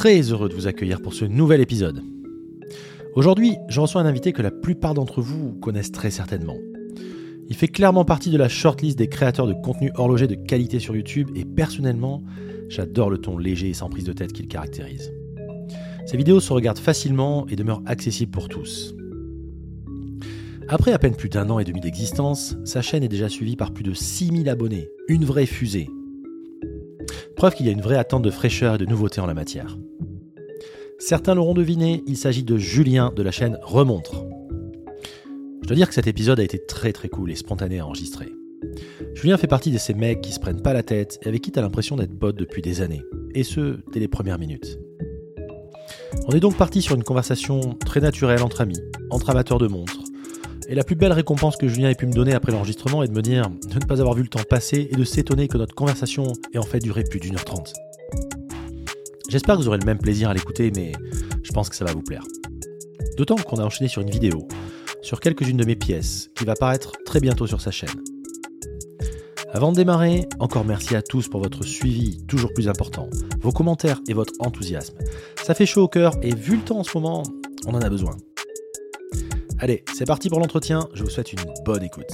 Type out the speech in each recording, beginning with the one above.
très heureux de vous accueillir pour ce nouvel épisode. Aujourd'hui, je reçois un invité que la plupart d'entre vous connaissent très certainement. Il fait clairement partie de la shortlist des créateurs de contenu horloger de qualité sur YouTube et personnellement, j'adore le ton léger et sans prise de tête qu'il caractérise. Ses vidéos se regardent facilement et demeurent accessibles pour tous. Après à peine plus d'un an et demi d'existence, sa chaîne est déjà suivie par plus de 6000 abonnés, une vraie fusée. Preuve qu'il y a une vraie attente de fraîcheur et de nouveauté en la matière. Certains l'auront deviné, il s'agit de Julien de la chaîne Remontre. Je dois dire que cet épisode a été très très cool et spontané à enregistrer. Julien fait partie de ces mecs qui se prennent pas la tête et avec qui t'as l'impression d'être pote depuis des années, et ce, dès les premières minutes. On est donc parti sur une conversation très naturelle entre amis, entre amateurs de montres, et la plus belle récompense que Julien ait pu me donner après l'enregistrement est de me dire de ne pas avoir vu le temps passer et de s'étonner que notre conversation ait en fait duré plus d'une heure trente. J'espère que vous aurez le même plaisir à l'écouter, mais je pense que ça va vous plaire. D'autant qu'on a enchaîné sur une vidéo, sur quelques-unes de mes pièces, qui va paraître très bientôt sur sa chaîne. Avant de démarrer, encore merci à tous pour votre suivi toujours plus important, vos commentaires et votre enthousiasme. Ça fait chaud au cœur et vu le temps en ce moment, on en a besoin. Allez, c'est parti pour l'entretien, je vous souhaite une bonne écoute.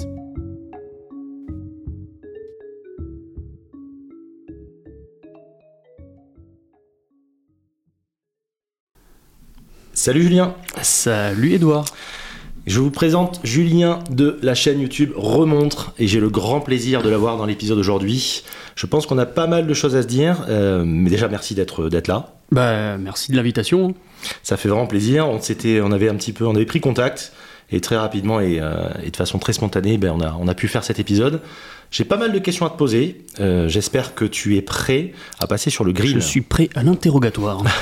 Salut Julien Salut Edouard Je vous présente Julien de la chaîne YouTube Remontre et j'ai le grand plaisir de l'avoir dans l'épisode aujourd'hui. Je pense qu'on a pas mal de choses à se dire, euh, mais déjà merci d'être d'être là. Bah merci de l'invitation. Ça fait vraiment plaisir. On on avait un petit peu, on avait pris contact et très rapidement et, euh, de façon très spontanée, ben on a pu faire cet épisode. J'ai pas mal de questions à te poser. Euh, J'espère que tu es prêt à passer sur le grill. Je suis prêt à l'interrogatoire.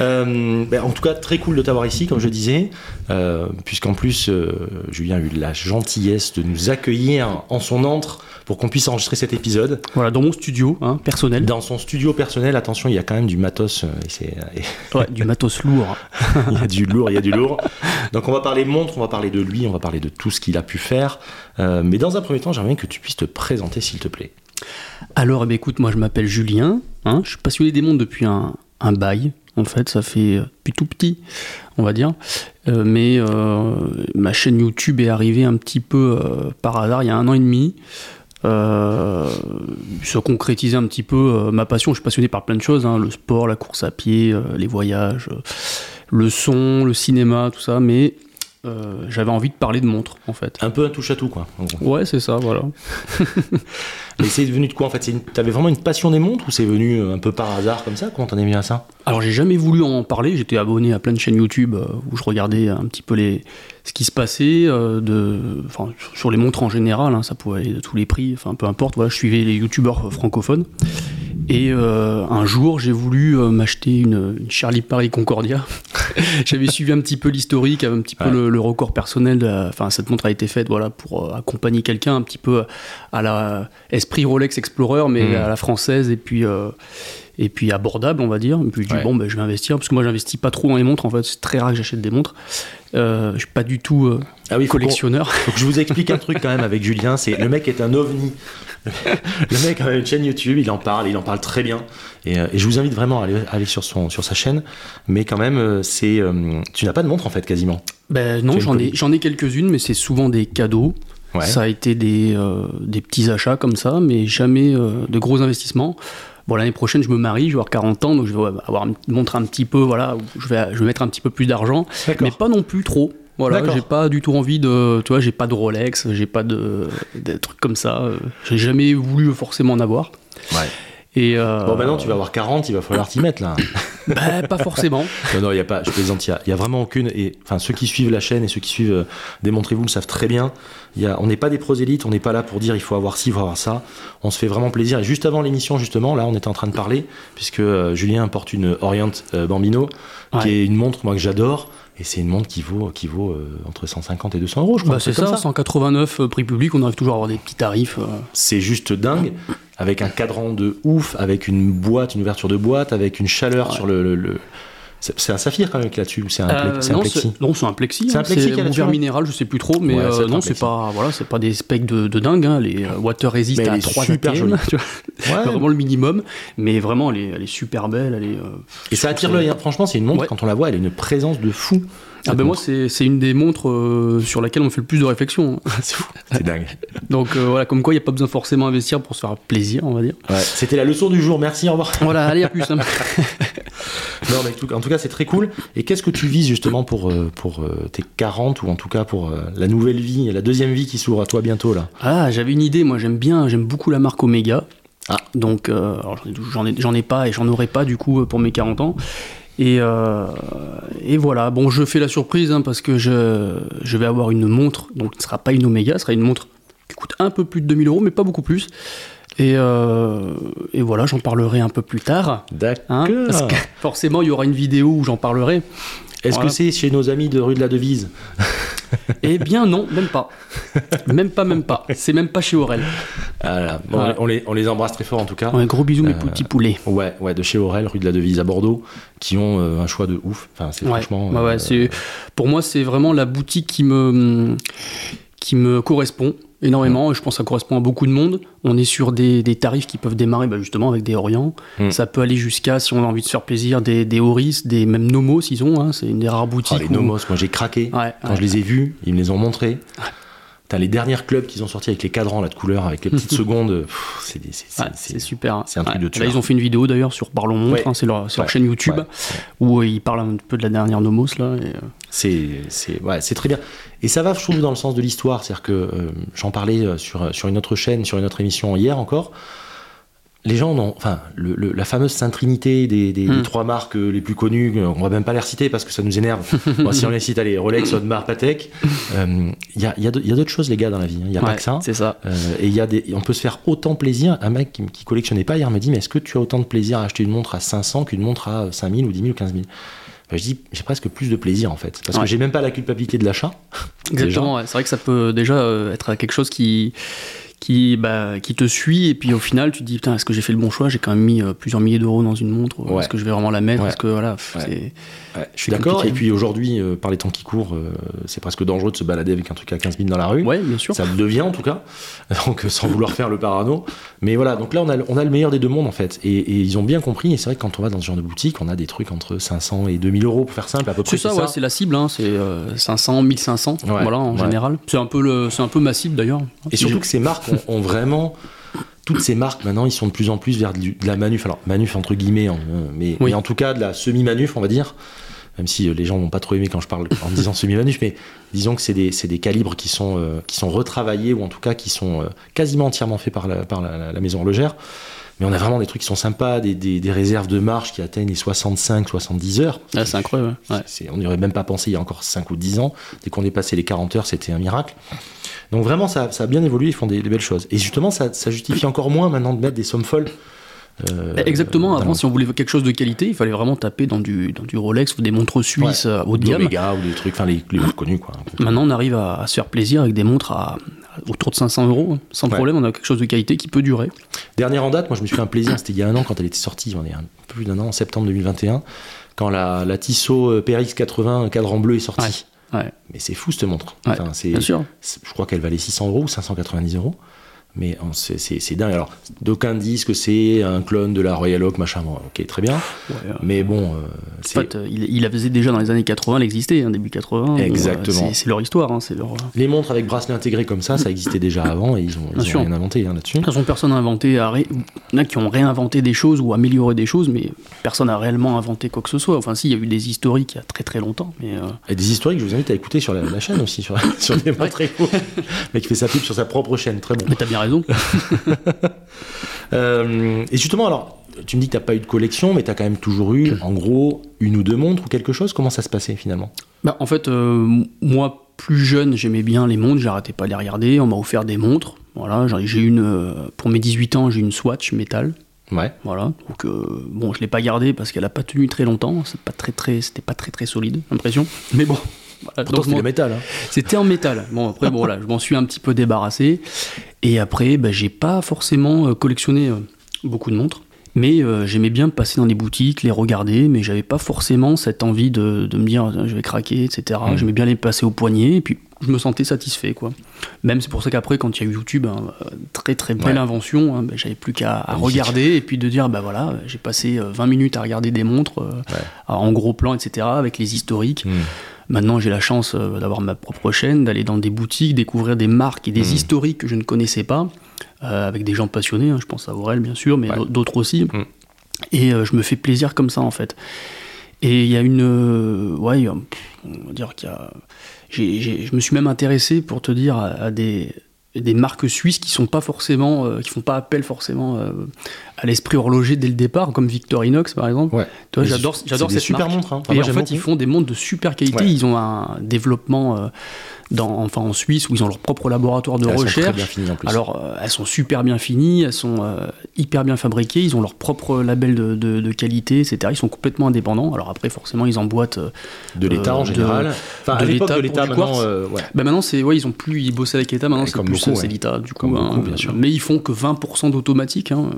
Euh, ben, en tout cas, très cool de t'avoir ici, comme je disais, euh, puisqu'en plus, Julien a eu la gentillesse de nous accueillir en son antre pour qu'on puisse enregistrer cet épisode. voilà, dans mon studio hein, personnel. Dans son studio personnel, attention, il y a quand même du matos. et Ouais, du matos lourd. il y a du lourd, il y a du lourd. Donc on va parler montre, on va parler de lui, on va parler de tout ce qu'il a pu faire. Euh, mais dans un premier temps, j'aimerais que tu puisses te présenter, s'il te plaît. Alors, eh ben, écoute, moi je m'appelle Julien. hein, je suis passionné des montres depuis un, bail. En fait, ça fait euh, depuis tout petit, on va dire. Euh, mais euh, ma chaîne YouTube est arrivée un petit peu par hasard il y a un an et demi. Ça concrétisait un petit peu ma passion. Je suis passionné par plein de choses, hein, le sport, la course à pied, les voyages, le son, le cinéma, tout ça. Mais euh, j'avais envie de parler de montres, en fait. Un peu un touche à tout, quoi. Ouais, c'est ça, voilà. Mais c'est venu de quoi en fait? T'avais vraiment une passion des montres ou c'est venu euh, un peu par hasard comme ça? Comment t'en es venu à ça? Alors j'ai jamais voulu en parler, j'étais abonné à plein de chaînes YouTube euh, où je regardais un petit peu les, ce qui se passait, euh, de, enfin, sur les montres en général, hein, ça pouvait aller de tous les prix, enfin peu importe, voilà, je suivais les youtubeurs francophones. Et euh, un jour j'ai voulu euh, m'acheter une, une Charlie Paris Concordia. J'avais suivi un petit peu l'historique, un petit peu Ouais. le, le record personnel, enfin cette montre a été faite voilà, pour euh, accompagner quelqu'un un petit peu à la esprit Rolex Explorer, mais Mm. à la française, et puis... euh, et puis abordable, on va dire. Et puis je dis, Ouais. bon, ben, je vais investir, parce que moi, j'investis pas trop dans les montres, en fait, c'est très rare que j'achète des montres. Euh, je suis pas du tout euh, Ah oui, collectionneur. Faut que je vous explique un truc quand même avec Julien, c'est le mec est un ovni. Le mec a une chaîne YouTube, il en parle, il en parle très bien. Et, euh, et je vous invite vraiment à aller, à aller sur, son, sur sa chaîne. Mais quand même, euh, c'est, euh, tu n'as pas de montre en fait quasiment. Ben non, j'en ai, j'en ai quelques-unes, mais c'est souvent des cadeaux. Ouais. Ça a été des, euh, des petits achats comme ça, mais jamais euh, de gros investissements. Bon, l'année prochaine, je me marie, je vais avoir 40 ans, donc je vais avoir une montre un petit peu, voilà, je vais, je vais mettre un petit peu plus d'argent, mais pas non plus trop. Voilà, j'ai pas du tout envie de, tu vois, j'ai pas de Rolex, j'ai pas de, de trucs comme ça. euh, J'ai jamais voulu forcément en avoir. Ouais. Et euh, Bon, maintenant tu vas avoir 40, il va falloir t'y mettre là. bah, Pas forcément. non, non, il y a pas, je plaisante, il y a, il y a vraiment aucune. Et enfin, ceux qui suivent la chaîne et ceux qui suivent euh, Démontrez-vous le savent très bien. Il y a, on n'est pas des prosélytes, on n'est pas là pour dire il faut avoir ci, il faut avoir ça. On se fait vraiment plaisir. Et juste avant l'émission, justement, là, on était en train de parler, puisque euh, Julien porte une Orient Bambino, qui est une montre, moi, que j'adore. Et c'est une montre qui vaut, qui vaut euh, entre 150 et 200 euros, je crois. Bah, c'est ça, comme 189 euh, prix public, on arrive toujours à avoir des petits tarifs. euh. C'est juste dingue, avec un cadran de ouf, avec une boîte, une ouverture de boîte, avec une chaleur Ouais. sur le. le- le- C'est un saphir quand même qui là-dessus, ou c'est un, Euh, un plexi? non, c'est un plexi. C'est un hein, plexi qu'il y a minéral, je sais plus trop, mais Ouais, euh, non, c'est pas, voilà, c'est pas des specs de, de dingue. Hein, les euh, water elle à est 3 super ATM, tu vois, Ouais, vraiment le minimum, mais vraiment, elle est, elle est super belle. Elle est, euh, Et ça attire l'œil, hein. franchement, c'est une montre, Ouais. quand on la voit, elle a une présence de fou. Ah ben moi, c'est une des montres euh, sur laquelle on fait le plus de réflexion. hein. c'est fou, c'est dingue. Donc euh, voilà, comme quoi, il n'y a pas besoin forcément investir pour se faire plaisir, on va dire. Ouais, C'était la leçon du jour, merci, au revoir. Voilà, allez, à plus. hein. Non, mais en tout- cas, c'est très cool. Et qu'est-ce que tu vises justement pour, euh, pour euh, tes 40 ou en tout cas pour euh, la nouvelle vie, la deuxième vie qui s'ouvre à toi bientôt là? Ah, j'avais une idée, moi j'aime bien, j'aime beaucoup la marque Omega. Ah. Donc euh, j'en ai, pas et j'en aurai pas du coup pour mes 40 ans. Et, euh, et voilà, bon je fais la surprise hein, parce que je, je vais avoir une montre, donc ce ne sera pas une Omega, ce sera une montre qui coûte un peu plus de 2000 euros, mais pas beaucoup plus. Et, euh, et voilà, j'en parlerai un peu plus tard. D'accord. hein, parce que forcément, il y aura une vidéo où j'en parlerai. Est-ce Voilà. que c'est chez nos amis de rue de la Devise? Eh bien non, même pas. Même pas, même pas. C'est même pas chez Aurel. Ah là, bon, Ouais. on, les, on les embrasse très fort en tout cas. Ouais, gros bisous mes Euh, petits poulets. Ouais, ouais, de chez Aurel, rue de la Devise à Bordeaux, qui ont euh, un choix de ouf. Enfin, c'est Ouais, franchement. ouais, euh, c'est pour moi c'est vraiment la boutique qui me qui me correspond énormément et je pense que ça correspond à beaucoup de monde. On est sur des, des tarifs qui peuvent démarrer bah, justement avec des Orient. Mm. Ça peut aller jusqu'à si on a envie de se faire plaisir des, des Oris, des même Nomos ils ont. hein, c'est une des rares ah, boutiques. les où- Nomos, moi j'ai craqué. Ouais, Quand ouais. je les ai vus, ils me les ont montrés. T'as les dernières clubs qu'ils ont sortis avec les cadrans là, de couleur, avec les petites secondes. C'est Ouais, super. hein. c'est un truc Ouais. de Là, ils ont fait une vidéo d'ailleurs sur Parlons Montre, Ouais. hein, c'est leur, chaîne YouTube, où euh, ils parlent un peu de la dernière Nomos là. et, euh, C'est ouais, très bien. Et ça va, je trouve, dans le sens de l'histoire. C'est-à-dire que euh, j'en parlais sur, sur une autre chaîne, sur une autre émission hier encore. Les gens, ont, enfin, le- le- la fameuse Sainte Trinité des, des- des Mm. trois marques euh, les plus connues, euh, on va même pas les reciter parce que ça nous énerve. Bon, si on les cite, allez, Rolex, Audemars, Patek. euh, Il y a, il y a y a d'autres choses, les gars, dans la vie. hein. Il n'y a pas que ça. C'est ça. Euh, et y a des, on peut se faire autant plaisir. Un mec qui, qui collectionnait pas hier me dit Mais est-ce que tu as autant de plaisir à acheter une montre à 500 qu'une montre à 5000 ou 10 000 ou 15 000 Ben, Je dis J'ai presque plus de plaisir en fait. Parce Ouais. que j'ai même pas la culpabilité de l'achat. Exactement, ouais. c'est vrai que ça peut déjà euh, être quelque chose qui, qui, bah, qui te suit, et puis au final, tu te dis, putain, est-ce que j'ai fait le bon choix? J'ai quand même mis euh, plusieurs milliers d'euros dans une montre, Ouais. est-ce que je vais vraiment la mettre? Ouais. Que voilà, Ouais. je suis d'accord. Et puis aujourd'hui, euh, par les temps qui courent, euh, c'est presque dangereux de se balader avec un truc à 15 000 dans la rue. Ouais, bien sûr. Ça le devient en tout cas, donc euh, sans vouloir faire le parano. Mais voilà, donc là on a, le- on a le meilleur des deux mondes en fait. Et, et ils ont bien compris, et c'est vrai que quand on va dans ce genre de boutique, on a des trucs entre 500 et 2000 euros pour faire simple à peu près. C'est ça, ouais, c'est la cible, hein, c'est euh, 500, 1500, Ouais, voilà, en général. C'est un peu le, c'est un peu ma cible d'ailleurs. Et surtout que ces marques ont, ont vraiment. Toutes ces marques maintenant, ils sont de plus en plus vers de la manuf. Alors, manuf entre guillemets, hein, mais, Oui. mais en tout cas de la semi-manuf, on va dire. Même si euh, les gens vont pas trop aimer quand je parle en disant semi-manuf, mais disons que c'est des, des calibres qui sont, euh, qui sont retravaillés ou en tout cas qui sont euh, quasiment entièrement faits par la, par la, maison horlogère. Mais on a vraiment des trucs qui sont sympas, des, des- des réserves de marche qui atteignent les 65-70 heures. Ah, c'est incroyable. ouais. On n'y aurait même pas pensé il y a encore 5 ou 10 ans. Dès qu'on dépassait les 40 heures, c'était un miracle. Donc vraiment, ça, ça a bien évolué, ils font des, des belles choses. Et justement, ça, ça justifie encore moins maintenant de mettre des sommes folles. euh, Exactement, avant, si on voulait quelque chose de qualité, il fallait vraiment taper dans du, dans du Rolex ou des montres suisses euh, haut de gamme. Omega ou des trucs, enfin les, les plus connus quoi. Maintenant, on arrive à, à se faire plaisir avec des montres à, à autour de 500 euros. hein. Sans Ouais. problème, on a quelque chose de qualité qui peut durer. Dernière en date, moi je me suis fait un plaisir, c'était il y a un an quand elle était sortie, on est un peu plus d'un an, en septembre 2021, quand la, la Tissot euh, PRX 80 cadran bleu est sortie. Ouais, Mais c'est fou cette montre. Ouais, Enfin, c'est- bien sûr. je crois qu'elle valait 600 euros ou 590 euros. Mais c'est- dingue. Alors, d'aucuns disent que c'est un clone de la Royal Oak, machin. Bon, ok, très bien. Ouais, euh, Mais bon, euh, En fait, euh, il, il la faisait déjà dans les années 80, elle existait, hein, début 80. où, euh, Exactement. c'est- leur histoire, hein, leur. les montres avec bracelet intégré comme ça, ça existait déjà avant et ils ont, ils rien inventé hein, là-dessus. De toute façon, personne n'a inventé, a ré- il y en a qui ont réinventé des choses ou amélioré des choses, mais personne n'a réellement inventé quoi que ce soit. Enfin, si, il y a eu des historiques il y a très très longtemps, mais. euh, Et des historiques, je vous invite à écouter sur la, la chaîne aussi, sur, sur des montres éco. Le mec qui fait sa pub sur sa propre chaîne, très bon. Mais bien raison. Euh, et justement, alors, tu me dis que t'as pas eu de collection, mais tu as quand même toujours eu, en gros, une ou deux montres ou quelque chose. Comment ça se passait finalement? Bah, En fait, euh, moi, plus jeune, j'aimais bien les montres, j'arrêtais pas de les regarder. On m'a offert des montres. Voilà, j'ai une, euh, pour mes 18 ans, j'ai une Swatch métal. Ouais. Voilà. Donc euh, bon, je l'ai pas gardée parce qu'elle a pas tenu très longtemps. C'est pas très très, c'était pas très très solide, l'impression. Mais bon. Pourtant, c'était métal. Hein. C'était en métal. Bon, après, bon, là, je m'en suis un petit peu débarrassé. Et après, bah, j'ai pas forcément collectionné beaucoup de montres. Mais euh, j'aimais bien passer dans les boutiques, les regarder, mais j'avais pas forcément cette envie de, me dire je vais craquer, etc. Mm. J'aimais bien les passer au poignet, et puis je me sentais satisfait. quoi. Même c'est pour ça qu'après, quand il y a eu YouTube, hein, très très belle invention, hein, ben, j'avais plus qu'à regarder, et puis de dire bah voilà, j'ai passé 20 euh, minutes à regarder des montres euh, en gros plan, etc., avec les historiques. Mm. Maintenant, j'ai la chance d'avoir ma propre chaîne, d'aller dans des boutiques, découvrir des marques et des mm. historiques que je ne connaissais pas. Euh, avec des gens passionnés, hein, je pense à Aurel bien sûr, mais d'autres aussi. Mm. Et euh, je me fais plaisir comme ça en fait. Et il y a une. Euh, ouais, on va dire qu'il y a. je me suis même intéressé, pour te dire, à, des, marques suisses qui sont pas forcément, qui font pas appel forcément à l'esprit horloger dès le départ, comme Victorinox par exemple. Ouais. J'adore, j'adore cette super marque. montres. Hein. et en fait, ils font des montres de super qualité. Ils ont un développement dans, enfin en Suisse où ils ont leur propre laboratoire de recherche. Alors euh, elles sont super bien finies, elles sont euh, hyper bien fabriquées, ils ont leur propre label de, de, qualité, etc. Ils sont complètement indépendants. Alors après forcément ils emboîtent euh, de l'État en général. Enfin, de l'état de l'État maintenant. Ouais. Bah maintenant c'est ouais ils ont plus ils bossaient avec l'État maintenant c'est plus c'est l'État du coup. Hein, bien sûr. Mais ils font que 20% d'automatique. Hein.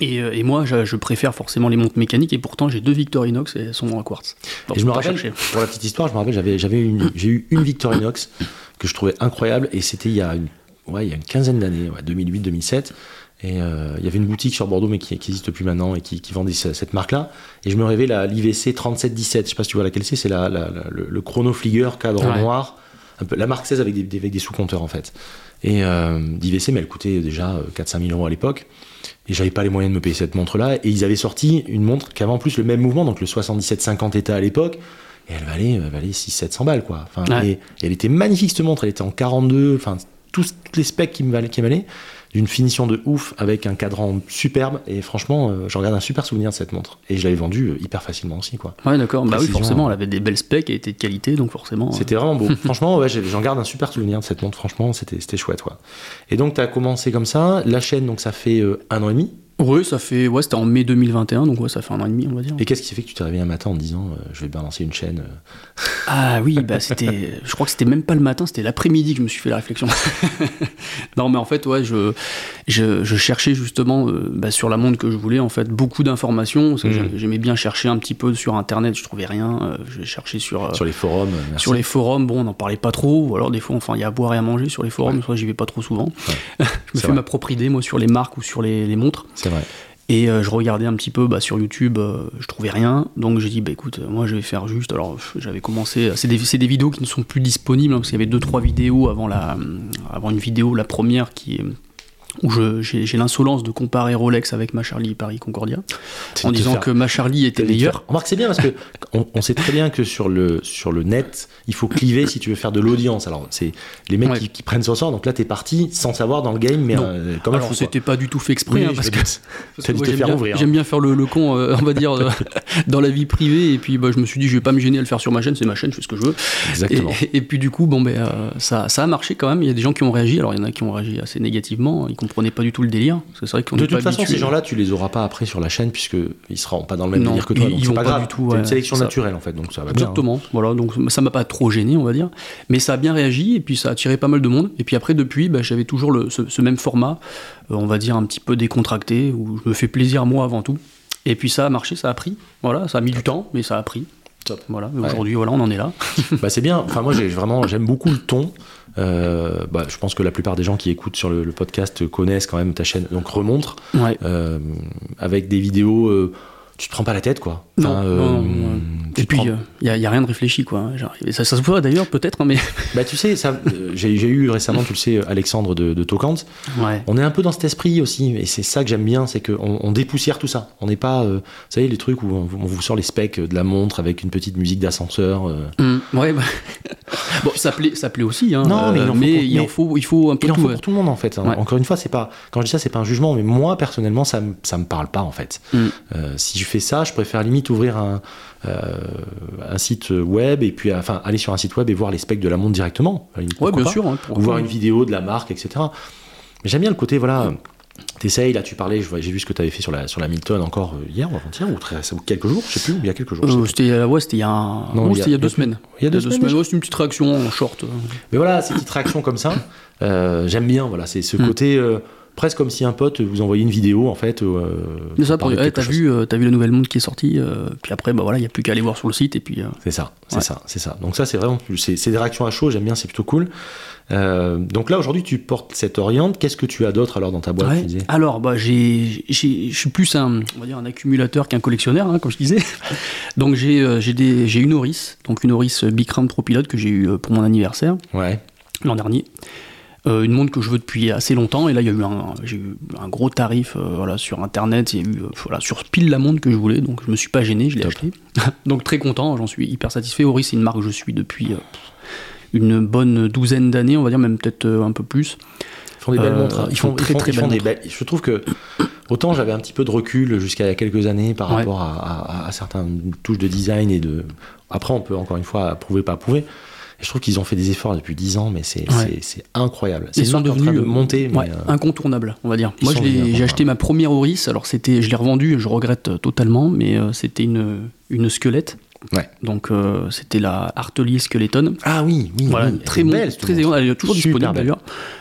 Et, euh, et, moi, je, préfère forcément les montres mécaniques, et pourtant j'ai deux Victorinox et elles sont en quartz. et je me rappelle, pour la petite histoire, je me rappelle, j'avais, j'avais une, j'ai eu une Victorinox que je trouvais incroyable, et c'était il y a une, ouais, il y a une quinzaine d'années, 2008-2007. Et euh, il y avait une boutique sur Bordeaux, mais qui n'existe plus maintenant, et qui, qui vendait cette marque-là. Et je me rêvais la l'IVC 3717. Je sais pas si tu vois laquelle c'est, c'est la, le, le, Chrono Flieger cadre noir. Un peu, la marque 16 avec des, avec des sous-compteurs en fait. Et euh, d'IVC, mais elle coûtait déjà 4-5 000 euros à l'époque. Et j'avais pas les moyens de me payer cette montre-là. Et ils avaient sorti une montre qui avait en plus le même mouvement, donc le 7750 état à l'époque. Et elle valait, elle valait 600-700 balles, quoi. Enfin, et, elle était magnifique, cette montre. Elle était en 42, enfin, tous, les specs qui me valaient, qui valaient d'une finition de ouf avec un cadran superbe et franchement euh, j'en garde un super souvenir de cette montre et je l'avais vendue euh, hyper facilement aussi quoi. Ouais d'accord, bah oui forcément elle avait des belles specs et était de qualité donc forcément. C'était vraiment beau. franchement ouais, j'en garde un super souvenir de cette montre franchement c'était chouette quoi. Et donc tu as commencé comme ça, la chaîne donc ça fait euh, un an et demi oui, ça fait. Ouais, c'était en mai 2021, donc ouais, ça fait un an et demi, on va dire. Et qu'est-ce qui fait que tu t'es réveillé un matin en disant euh, je vais balancer une chaîne euh Ah oui, bah c'était. je crois que c'était même pas le matin, c'était l'après-midi que je me suis fait la réflexion. non, mais en fait, ouais, je, je, cherchais justement euh, bah, sur la montre que je voulais, en fait, beaucoup d'informations. Parce que mmh. j'aimais bien chercher un petit peu sur internet, je trouvais rien. je cherchais sur. sur les forums. Sur les forums, bon, on n'en parlait pas trop. Ou alors, des fois, enfin, il y a à boire et à manger sur les forums, ouais. j'y vais pas trop souvent. je me fais ma propre idée, moi, sur les marques ou sur les, les montres. Et euh, je regardais un petit peu bah, sur YouTube, euh, je trouvais rien. Donc j'ai dit, bah écoute, moi je vais faire juste. Alors j'avais commencé. C'est des, des, vidéos qui ne sont plus disponibles, hein, parce qu'il y avait 2-3 vidéos avant, la, avant une vidéo, la première qui est où j'ai l'insolence de comparer Rolex avec ma Charlie Paris Concordia, en disant que ma Charlie était meilleure. Remarque, c'est bien parce que on, sait très bien que sur le, sur le net, il faut cliver si tu veux faire de l'audience. Alors, c'est les mecs qui, prennent son sort. Donc là, t'es parti sans savoir dans le game, mais euh, comme Alors, c'était pas du tout fait exprès, hein, parce que, hein. j'aime bien, faire le, con, euh, on va dire, euh, dans la vie privée. Et puis, bah, je me suis dit, je vais pas me gêner à le faire sur ma chaîne, c'est ma chaîne, je fais ce que je veux. Exactement. Et, puis, du coup, bon, ben, ça, ça a marché quand même. Il y a des gens qui ont réagi. Alors, il y en a qui ont réagi assez négativement comprenaient pas du tout le délire. C'est vrai qu'on de toute façon, ces gens-là, tu les auras pas après sur la chaîne puisque ils seront pas dans le même délire que toi. donc ils vont pas, grave. du tout. une sélection naturelle en fait, donc ça va Exactement. Voilà, donc ça m'a pas trop gêné, on va dire, mais ça a bien réagi et puis ça a attiré pas mal de monde. Et puis après, depuis, bah, j'avais toujours le, ce, même format, euh, on va dire un petit peu décontracté où je me fais plaisir moi avant tout. Et puis ça a marché, ça a pris. Voilà, ça a mis du temps, mais ça a pris. Top. Voilà, aujourd'hui, voilà, on en est là. bah, c'est bien. Enfin, moi, j'ai vraiment, j'aime beaucoup le ton. Euh, bah, je pense que la plupart des gens qui écoutent sur le, podcast connaissent quand même ta chaîne, donc remontre, euh, avec des vidéos. Euh, tu te prends pas la tête, quoi. Non, et puis, il n'y a, rien de réfléchi, quoi. ça, ça, se voit d'ailleurs, peut-être, hein, mais. bah, tu sais, j'ai eu récemment, tu le sais, Alexandre de, de Tocant. On est un peu dans cet esprit aussi, et c'est ça que j'aime bien, c'est qu'on on dépoussière tout ça. On n'est pas, vous savez, les trucs où on, vous sort les specs de la montre avec une petite musique d'ascenseur. Mmh, ouais, bah. bon, ça plaît, ça plaît aussi, hein, Non, mais il en euh, faut mais pour- il en faut, il faut un peu Il en tout. faut ouais. pour tout le monde en fait. hein. Ouais. Encore une fois, c'est pas quand je dis ça, c'est pas un jugement, mais moi personnellement, ça me ça me parle pas en fait. Mm. Euh, si je fais ça, je préfère limite ouvrir un euh, un site web et puis enfin aller sur un site web et voir les specs de la montre directement. limite, Ouais, bien pas. sûr. hein, Ou voir une vidéo de la marque, etc. Mais j'aime bien le côté voilà. T'essayes, là tu parlais, j'ai vu ce que tu avais fait sur la, sur la Milton encore euh, hier ou avant-hier, ou, ou quelques jours, je sais plus, ou il y a quelques jours. Euh, c'était euh, ouais, il y a, un... Non, non, il y a c'était il y a deux deux semaines. Il y a deux semaines, ouais, c'est une petite réaction en short. euh. Mais voilà, ces petites réactions comme ça, euh, j'aime bien. Voilà, c'est ce Mm. côté euh, presque comme si un pote vous envoyait une vidéo en fait. euh, ça, pour... de ouais, quelque t'as vu, euh, t'as vu la nouvelle montre qui est sortie, euh, puis après, bah voilà, il y a plus qu'à aller voir sur le site et puis. euh, C'est ça, c'est Ouais. ça, c'est ça. Donc ça, c'est vraiment, c'est des réactions à chaud. J'aime bien, c'est plutôt cool. Euh, donc là, aujourd'hui, tu portes cette Oriente. Qu'est-ce que tu as d'autre alors dans ta boîte Ouais. tu disais? Alors, bah, j'ai, je suis plus un, on va dire un accumulateur qu'un collectionneur, hein, comme je disais. Donc, j'ai, euh, j'ai, une Oris, donc une Oris Bicram Pro Pilot que j'ai eu euh, pour mon anniversaire Ouais. l'an dernier. Euh, une montre que je veux depuis assez longtemps et là il y a eu un, j'ai eu un gros tarif euh, voilà, sur internet, il y a eu euh, voilà, sur pile la montre que je voulais donc je me suis pas gêné, je l'ai acheté. donc très content, j'en suis hyper satisfait. Oris c'est une marque que je suis depuis une bonne douzaine d'années, on va dire même peut-être un peu plus. Ils font des belles montres. hein. ils font très, très ils font belles des belles. Je trouve que autant j'avais un petit peu de recul jusqu'à il y a quelques années par Ouais. rapport à, à, à certaines touches de design et de. Après, on peut encore une fois approuver, pas approuver. Et je trouve qu'ils ont fait des efforts depuis 10 ans, mais c'est Ouais. incroyable. Ils sont marque en train devenus de euh, monter, mais ouais, euh, incontournables, on va dire. ils Moi, j'ai acheté ma première Oris. Alors, c'était, je l'ai revendue, je regrette euh, totalement, mais euh, c'était une, une squelette. Ouais. Donc, euh, c'était la Artelier Skeleton. Ah oui, oui, Voilà, oui, très belle, très élégante. Elle est toujours Super disponible d'ailleurs.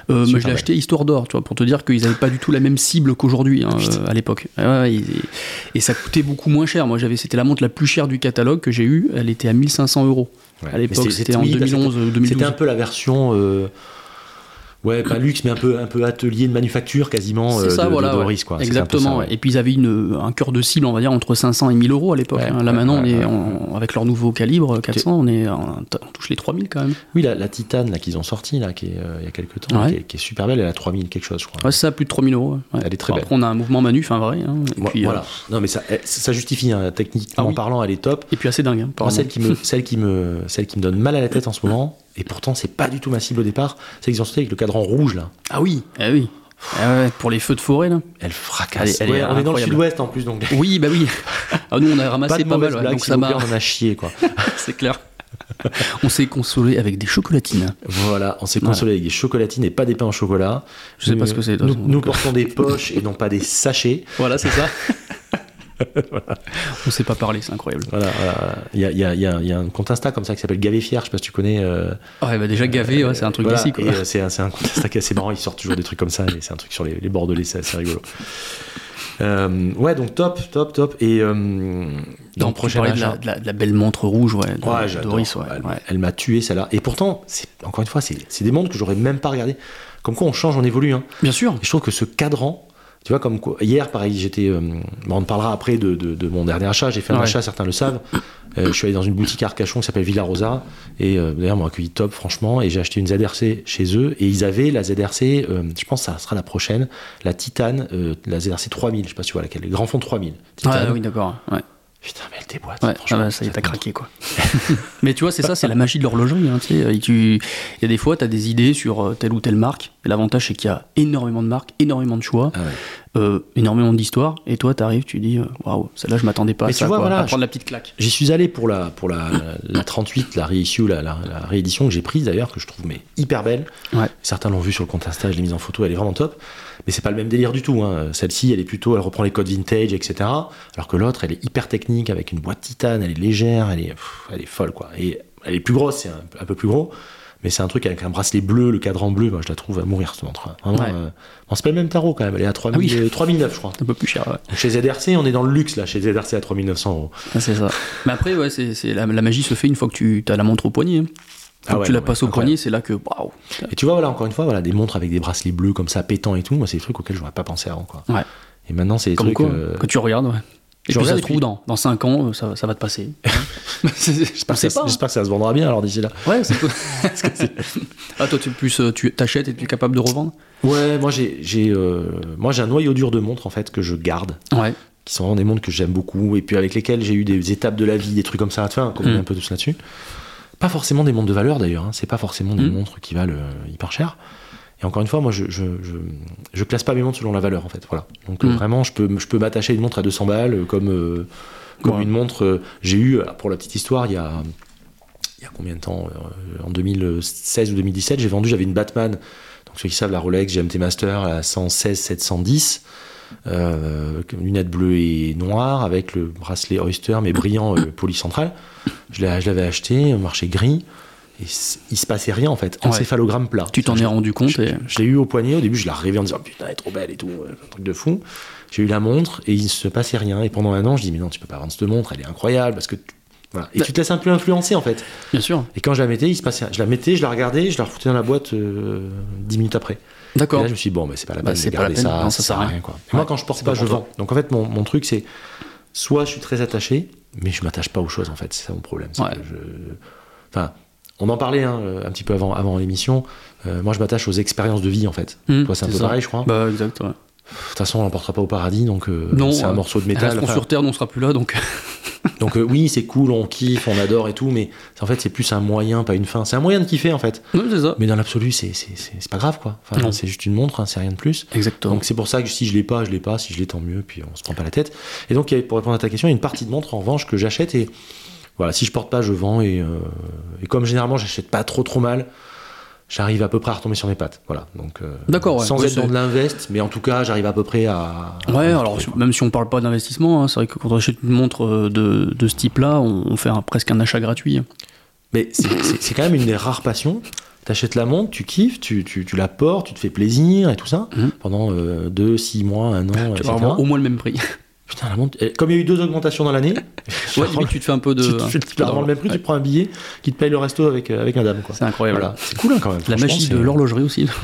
Euh, mais je l'ai acheté histoire d'or, tu vois, pour te dire qu'ils n'avaient pas du tout la même cible qu'aujourd'hui hein, euh, à l'époque. Ouais, et, et ça coûtait beaucoup moins cher. Moi, j'avais, c'était la montre la plus chère du catalogue que j'ai eue. Elle était à 1500 euros. Ouais. À l'époque, c'était en oui, bah, 2011, euh, 2012. C'était un peu la version. Ouais, pas luxe, mais un peu, un peu atelier de manufacture quasiment C'est euh, ça, de, voilà. de ouais. Doris, quoi. Exactement. ça, ouais. ouais. Et puis ils avaient une, un cœur de cible, on va dire, entre 500 et 1000 euros à l'époque. Ouais, hein. Là ouais, maintenant, on est avec leur nouveau calibre 400, on, est, on touche les 3000 quand même. Oui, la, la titane là, qu'ils ont sortie là, qui est, euh, il y a quelques temps, qui, est, qui est super belle, elle a 3000 quelque chose, je crois. Ouais, ça, plus de 3000 euros. Elle est très belle. Après, on a un mouvement manuf, un vrai. hein. Et, puis, euh, voilà. Non, mais ça, ça justifie, hein, techniquement Ah oui. parlant, elle est top. et puis assez dingue. Moi, apparemment. celle qui, me, celle, qui me, celle qui me donne mal à la tête en ce moment, et pourtant c'est pas du tout ma cible au départ, c'est qu'ils ont sorti avec le cadran rouge là. Ah oui, ah oui. Ah pour les feux de forêt là. Elle fracasse. Elle est- elle est Ouais, on est dans le sud-ouest en plus, donc Oui, bah oui. Ah, nous on a ramassé pas pas, mal, blague, donc ça m'a. on a chié quoi. c'est clair. on s'est consolé avec des chocolatines. Voilà, on s'est consolé avec des chocolatines et pas des pains au chocolat. Je sais pas ce que c'est, Nous, nous portons des poches et non pas des sachets. Voilà, c'est ça. On sait pas parler, c'est incroyable. Voilà. Il y a, y, y, y un compte Insta comme ça qui s'appelle Gavé Fier, je sais pas si tu connais. euh, Ah ouais, bah déjà gavé, ouais, c'est un truc d'ici euh, c'est un, compte Insta qui est assez marrant, il sort toujours des trucs comme ça, et c'est un truc sur les, les Bordelais, c'est assez rigolo. Euh, ouais, donc top, top, top. Et euh, dans le Donc, tu prochain de la, de la- de la belle montre rouge, ouais. de- Ouais. Doris, ouais. Elle, ouais. elle m'a tué celle-là. Et pourtant, c'est encore une fois, c'est c'est des montres que j'aurais même pas regardé. Comme quoi, on change, on évolue. Hein. Bien sûr. Et je trouve que ce cadran, tu vois, comme quoi, hier, pareil, j'étais. euh, bon, on parlera après de, de- de mon dernier achat. J'ai fait un Ouais. achat, certains le savent. Euh, je suis allé dans une boutique à Arcachon qui s'appelle Villa Rosa. Et euh, d'ailleurs, ils m'ont accueilli top, franchement. Et j'ai acheté une ZRC chez eux. Et ils avaient la ZRC, euh, je pense que ça sera la prochaine, la Titane, euh, la ZRC 3000. Je sais pas si tu vois laquelle, les grands fonds 3000. Ouais, Titane. oui, d'accord. Ouais. Putain, mais elle déboîte. Ouais, ah bah, ça y est, t'as craqué quoi. Mais tu vois, c'est ça, c'est la magie de l'horlogerie. Hein, tu tu- Il y a des fois, tu as des idées sur euh, telle ou telle marque. Et l'avantage, c'est qu'il y a énormément de marques, énormément de choix, Ah ouais. Euh, énormément d'histoires. Et toi, tu arrives, tu dis, euh, waouh, celle-là, je m'attendais pas à Mais tu ça. vois, quoi. voilà, à prendre la petite claque. J'y suis allé pour la, pour la, la 38, la reissue, la, la, la réédition que j'ai prise d'ailleurs, que je trouve mais hyper belle. Ouais. Certains l'ont vu sur le compte Insta, je l'ai mise en photo, elle est vraiment top. Mais c'est pas le même délire du tout. hein. Celle-ci, elle est plutôt, elle reprend les codes vintage, etc. Alors que l'autre, elle est hyper technique avec une boîte titane, elle est légère, elle est, pff, elle est folle quoi. Et elle est plus grosse, c'est un, un peu plus gros. Mais c'est un truc avec un bracelet bleu, le cadran bleu, moi je la trouve à mourir cette montre. Vraiment, Ouais. euh, bon, c'est pas le même tarot quand même, elle est à 3000, Ah oui. euh, 3009 je crois. Un peu plus cher, ouais. Chez ZRC, on est dans le luxe là, chez ZRC à 3900 euros. Ah, c'est ça. Mais après, ouais, c'est, la, la magie se fait une fois que tu as la montre au poignet. hein. Ah ouais, tu la passes au poignet, c'est là que, waouh. Et tu vois, voilà, encore une fois, voilà, des montres avec des bracelets bleus comme ça, pétants et tout, moi, c'est des trucs auxquels j'aurais pas pensé avant, quoi. Ouais. Et maintenant, c'est des Comme trucs. quoi, euh, que tu regardes, ouais. Et je puis ça se trouve, puis- dans, dans 5 ans, ça, ça va te passer. J'espère on que, hein. que ça se vendra bien alors d'ici là. Ouais, c'est ah, toi, tu plus, euh, tu t'achètes et tu es capable de revendre? Ouais, moi j'ai, j'ai, euh, moi j'ai un noyau dur de montres en fait que je garde, Ouais. qui sont vraiment des montres que j'aime beaucoup et puis avec lesquelles j'ai eu des étapes de la vie, des trucs comme ça. Tu vois, on communique Mm. un peu tous là-dessus. Pas forcément des montres de valeur d'ailleurs, hein. c'est pas forcément des Mhm. montres qui valent euh, hyper cher. Et encore une fois, moi je, je, je, je classe pas mes montres selon la valeur en fait. Voilà. Donc euh, Mhm. vraiment, je peux, je peux m'attacher à une montre à 200 balles euh, comme, euh, comme Ouais. une montre. j'ai eu, pour la petite histoire, il y a, il y a combien de temps En 2016 ou 2017, j'ai vendu, j'avais une Batman. Donc ceux qui savent, la Rolex GMT Master à 116 710. Euh, lunettes bleues et noires avec le bracelet Oyster mais brillant euh, polycentral. Je l'avais acheté au marché gris et il se passait rien en fait. Ouais. Encéphalogramme plat. Tu t'en es rendu compte je, et... je l'ai eu au poignet. Au début, je l'ai rêvé en disant putain, elle est trop belle et tout, euh, un truc de fou. J'ai eu la montre et il se passait rien. Et pendant un an, je dis mais non, tu peux pas vendre cette montre, elle est incroyable parce que tu- voilà. Et Bah- tu te laisses un peu influencer en fait. Bien sûr. Et quand je la mettais, il se passait. Je la mettais, je la regardais, je la refoutais dans la boîte euh, dix minutes après. Et D'accord. là, je me suis dit, bon, mais c'est pas la Bah, peine c'est de la garder ça, Non, ça sert à rien. quoi. Et moi, quand je porte pas, pas je vends. Donc en fait, mon, mon truc, c'est soit je suis très attaché, mais je m'attache pas aux choses, en fait. C'est ça mon problème. c'est Ouais. que je- Enfin, on en parlait hein, un petit peu avant, avant l'émission. Euh, moi, je m'attache aux expériences de vie, en fait. Mmh, Toi, c'est un peu ça. pareil, je crois. Bah, exact, ouais. De toute façon, on l'emportera pas au paradis, donc euh, c'est un euh, morceau de métal. Enfin, sur Terre, on sera plus là, donc. donc euh, oui, c'est cool, on kiffe, on adore et tout, mais en fait, c'est plus un moyen, pas une fin. C'est un moyen de kiffer, en fait. C'est ça. Mais dans l'absolu, c'est pas grave, quoi. Enfin, c'est juste une montre, hein, c'est rien de plus. Exactement. Donc c'est pour ça que si je l'ai pas, je l'ai pas. Si je l'ai, tant mieux. Puis on se prend pas la tête. Et donc pour répondre à ta question, il y a une partie de montre en revanche que j'achète et voilà, si je porte pas, je vends et, euh, et comme généralement j'achète pas trop trop mal, j'arrive à peu près à retomber sur mes pattes. Voilà. Donc euh, D'accord, ouais. sans Ouais, être dans de l'invest, mais en tout cas j'arrive à peu près à. à- Ouais, alors quoi. même si on parle pas d'investissement, hein, c'est vrai que quand on achète une montre euh, de, de ce type-là, on, on fait un- presque un achat gratuit. Mais c'est- quand même une des rares passions. T'achètes la montre, tu kiffes, tu, tu, tu la portes, tu te fais plaisir et tout ça Mhm. pendant 2, 6 mois, un an, Tu etc. vas avoir au moins le même prix. Putain, la montre, comme il y a eu deux augmentations dans l'année, ouais, tu te fais un peu de. tu, tu fais tu rends le même prix, tu prends un billet qui te paye le resto avec, euh, avec madame. C'est incroyable. Voilà, c'est cool hein, quand même. La magie de l'horlogerie aussi.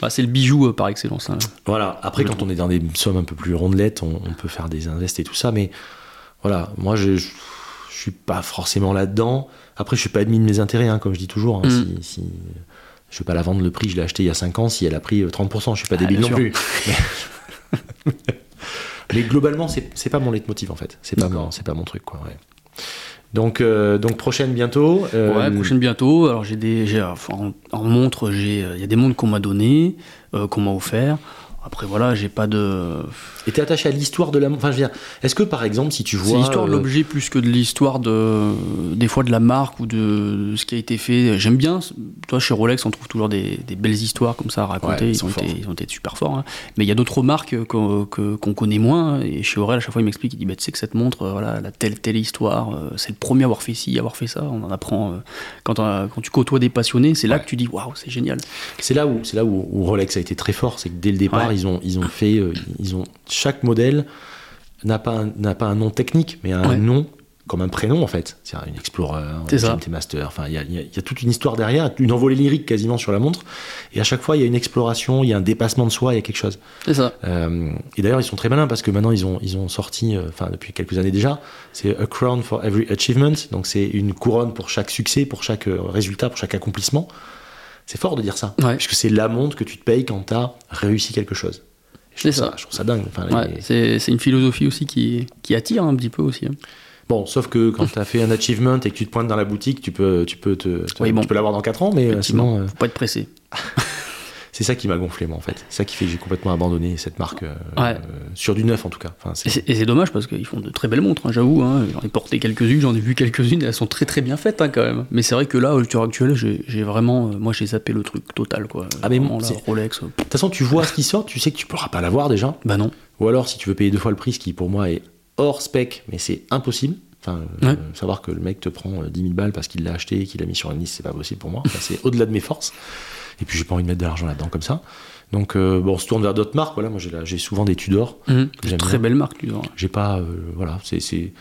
Bah, c'est le bijou euh, par excellence. hein. Voilà, après quand on est dans des sommes un peu plus rondelettes, on, on peut faire des invests et tout ça, mais voilà, moi je, je, je suis pas forcément là-dedans. Après, je suis pas admis de mes intérêts, hein, comme je dis toujours. hein, Mm. si, si- je vais pas la vendre le prix, je l'ai acheté il y a 5 ans, si elle a pris euh, 30%, je suis pas Ah, débile non plus. Mais, globalement, c'est pas mon leitmotiv en fait. C'est pas, c'est pas mon truc, quoi. ouais. Donc, euh, donc prochaine bientôt. euh, Ouais, prochaine bientôt. Alors j'ai des, en, en montre, j'ai, euh, il y a des montres qu'on m'a donné, euh, qu'on m'a offert. Après voilà, j'ai pas de. Et t'es attaché à l'histoire de la montre. Enfin, je veux dire, est-ce que par exemple, si tu vois. C'est l'histoire de euh, l'objet plus que de l'histoire de, des fois de la marque ou de ce qui a été fait. J'aime bien. Toi, chez Rolex, on trouve toujours des, des belles histoires comme ça à raconter. Ouais, ils ont été, forts. ils ont été super forts. hein. Mais il y a d'autres marques qu'on que- qu'on connaît moins. Et chez Aurel, à chaque fois, il m'explique, il dit, bah, tu sais que cette montre, euh, voilà, elle a telle, telle histoire. euh, c'est le premier à avoir fait ci, à avoir fait ça. On en apprend. quand, on- quand tu côtoies des passionnés, c'est là Ouais. que tu dis, waouh, c'est génial. C'est là où c'est là où, où Rolex a été très fort, c'est que dès le départ Ouais. Ils ont ils ont fait euh, ils ont chaque modèle n'a pas un, n'a pas un nom technique mais un Ouais. nom comme un prénom en fait. C'est une Explorer, C'est ça. un GMT Master. Enfin il y a, y a- y a toute une histoire derrière, une envolée lyrique quasiment sur la montre. Et à chaque fois il y a une exploration, il y a un dépassement de soi, il y a quelque chose. C'est ça. Euh, et d'ailleurs, ils sont très malins parce que maintenant, ils ont, ils ont sorti, euh, enfin, depuis quelques années déjà, c'est A Crown for Every Achievement. Donc, c'est une couronne pour chaque succès, pour chaque résultat, pour chaque accomplissement. C'est fort de dire ça. Ouais. Puisque c'est la montre que tu te payes quand tu as réussi quelque chose. Je trouve C'est ça. Je trouve ça dingue. Enfin, Ouais, les- c'est une philosophie aussi qui, qui attire un petit peu aussi. hein. Bon, sauf que quand tu as fait un achievement et que tu te pointes dans la boutique, tu peux, tu peux, te, te- Oui, bon. tu peux l'avoir dans 4 ans, mais euh, sinon, euh, faut pas être pressé. c'est ça qui m'a gonflé, moi, en fait. C'est ça qui fait que j'ai complètement abandonné cette marque, euh, Ouais. euh, sur du neuf en tout cas. Enfin, Et c'est- dommage parce qu'ils font de très belles montres, hein, j'avoue. hein. J'en ai porté quelques-unes, j'en ai vu quelques-unes, elles sont très très bien faites hein, quand même. Mais c'est vrai que là, à l'heure actuelle, j'ai vraiment. euh, moi, j'ai zappé le truc total quoi. Ah, mais bon, Rolex. De toute façon, tu vois ce qui sort, tu sais que tu pourras pas l'avoir déjà. Bah non. Ou alors, si tu veux payer deux fois le prix, ce qui pour moi est hors spec, mais c'est impossible. Enfin, euh, savoir que le mec te prend euh, 10 000 balles parce qu'il l'a acheté et qu'il l'a mis sur une liste, c'est pas possible pour moi. Enfin, c'est au-delà de mes forces. Et puis, j'ai pas envie de mettre de l'argent là-dedans comme ça. Donc, euh, bon, on se tourne vers d'autres marques. Voilà, moi, j'ai souvent des Tudor. J'aime Très belle marque, tu vois. J'ai pas. euh, voilà, c'est.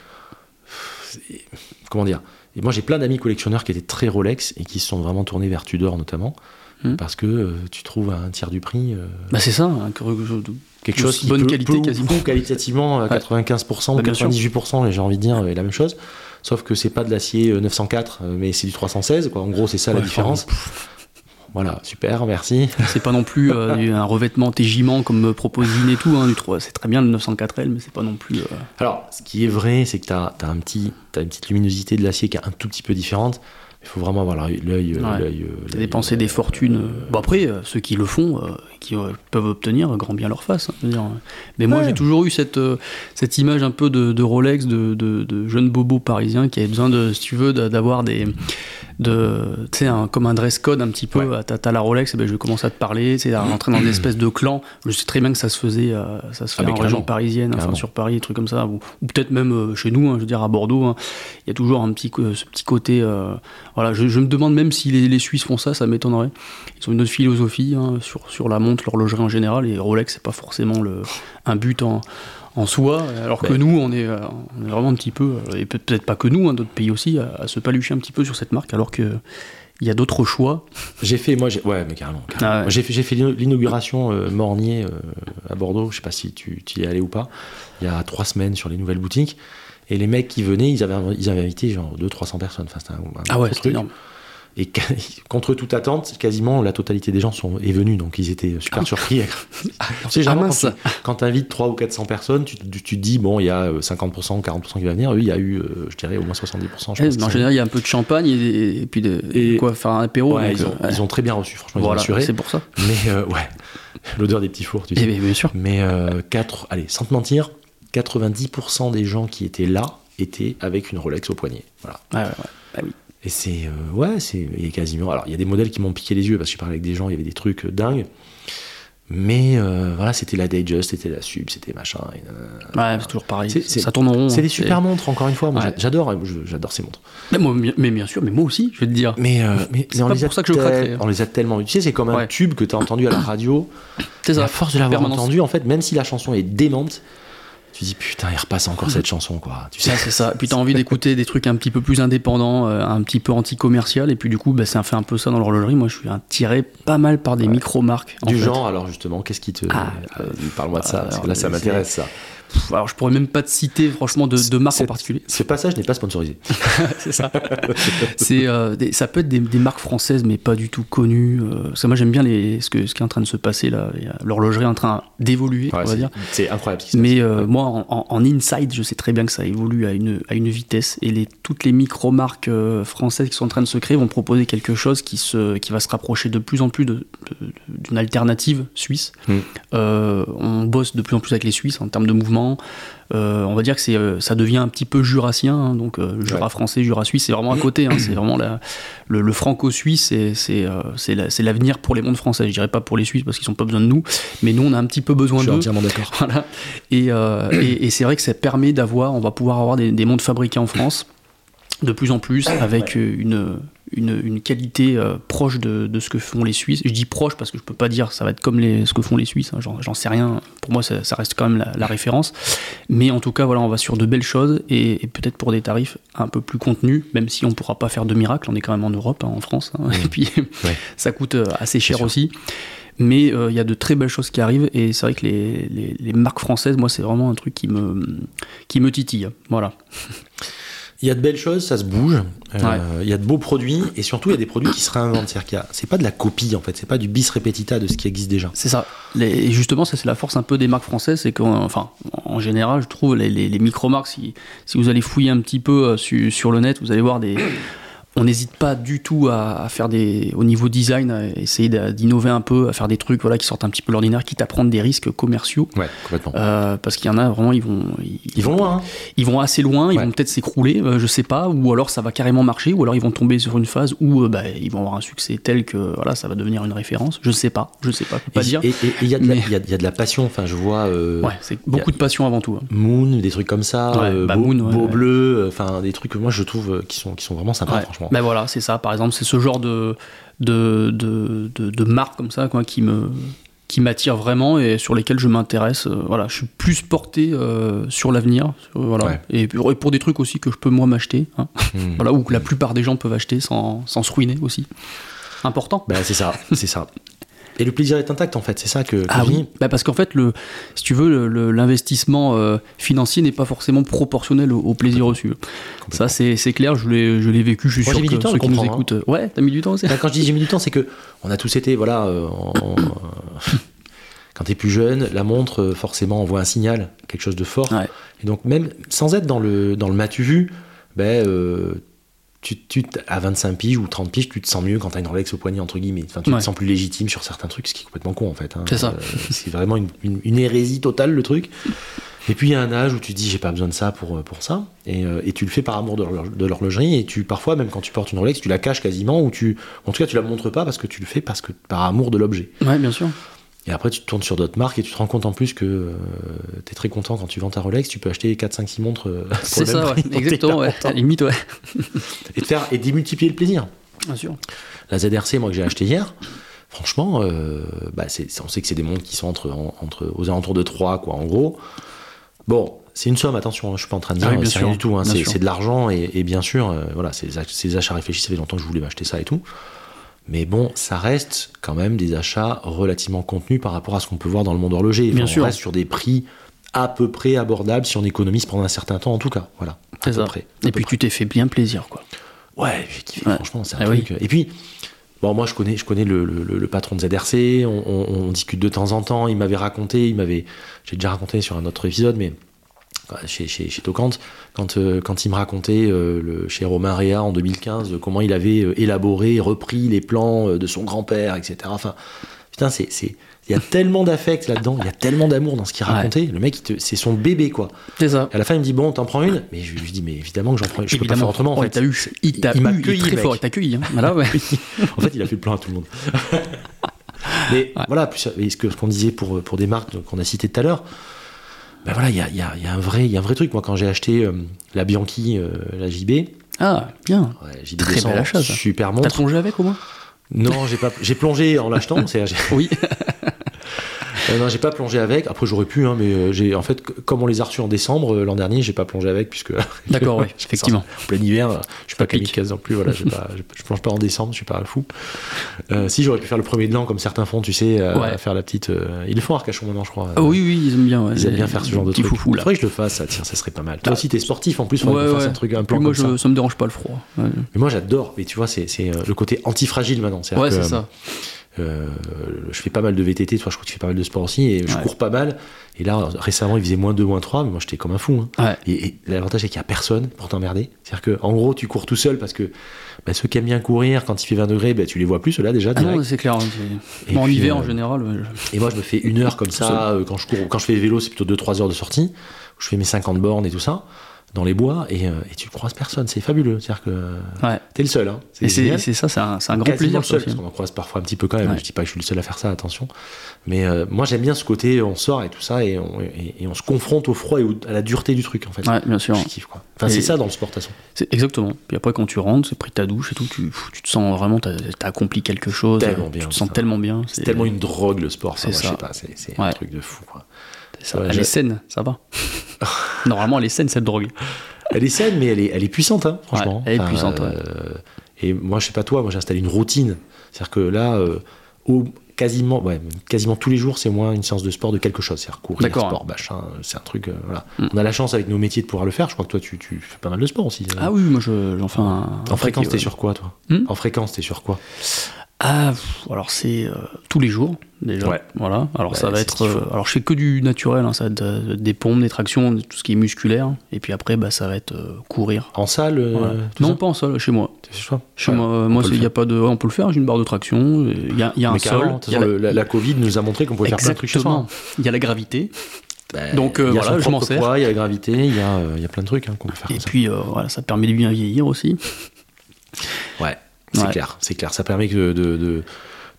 Comment dire? Et moi, j'ai plein d'amis collectionneurs qui étaient très Rolex et qui se sont vraiment tournés vers Tudor notamment. Mhm. Parce que euh, tu trouves à un tiers du prix. Bah c'est ça, hein, que- que- quelque chose qui bonne peut, qualité peut quasiment. qualitativement à 95% Bah, ou bien sûr. 98% et j'ai envie de dire la même chose sauf que c'est pas de l'acier euh, 904 euh, mais c'est du 316 quoi en gros c'est ça la différence voilà super merci c'est pas non plus euh, un revêtement tégiment comme me propose Zine et tout. Hein, c'est très bien le 904L, mais c'est pas non plus. euh, alors ce qui est vrai c'est que tu as, un petit t'as une petite luminosité de l'acier qui est un tout petit peu différente Il faut vraiment avoir l'œil. Ouais. euh, Dépenser des fortunes. Bon, après, ceux qui le font, qui peuvent obtenir, grand bien leur face. hein, dire. Mais moi, Ouais. j'ai toujours eu cette, euh, cette image un peu de, de Rolex, de, de, de jeune bobo parisien qui avait besoin, de, si tu veux, d'avoir des. De, tu sais, un- comme un dress code un petit peu. Ah, T'as la Rolex, et ben, je vais commencer à te parler, à rentrer dans des espèces de clans. Je sais très bien que ça se faisait, euh, ça se fait Ah, en région parisienne, enfin sur Paris, des trucs comme ça, ou, ou peut-être même euh, chez nous, hein, je veux dire à Bordeaux. hein. Il y a toujours un petit, ce petit côté. euh, voilà, je, je me demande même si les, les Suisses font ça, ça m'étonnerait. Ils ont une autre philosophie sur, sur la montre, l'horlogerie en général, et Rolex, c'est pas forcément le, un but en, en soi, alors que Ben. nous, on est, euh, on est vraiment un petit peu, euh, et peut- peut-être pas que nous, hein, d'autres pays aussi, à, à se palucher un petit peu sur cette marque, alors que il y a d'autres choix. J'ai fait, moi, j'ai- ouais, mais carrément. carrément. Ah ouais. J'ai fait, l'inauguration euh, Mornier euh, à Bordeaux. Je sais pas si tu, tu y es allé ou pas. Il y a trois semaines sur les nouvelles boutiques. Et les mecs qui venaient, ils avaient, ils avaient invité genre 200-300 personnes. Enfin, c'était un, un Ah ouais, truc. énorme. Et contre toute attente, quasiment la totalité des gens sont, est venue. Donc ils étaient super surpris. tu sais, généralement, Ah mince. quand tu invites 300 ou 400 personnes, tu, tu, tu te dis, bon, il y a euh, 50%, 40% qui va venir. Eux, il y a eu, euh, je dirais, au moins 70%. Je Eh, pense en général, il y a un peu de champagne et, et puis de, Et- quoi faire un apéro. Ouais, donc, ils, ont, euh, ils ont très bien reçu, franchement, ils ont voilà, c'est pour ça. Mais euh, ouais, l'odeur des petits fours, tu sais. Eh bien, sûr. Mais euh, quatre, allez, sans te mentir, 90% des gens qui étaient là étaient avec une Rolex au poignet. Voilà. Ouais, ouais, ouais. Bah oui. Et c'est euh, ouais, c'est il y a quasiment. Alors il y a des modèles qui m'ont piqué les yeux parce que j'ai parlé avec des gens, il y avait des trucs euh, dingues. Mais euh, voilà, c'était la Datejust, c'était la Sub, c'était machin. et. Ouais, c'est toujours pareil. Ça tourne en rond. C'est hein. des super montres, encore une fois. Moi, Ouais. J'adore, je- j'adore ces montres. Mais, moi, mais bien sûr, mais moi aussi, je vais te dire. Mais, euh, mais, C'est pas pour ça que je hein. On les a tellement sais, c'est comme un Ouais. tube que tu as entendu à la radio. C'est ça. à force de l'avoir entendu, en fait, même si la chanson est démente, tu dis putain, il repasse encore cette chanson, quoi. Tu sais, Ça, c'est ça. Puis t'as envie d'écouter des trucs un petit peu plus indépendants, euh, un petit peu anti-commercial. Et puis du coup, bah, ça fait un peu ça dans l'horlogerie. Moi, je suis attiré pas mal par des micro-marques. en du fait. genre, alors justement, qu'est-ce qui te. Ah, euh, Parle-moi de ça, parce que là, ça alors, m'intéresse, ça. Pff, Alors, je pourrais même pas te citer, franchement, de, de marques en particulier. Ce passage n'est pas sponsorisé. c'est ça. c'est, euh, des- ça peut être des, des marques françaises, mais pas du tout connues. euh, parce que moi, j'aime bien les, ce, que, ce qui est en train de se passer là. A L'horlogerie est en train d'évoluer, Ouais, on va dire. C'est incroyable ce qui se Mais euh, moi, en, en- en inside, je sais très bien que ça évolue à une, à une vitesse. Et les, toutes les micro-marques euh, françaises qui sont en train de se créer vont proposer quelque chose qui, se, qui va se rapprocher de plus en plus de- de- d'une alternative suisse. Mm. Euh, on bosse de plus en plus avec les Suisses en termes de mouvement. Euh, on va dire que c'est, euh, ça devient un petit peu jurassien, hein, donc euh, Jura Ouais. français, Jura suisse, c'est vraiment à côté. hein, c'est vraiment la- le, le franco-suisse, c'est, c'est, euh, c'est, la- c'est l'avenir pour les mondes français. Je dirais pas pour les Suisses parce qu'ils n'ont pas besoin de nous, mais nous on a un petit peu besoin Je suis d'eux. entièrement d'accord. Voilà. Et, et, et c'est vrai que ça permet d'avoir, on va pouvoir avoir des, des montres fabriquées en France de plus en plus avec une, une, une qualité euh, proche de, de ce que font les Suisses. Je dis proche parce que je peux pas dire ça va être comme les, ce que font les Suisses, hein, j'en, sais rien. Pour moi, ça, ça reste quand même la, la référence. Mais en tout cas, voilà, on va sur de belles choses et, et peut-être pour des tarifs un peu plus contenus, même si on pourra pas faire de miracle. On est quand même en Europe, hein, en France. hein. Et puis, Ouais. ça coûte euh, assez cher aussi. Mais euh, il y a de très belles choses qui arrivent et c'est vrai que les, les- les marques françaises, moi, c'est vraiment un truc qui me, qui me titille. Voilà. Il y a de belles choses, ça se bouge. Euh, Ouais. Il y a de beaux produits et surtout il y a des produits qui se réinventent. C'est-à-dire qu'il y a- c'est pas de la copie en fait, c'est pas du bis repetita de ce qui existe déjà. C'est ça. Et justement, ça, c'est la force un peu des marques françaises. C'est qu'en enfin, en général, je trouve les, les, les micro-marques, si, si vous allez fouiller un petit peu euh, su- sur le net, vous allez voir des. On n'hésite pas du tout à, à faire des. Au niveau design, à essayer d'innover un peu, à faire des trucs voilà, qui sortent un petit peu de l'ordinaire, quitte à prendre des risques commerciaux. Ouais, complètement. Euh, parce qu'il y en a vraiment, ils vont. Ils vont loin. hein. ils vont assez loin, ils vont peut-être s'écrouler, euh, je sais pas, ou alors ça va carrément marcher, ou alors ils vont tomber sur une phase où euh, bah, ils vont avoir un succès tel que voilà, ça va devenir une référence. Je sais pas, je sais pas, je peux pas Et- dire. Et il y, a de la- Mais- il y a- il y a de la passion. Enfin, je vois euh, Ouais, c'est beaucoup de passion avant tout. hein. Moon, des trucs comme ça, Ouais, bah, beau, Moon, beau bleu, enfin des trucs que moi je trouve qui sont qui sont vraiment sympas Ouais. Franchement. Ben voilà, c'est ça, par exemple, c'est ce genre de, de, de, de, de marque comme ça quoi, qui me qui m'attire vraiment et sur lesquels je m'intéresse. Euh, voilà, je suis plus porté euh, sur l'avenir, sur- voilà, Ouais. et, pour- et pour des trucs aussi que je peux moi m'acheter, hein. Hmm. voilà, ou que la plupart des gens peuvent acheter sans, sans se ruiner aussi. Important. Bah, c'est ça, c'est ça. Et le plaisir est intact en fait, c'est ça que, que Ah oui, bah parce qu'en fait, le, si tu veux, l'investissement euh, financier n'est pas forcément proportionnel au, au plaisir reçu. Ça, c'est clair, je l'ai vécu, je suis Moi, sûr mis que du temps ceux qui nous comprendre, écoutent. euh, Ouais, t'as mis du temps aussi. Bah, quand je dis j'ai mis du temps, c'est que on a tous été, voilà, euh, en- quand t'es plus jeune, la montre forcément envoie un signal, quelque chose de fort. Ouais. Et donc même sans être dans le dans le matu vu, ben euh, tu, tu à 25 piges ou 30 piges, tu te sens mieux quand t'as une Rolex au poignet, entre guillemets. Enfin, tu Ouais. te sens plus légitime sur certains trucs, ce qui est complètement con en fait. hein. C'est ça. Euh, c'est vraiment une, une- une hérésie totale le truc. Et puis il y a un âge où tu te dis j'ai pas besoin de ça pour, euh, pour ça. Et, euh, et tu le fais par amour de l'horlogerie. Et tu parfois, même quand tu portes une Rolex, tu la caches quasiment, ou tu, en tout cas tu la montres pas parce que tu le fais parce que par amour de l'objet. Ouais, bien sûr. Et après, tu te tournes sur d'autres marques et tu te rends compte en plus que tu es très content quand tu vends ta Rolex. Tu peux acheter 4, 5, 6 montres euh, C'est ça, ouais. Exactement, ouais. content. Limite, ouais. Et, de faire, et démultiplier le plaisir. Bien sûr. La ZRC, moi, que j'ai acheté hier, franchement, euh, bah, c'est- on sait que c'est des montres qui sont entre, en- entre, aux alentours de 3, quoi, en gros. Bon, c'est une somme, attention, hein, je suis pas en train de dire, Ah oui, bien c'est sûr, rien du tout, hein, c'est de l'argent et, et bien sûr, euh, voilà, c'est des achats réfléchis, ça fait longtemps que je voulais m'acheter ça et tout. Mais bon, ça reste quand même des achats relativement contenus par rapport à ce qu'on peut voir dans le monde horloger. Enfin, Bien on sûr. reste sur des prix à peu près abordables si on économise pendant un certain temps en tout cas. Voilà. à peu ça. près, à Et peu puis tu t'es fait bien plaisir, quoi. Ouais, j'ai kiffé, Ouais. franchement, c'est un Ah oui. truc. Et puis, bon, moi, je connais, je connais le, le- le patron de ZRC, on, on- on discute de temps en temps. Il m'avait raconté, il m'avait, j'ai déjà raconté sur un autre épisode, mais euh, chez, chez, chez Tocante, quand, euh, quand il me racontait euh, le, chez Romain Réa en 2015, euh, comment il avait élaboré, repris les plans de son grand-père, etc. Enfin, putain, c'est. il y a tellement d'affect là-dedans, il y a tellement d'amour dans ce qu'il Ouais. racontait. Le mec, c'est son bébé, quoi. C'est ça. Et à la fin, il me dit Bon, t'en prends une Mais je lui dis Mais évidemment que j'en prends une. Je peux pas faire Évidemment. autrement, en fait. il eu. Il t'a eu. Accueilli, très mec. fort. Il t'a accueilli. Hein. Voilà, ouais. en fait, il a fait le plein à tout le monde. Mais Ouais. voilà, plus, ce qu'on disait pour, pour des marques qu'on a citées tout à l'heure, ben voilà, il y a, y a- y a un vrai, y a un vrai truc. Moi, quand j'ai acheté euh, la Bianchi, euh, la JB, Ah, bien. ouais, JB Très 200, bel achat, ça. super T'as montre. plongé avec au moins? Non, j'ai pas, j'ai plongé en l'achetant. Oui. euh, non, j'ai pas plongé avec. Après, j'aurais pu, hein, mais euh, j'ai, en fait, comme on les a reçus en décembre euh, l'an dernier, j'ai pas plongé avec puisque D'accord, ouais, effectivement. En plein hiver, je suis pas kamikaze non plus, voilà, pas- je, plonge pas en décembre, je suis pas fou. Euh, si j'aurais pu faire le premier de l'an comme certains font, tu sais, euh, Ouais. faire la petite. ils le font à Arcachon maintenant, je crois. Ah oui, oui, ils aiment bien. Ouais. Ils aiment bien faire ce genre de truc. foufou, là. Faudrait que je le fasse, ça, tiens, ça serait pas mal. Toi Ah. aussi, t'es sportif en plus, faudrait Ouais, que un truc, un plan moi, comme je, ça. ça me dérange pas le froid. Mais moi, j'adore, mais tu vois, c'est le côté antifragile maintenant. Ouais, c'est ça. Euh, je fais pas mal de VTT, toi, je crois que tu fais pas mal de sport aussi, et je Ouais. cours pas mal. Et là, récemment, il faisait moins 2, moins 3, mais moi, j'étais comme un fou. hein. Ouais. Et, et l'avantage, c'est qu'il n'y a personne pour t'emmerder. C'est-à-dire que, en gros, tu cours tout seul parce que bah, ceux qui aiment bien courir, quand il fait 20 degrés, bah, tu les vois plus, ceux-là, déjà. Ah non, c'est clair. hein, Et Bon, en hiver, euh, en général. ouais, je- Et moi, je me fais une heure comme ça, euh, quand je cours, quand je fais vélo, c'est plutôt 2-3 heures de sortie, où je fais mes 50 bornes et tout ça, dans les bois, et, euh, et tu croises personne. C'est fabuleux. C'est-à-dire que Ouais. t'es le seul. Hein. Et c'est ça, c'est un, grand plaisir. le seul, ça parce aussi. qu'on en croise parfois un petit peu quand même. Ouais. Je dis pas que je suis le seul à faire ça, attention. Mais euh, moi, j'aime bien ce côté, on sort et tout ça, et on, et, et on se confronte au froid et au- à la dureté du truc, en fait. Ouais, bien sûr. Je kiffe, quoi. Enfin, c'est ça dans le sport, de toute façon. Exactement. Puis après, quand tu rentres, c'est pris ta douche et tout, tu, tu te sens vraiment, t'as as accompli quelque chose. Tellement bien, Tu te sens ça. tellement bien. C'est tellement une drogue, le sport. C'est ça. c'est un truc de fou, quoi. C'est ça. Ouais, Elle je- est saine, ça va. Normalement, elle est saine, cette drogue. Elle est saine, mais elle est, elle est puissante, hein, franchement. Ouais, elle est puissante, ouais. euh, Et moi, je sais pas toi, moi j'ai installé une routine. C'est-à-dire que là, euh, au, quasiment, ouais, quasiment tous les jours, c'est moins une séance de sport de quelque chose. C'est-à-dire courir, sport, machin, c'est un truc. euh, voilà. Mm. On a la chance avec nos métiers de pouvoir le faire. Je crois que toi, tu, tu fais pas mal de sport aussi. euh. Ah oui, moi, je- j'en fais un. En un fréquence, t'es sur quoi, toi? Hmm? En fréquence, t'es sur quoi? Ah, alors c'est euh, tous les jours déjà. Ouais. Voilà. Alors Ouais, ça va être. euh, alors je fais que du naturel, hein, ça va être euh, des pompes, des tractions, tout ce qui est musculaire. Et puis après, bah, ça va être courir. En salle Voilà. non, ça pas en sol, chez moi. Sur toi Chez Ouais. moi, il y a pas de. on peut le faire. J'ai une barre de traction. Il y a, il y a un sol. y a la- la, la Covid nous a montré qu'on pouvait faire plein de trucs chez soi. Exactement. Il y a la gravité. Bah, Donc, euh, voilà, je m'en sers. il y a la gravité, il y a, euh, il y a plein de trucs hein, qu'on peut faire Et comme ça. puis euh, voilà, ça permet de bien vieillir aussi. Ouais, c'est Ouais. clair, c'est clair. Ça permet de, de, de,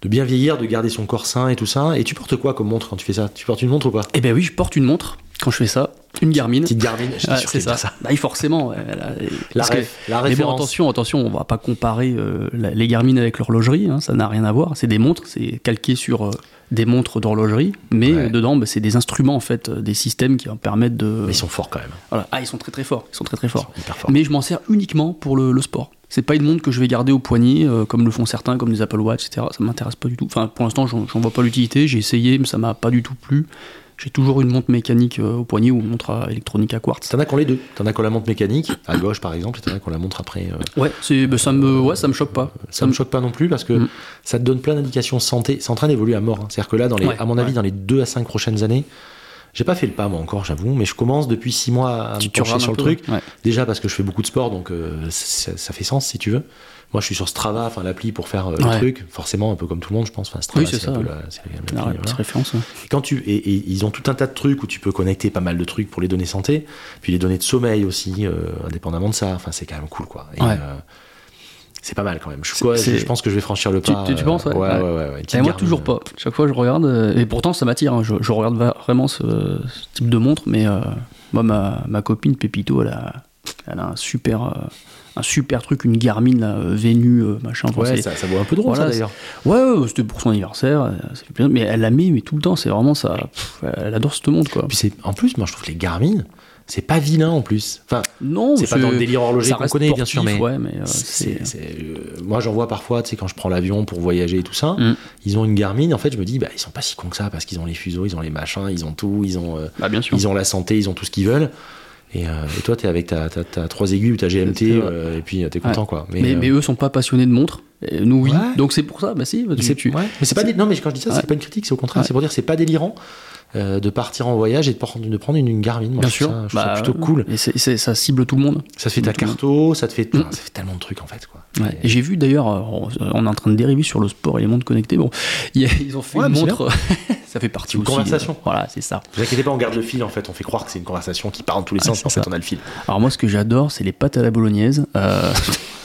de bien vieillir, de garder son corps sain et tout ça. Et tu portes quoi comme montre quand tu fais ça? Tu portes une montre ou pas Eh ben oui, je porte une montre quand je fais ça, une Garmin. Petite Garmin, je sûr c'est qu'il y a ça. Bah oui, forcément. ouais, là, et- La, que- la Mais bon, référence. attention, attention, on va pas comparer euh, la- les Garmin avec l'horlogerie, hein, ça n'a rien à voir. C'est des montres, c'est calqué sur euh, des montres d'horlogerie, mais Ouais. dedans, bah, c'est des instruments en fait, euh, des systèmes qui en permettent de. Mais ils sont forts quand même. Voilà. Ah, ils sont très très forts, ils sont très très Ils forts. sont hyper forts. Mais je m'en sers uniquement pour le, le sport. C'est pas une montre que je vais garder au poignet, euh, comme le font certains, comme des Apple Watch, etc. Ça m'intéresse pas du tout. Enfin, pour l'instant, j'en vois pas l'utilité. J'ai essayé, mais ça m'a pas du tout plu. J'ai toujours une montre mécanique euh, au poignet ou une montre à électronique à quartz. T'en as qui ont les deux. T'en as qui ont la montre mécanique, à gauche par exemple, et t'en as qui ont la montre après. euh, Ouais, c'est, bah, ça me, ouais, ça me choque pas. Ça me choque pas non plus parce que Mm. ça te donne plein d'indications santé. C'est en train d'évoluer à mort. hein. C'est-à-dire que là, dans les, Ouais, à mon avis, ouais. dans les 2 à 5 prochaines années, J'ai pas fait le pas moi encore, j'avoue, mais je commence depuis six mois à Tu- me pencher sur le truc. ouais. Déjà parce que je fais beaucoup de sport, donc euh, ça, ça fait sens si tu veux. Moi, je suis sur Strava, enfin l'appli pour faire euh, le truc, forcément un peu comme tout le monde, je pense. Enfin, Strava, Oui, c'est un peu la- la- La voilà. référence. ouais. Et quand tu et, et ils ont tout un tas de trucs où tu peux connecter pas mal de trucs pour les données santé, puis les données de sommeil aussi, euh, indépendamment de ça. Enfin, c'est quand même cool, quoi. Et, c'est pas mal quand même. Je, quoi, pense que je vais franchir le pas. tu- tu euh, penses, ouais ouais, Ouais. ouais, ouais, Et moi, toujours pas. Chaque fois, je regarde, euh, et pourtant, ça m'attire. hein. Je, je regarde vraiment ce, ce type de montre, mais euh, moi, ma, ma copine Pépito, elle a, elle a un super, euh, un super truc, une Garmin, là, Venu, euh, machin. Enfin, Ouais, ça, ça vaut un peu drôle, Voilà, ça d'ailleurs. Ouais, c'était pour son anniversaire, ça fait plaisir. Mais elle la met, mais tout le temps, c'est vraiment ça. pff, elle adore cette montre, quoi. Puis en plus, moi je trouve que les Garmin, c'est pas vilain en plus. Enfin, Non, c'est pas dans le délire horloger qu'on connaît, bien sûr, mais Ouais, mais euh, c'est- euh, moi j'en vois parfois, tu sais, quand je prends l'avion pour voyager et tout ça, Mm. ils ont une Garmin. En fait, je me dis, bah ils sont pas si cons que ça parce qu'ils ont les fuseaux, ils ont les machins, ils ont tout, ils ont, euh, Bah, bien sûr. ils ont la santé, ils ont tout ce qu'ils veulent. Et, euh, et toi, t'es avec ta, ta, ta 3 aiguilles ou ta GMT, euh, et puis euh, t'es content quoi. Mais, euh, mais eux sont pas passionnés de montres. Et nous, oui. Ouais. Donc c'est pour ça, bah si. bah, mais tu- c'est tu- ouais, mais c'est pas non mais quand je dis ça c'est pas une critique c'est au contraire c'est pour dire c'est pas délirant euh, de partir en voyage et de prendre, de prendre une, une Garmin Moi, Bien je sûr. ça, je Bah, plutôt cool Et c'est- ça cible tout le monde. ça te fait ta monde. carto ça te fait Mm. ça fait tellement de trucs en fait quoi Ouais. Et j'ai vu d'ailleurs, euh, on est en train de dériver sur le sport et les montres connectées. Bon, ils ont fait Ouais, une montre. ça fait partie Une aussi. conversation. euh, voilà, c'est ça. Ne vous inquiétez pas, on garde le fil en fait. On fait croire que c'est une conversation qui part dans tous les Ah, sens. En fait, ça. on a le fil. Alors moi, ce que j'adore, c'est les pâtes à la bolognaise. Euh,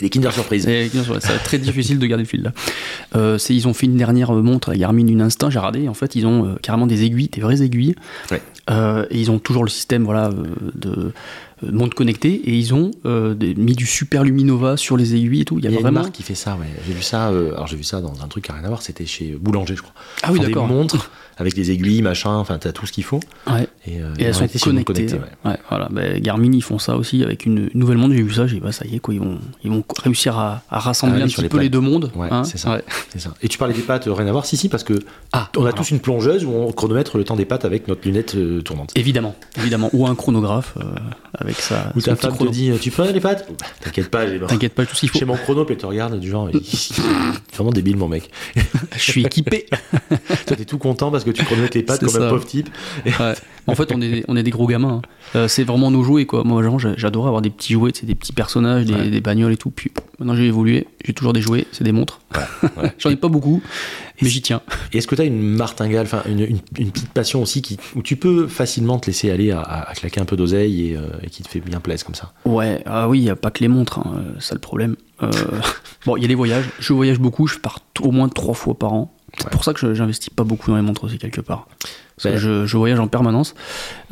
Les Kinder Surprise. Et bien sûr, c'est très difficile de garder le fil là. Euh, c'est- ils ont fait une dernière montre, la Garmin une instinct, j'ai regardé, en fait ils ont euh, carrément des aiguilles, des vraies aiguilles. Ouais. Euh, et ils ont toujours le système voilà, euh, de euh, montre connectée et ils ont euh, des- mis du super luminova sur les aiguilles et tout. Il y a, Il y a une marque qui fait ça, ouais. J'ai vu ça. euh, alors j'ai vu ça dans un truc qui a rien à voir. C'était chez Boulanger, je crois. Ah oui, font d'accord. Des montres avec les aiguilles, machin. Enfin, t'as tout ce qu'il faut. Ouais. Et, euh, Et elles sont connectées. montre ouais. ouais. voilà. Ben, Garmin ils font ça aussi avec une nouvelle montre. J'ai vu ça, j'ai dit bah, ça y est quoi, ils vont, ils vont réussir à, à rassembler Ah, un petit les peu les deux mondes. Ouais, hein. c'est ça. Ça. Et tu parlais des pattes, rien à voir. Si, si, parce que Ah, on a tous une plongeuse où on chronomètre le temps des pattes avec notre lunette tournante. Évidemment, évidemment. Ou un chronographe avec ça. Où ta femme te dit, tu peux les pattes Bah, T'inquiète pas, j'ai T'inquiète pas, tout ce qu'il faut. Chez mon chrono, puis te regarde du genre, il- vraiment débile mon mec. Je suis équipé. Toi t'es tout content parce que tu chronomètres les pattes comme un pauvre type. Ouais. En fait, on est, on est des gros gamins. hein. Euh, c'est vraiment nos jouets, quoi. Moi, genre, j'a- j'adorais avoir des petits jouets, c'est des petits personnages, des, Ouais. des bagnoles et tout. Puis maintenant, j'ai évolué. J'ai toujours des jouets, c'est des montres. ouais. J'en ai pas beaucoup, mais j'y tiens. Et est-ce que tu as une martingale, enfin une, une- une petite passion aussi qui, où tu peux facilement te laisser aller à claquer un peu d'oseille et, euh, et qui te fait bien plaisir comme ça Ouais, ah oui, il n'y a pas que les montres, hein, euh, ça le problème. Euh, bon, il y a les voyages. Je voyage beaucoup, je pars au moins trois fois par an. C'est Ouais. pour ça que j'investis pas beaucoup dans les montres aussi, quelque part. Parce Ben- que je, je voyage en permanence.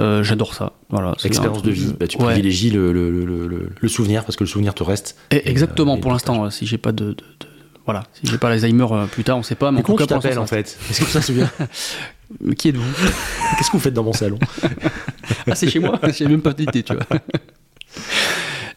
Euh, J'adore ça. Voilà, Expérience de vie, bah, tu ouais. privilégies le, le- le- le- souvenir parce que le souvenir te reste. Et- Exactement, pour l'instant, si j'ai pas de, de- de- Voilà, si j'ai pas l'Alzheimer plus tard, on sait pas, mais Mais en tout cas, en fait? Est-ce que ça- Mais Qui êtes-vous Qu'est-ce que vous faites dans mon salon Ah, c'est chez moi J'ai même pas d'idée, tu vois. Donc,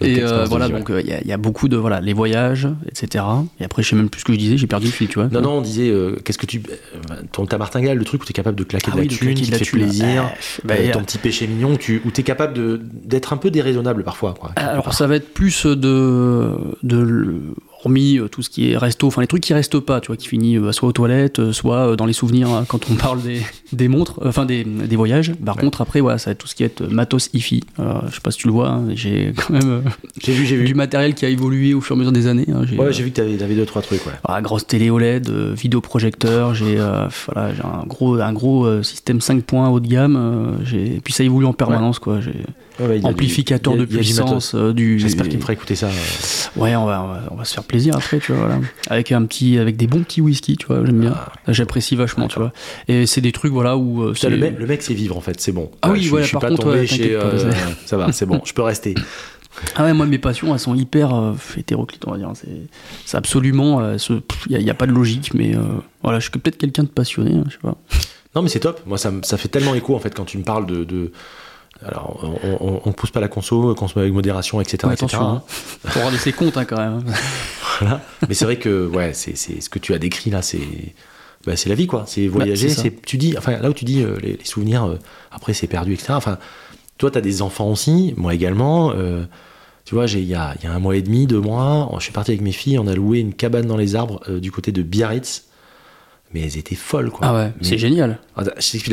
Et euh, voilà, donc euh, il y, a- il y a beaucoup de voilà les voyages, etc. Et après, je sais même plus ce que je disais, j'ai perdu le fil, tu vois. Non, non, on disait, euh, qu'est-ce que tu. euh, ton, ta martingale, le truc où tu es capable de claquer Ah de oui, la de thune, claquer qui te fait thune. plaisir, Euh, bah, euh, y a- ton petit péché mignon, tu, où tu es capable de- d'être un peu déraisonnable parfois. Quoi, quelque Alors part. ça va être plus de, de le- hormis euh, tout ce qui est resto, enfin les trucs qui restent pas, tu vois, qui finit euh, soit aux toilettes, euh, soit dans les souvenirs hein, quand on parle des, des montres, enfin des, des voyages. Par Ouais. contre après, voilà, ça va être tout ce qui est matos hi-fi. Je sais pas si tu le vois, hein, j'ai quand même J'ai vu, j'ai vu. du matériel qui a évolué au fur et à mesure des années. hein, j'ai, Ouais, j'ai vu que t'avais avais deux, trois trucs. Ouais. voilà, grosse télé OLED, vidéoprojecteur, j'ai voilà, j'ai un gros, un gros système 5 points haut de gamme, j'ai, et puis ça évolue en permanence, quoi. J'ai Ouais, ouais, du- amplificateur il y a- de il y a du matos. puissance, euh, du. J'espère qu'il me fera écouter ça. euh. Ouais, on va, on va, on va se faire plaisir après, tu vois, voilà. Avec un petit, avec des bons petits whisky, tu vois, j'aime bien. Ah, J'apprécie vachement, tu vois. Et c'est des trucs, voilà, où. euh, Putain, le, mec, le mec, c'est vivre en fait, c'est bon. Ah oui, je, voilà, je suis par pas contre, tombé chez. pas, euh, ça va, c'est bon, je peux rester. Ah ouais, moi, mes passions, elles sont hyper euh, hétéroclites, on va dire. C'est, c'est absolument. Il n'y a, pas de logique, mais euh, voilà, je suis peut-être quelqu'un de passionné, hein, je sais pas. Non, mais c'est top. Moi, ça, ça fait tellement écho en fait quand tu me parles de. de- Alors, on, on pousse pas la conso, consomme avec modération, etc. Etc. attention, hein. faut regarder ses comptes, hein, quand même. Voilà. Mais c'est vrai que ouais, c'est c'est- ce que tu as décrit là, c'est bah, c'est la vie quoi. C'est voyager. c'est tu dis, enfin là où tu dis euh, les, les souvenirs, euh, après c'est perdu, etc. Enfin, toi, tu as des enfants aussi, moi également. euh, tu vois, j'ai- il y y a un mois et demi, deux mois, je suis parti avec mes filles, on a loué une cabane dans les arbres du côté de Biarritz. Mais elles étaient folles, quoi. Ah ouais, Mais- c'est génial. Ah,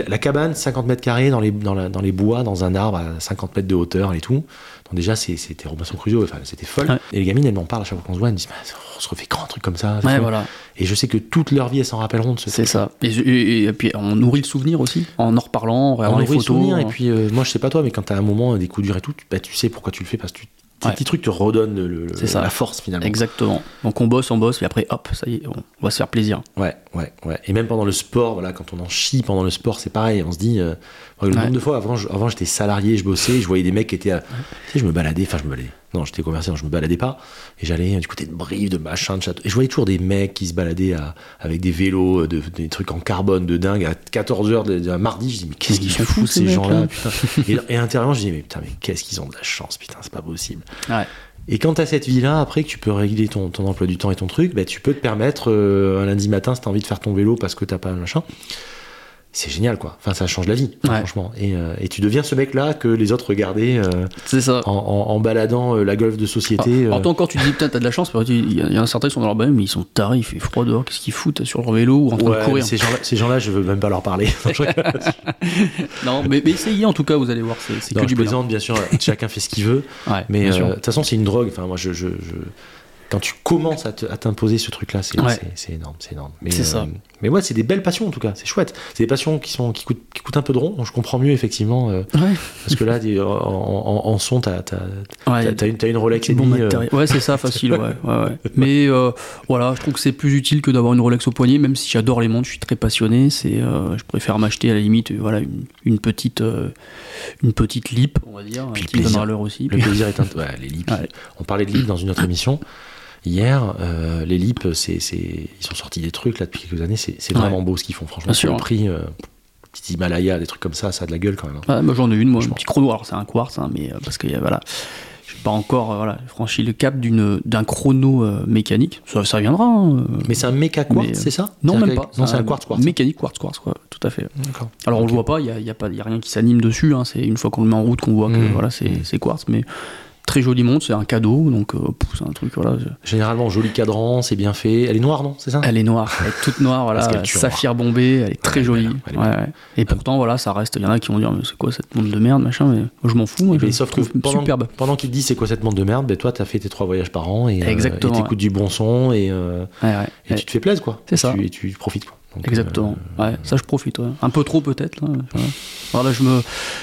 la- cabane, 50 mètres carrés dans les, dans, la- dans les bois, dans un arbre à 50 mètres de hauteur et tout. Donc déjà, c'était Robinson Crusoe, enfin, c'était folle. Ouais. Et les gamines, elles m'en parlent à chaque fois qu'on se voit, elles me disent, Bah, on se refait un truc comme ça Ouais, voilà, Et je sais que toute leur vie, elles s'en rappelleront de ce c'est ça. Et, et- et puis on nourrit le souvenir aussi, en en reparlant, en On regardant les nourrit le photos. souvenir, et hein. puis euh, moi je sais pas toi mais quand t'as un moment des coups durs et tout tu, bah, tu sais pourquoi tu le fais parce que tu, ces Ouais. petits trucs te redonnent le, le- C'est ça. la force finalement Exactement. Donc on bosse, on bosse, et après, hop, ça y est, on va se faire plaisir. ouais ouais ouais et même pendant le sport voilà quand on en chie pendant le sport c'est pareil on se dit euh, le Ouais. nombre de fois avant avant j'étais salarié je bossais je voyais des mecs qui étaient à- tu sais je me baladais enfin je me baladais non j'étais commerçant je me baladais pas et j'allais euh, du côté de Brive de machin de château et je voyais toujours des mecs qui se baladaient à- avec des vélos de, des trucs en carbone de dingue à 14h de, de- mardi je dis mais qu'est-ce Ils qu'ils foutent ces ces gens-là là. putain et, et intérieurement je dis mais putain mais qu'est-ce qu'ils ont de la chance putain c'est pas possible Ouais. Et quand as cette vie-là, après que tu peux régler ton, ton emploi du temps et ton truc, bah, tu peux te permettre euh, un lundi matin si tu as envie de faire ton vélo parce que t'as pas un machin. C'est génial quoi. Enfin, ça change la vie, Ouais. franchement. Et, euh, et tu deviens ce mec-là que les autres regardaient euh, C'est ça. en, en- en baladant euh, la golf de société. Alors, toi encore, tu te dis, putain, t'as de la chance, parce qu'il y, a- il y en a certains qui sont dans leur bagnole, mais ils sont tarés, il fait froid dehors, qu'est-ce qu'ils foutent sur leur vélo ou en train Ouais, de courir ces gens-là, ces gens-là, je veux même pas leur parler. Non, mais, mais essayez en tout cas, vous allez voir, c'est que je du plaisante, bien sûr. Chacun fait ce qu'il veut. Ouais, Mais de toute façon, c'est une drogue. Enfin, moi, je, je, je- quand tu commences à te- à t'imposer ce truc-là, c'est énorme, c'est énorme. Mais, C'est ça. Mais ouais, c'est des belles passions en tout cas. C'est chouette. C'est des passions qui sont qui coûtent, qui coûtent un peu de rond. Donc je comprends mieux effectivement euh, Ouais, parce que là, en, en- en son, t'as t'as- ouais, une, t'as une Rolex et bon demie. euh. Ouais, c'est ça, facile, ouais. Mais euh, voilà, je trouve que c'est plus utile que d'avoir une Rolex au poignet, même si j'adore les montres, je suis très passionné. C'est, euh, je préfère m'acheter à la limite, voilà, une, une petite, une petite lip, on va dire, Puis qui donnera l'heure aussi. Le plaisir est un. Ouais, les lips. On parlait de lips dans une autre émission. Hier, euh, les c'est, c'est, ils sont sortis des trucs là depuis quelques années. C'est, Ouais. vraiment beau ce qu'ils font. Franchement, Bien sûr. prix, euh, petit Himalaya, des trucs comme ça, ça a de la gueule quand même. hein. Moi j'en ai une, moi, un petit chrono. Alors c'est un quartz, hein, mais euh, parce que voilà, j'ai pas encore euh, voilà, franchi le cap d'une, d'un chrono mécanique. Ça, ça viendra. hein. Mais c'est un méca quartz, c'est ça? non, même pas. Non, c'est un quartz quartz. Mécanique quartz quartz, quoi, tout à fait. D'accord. Alors on Ok. le voit pas, il y a, y a pas, il y a rien qui s'anime dessus. C'est une fois qu'on le met en route qu'on voit que Mm. voilà, c'est, c'est quartz, mais très jolie montre, c'est un cadeau, donc euh, c'est un truc voilà. je- Généralement, joli cadran, c'est bien fait. Elle est noire, non C'est ça? Elle est noire, elle est toute noire, voilà, saphir bombé, elle est très jolie. belle, elle est Ouais, ouais. Et pourtant voilà, ça reste. Il y en a qui vont dire mais c'est quoi cette montre de merde, machin. Mais moi je m'en fous, moi, je Mais la sauf trouve pendant, superbe. pendant qu'il te dit c'est quoi cette montre de merde, ben toi t'as fait tes trois voyages par an et euh, t'écoutes du bon son et, euh, et tu te fais plaisir quoi. C'est Et ça. Tu, et tu profites quoi. Donc, Exactement. euh, ouais, ça je profite. ouais. Un peu trop peut-être. Là, voilà. Alors là, je me,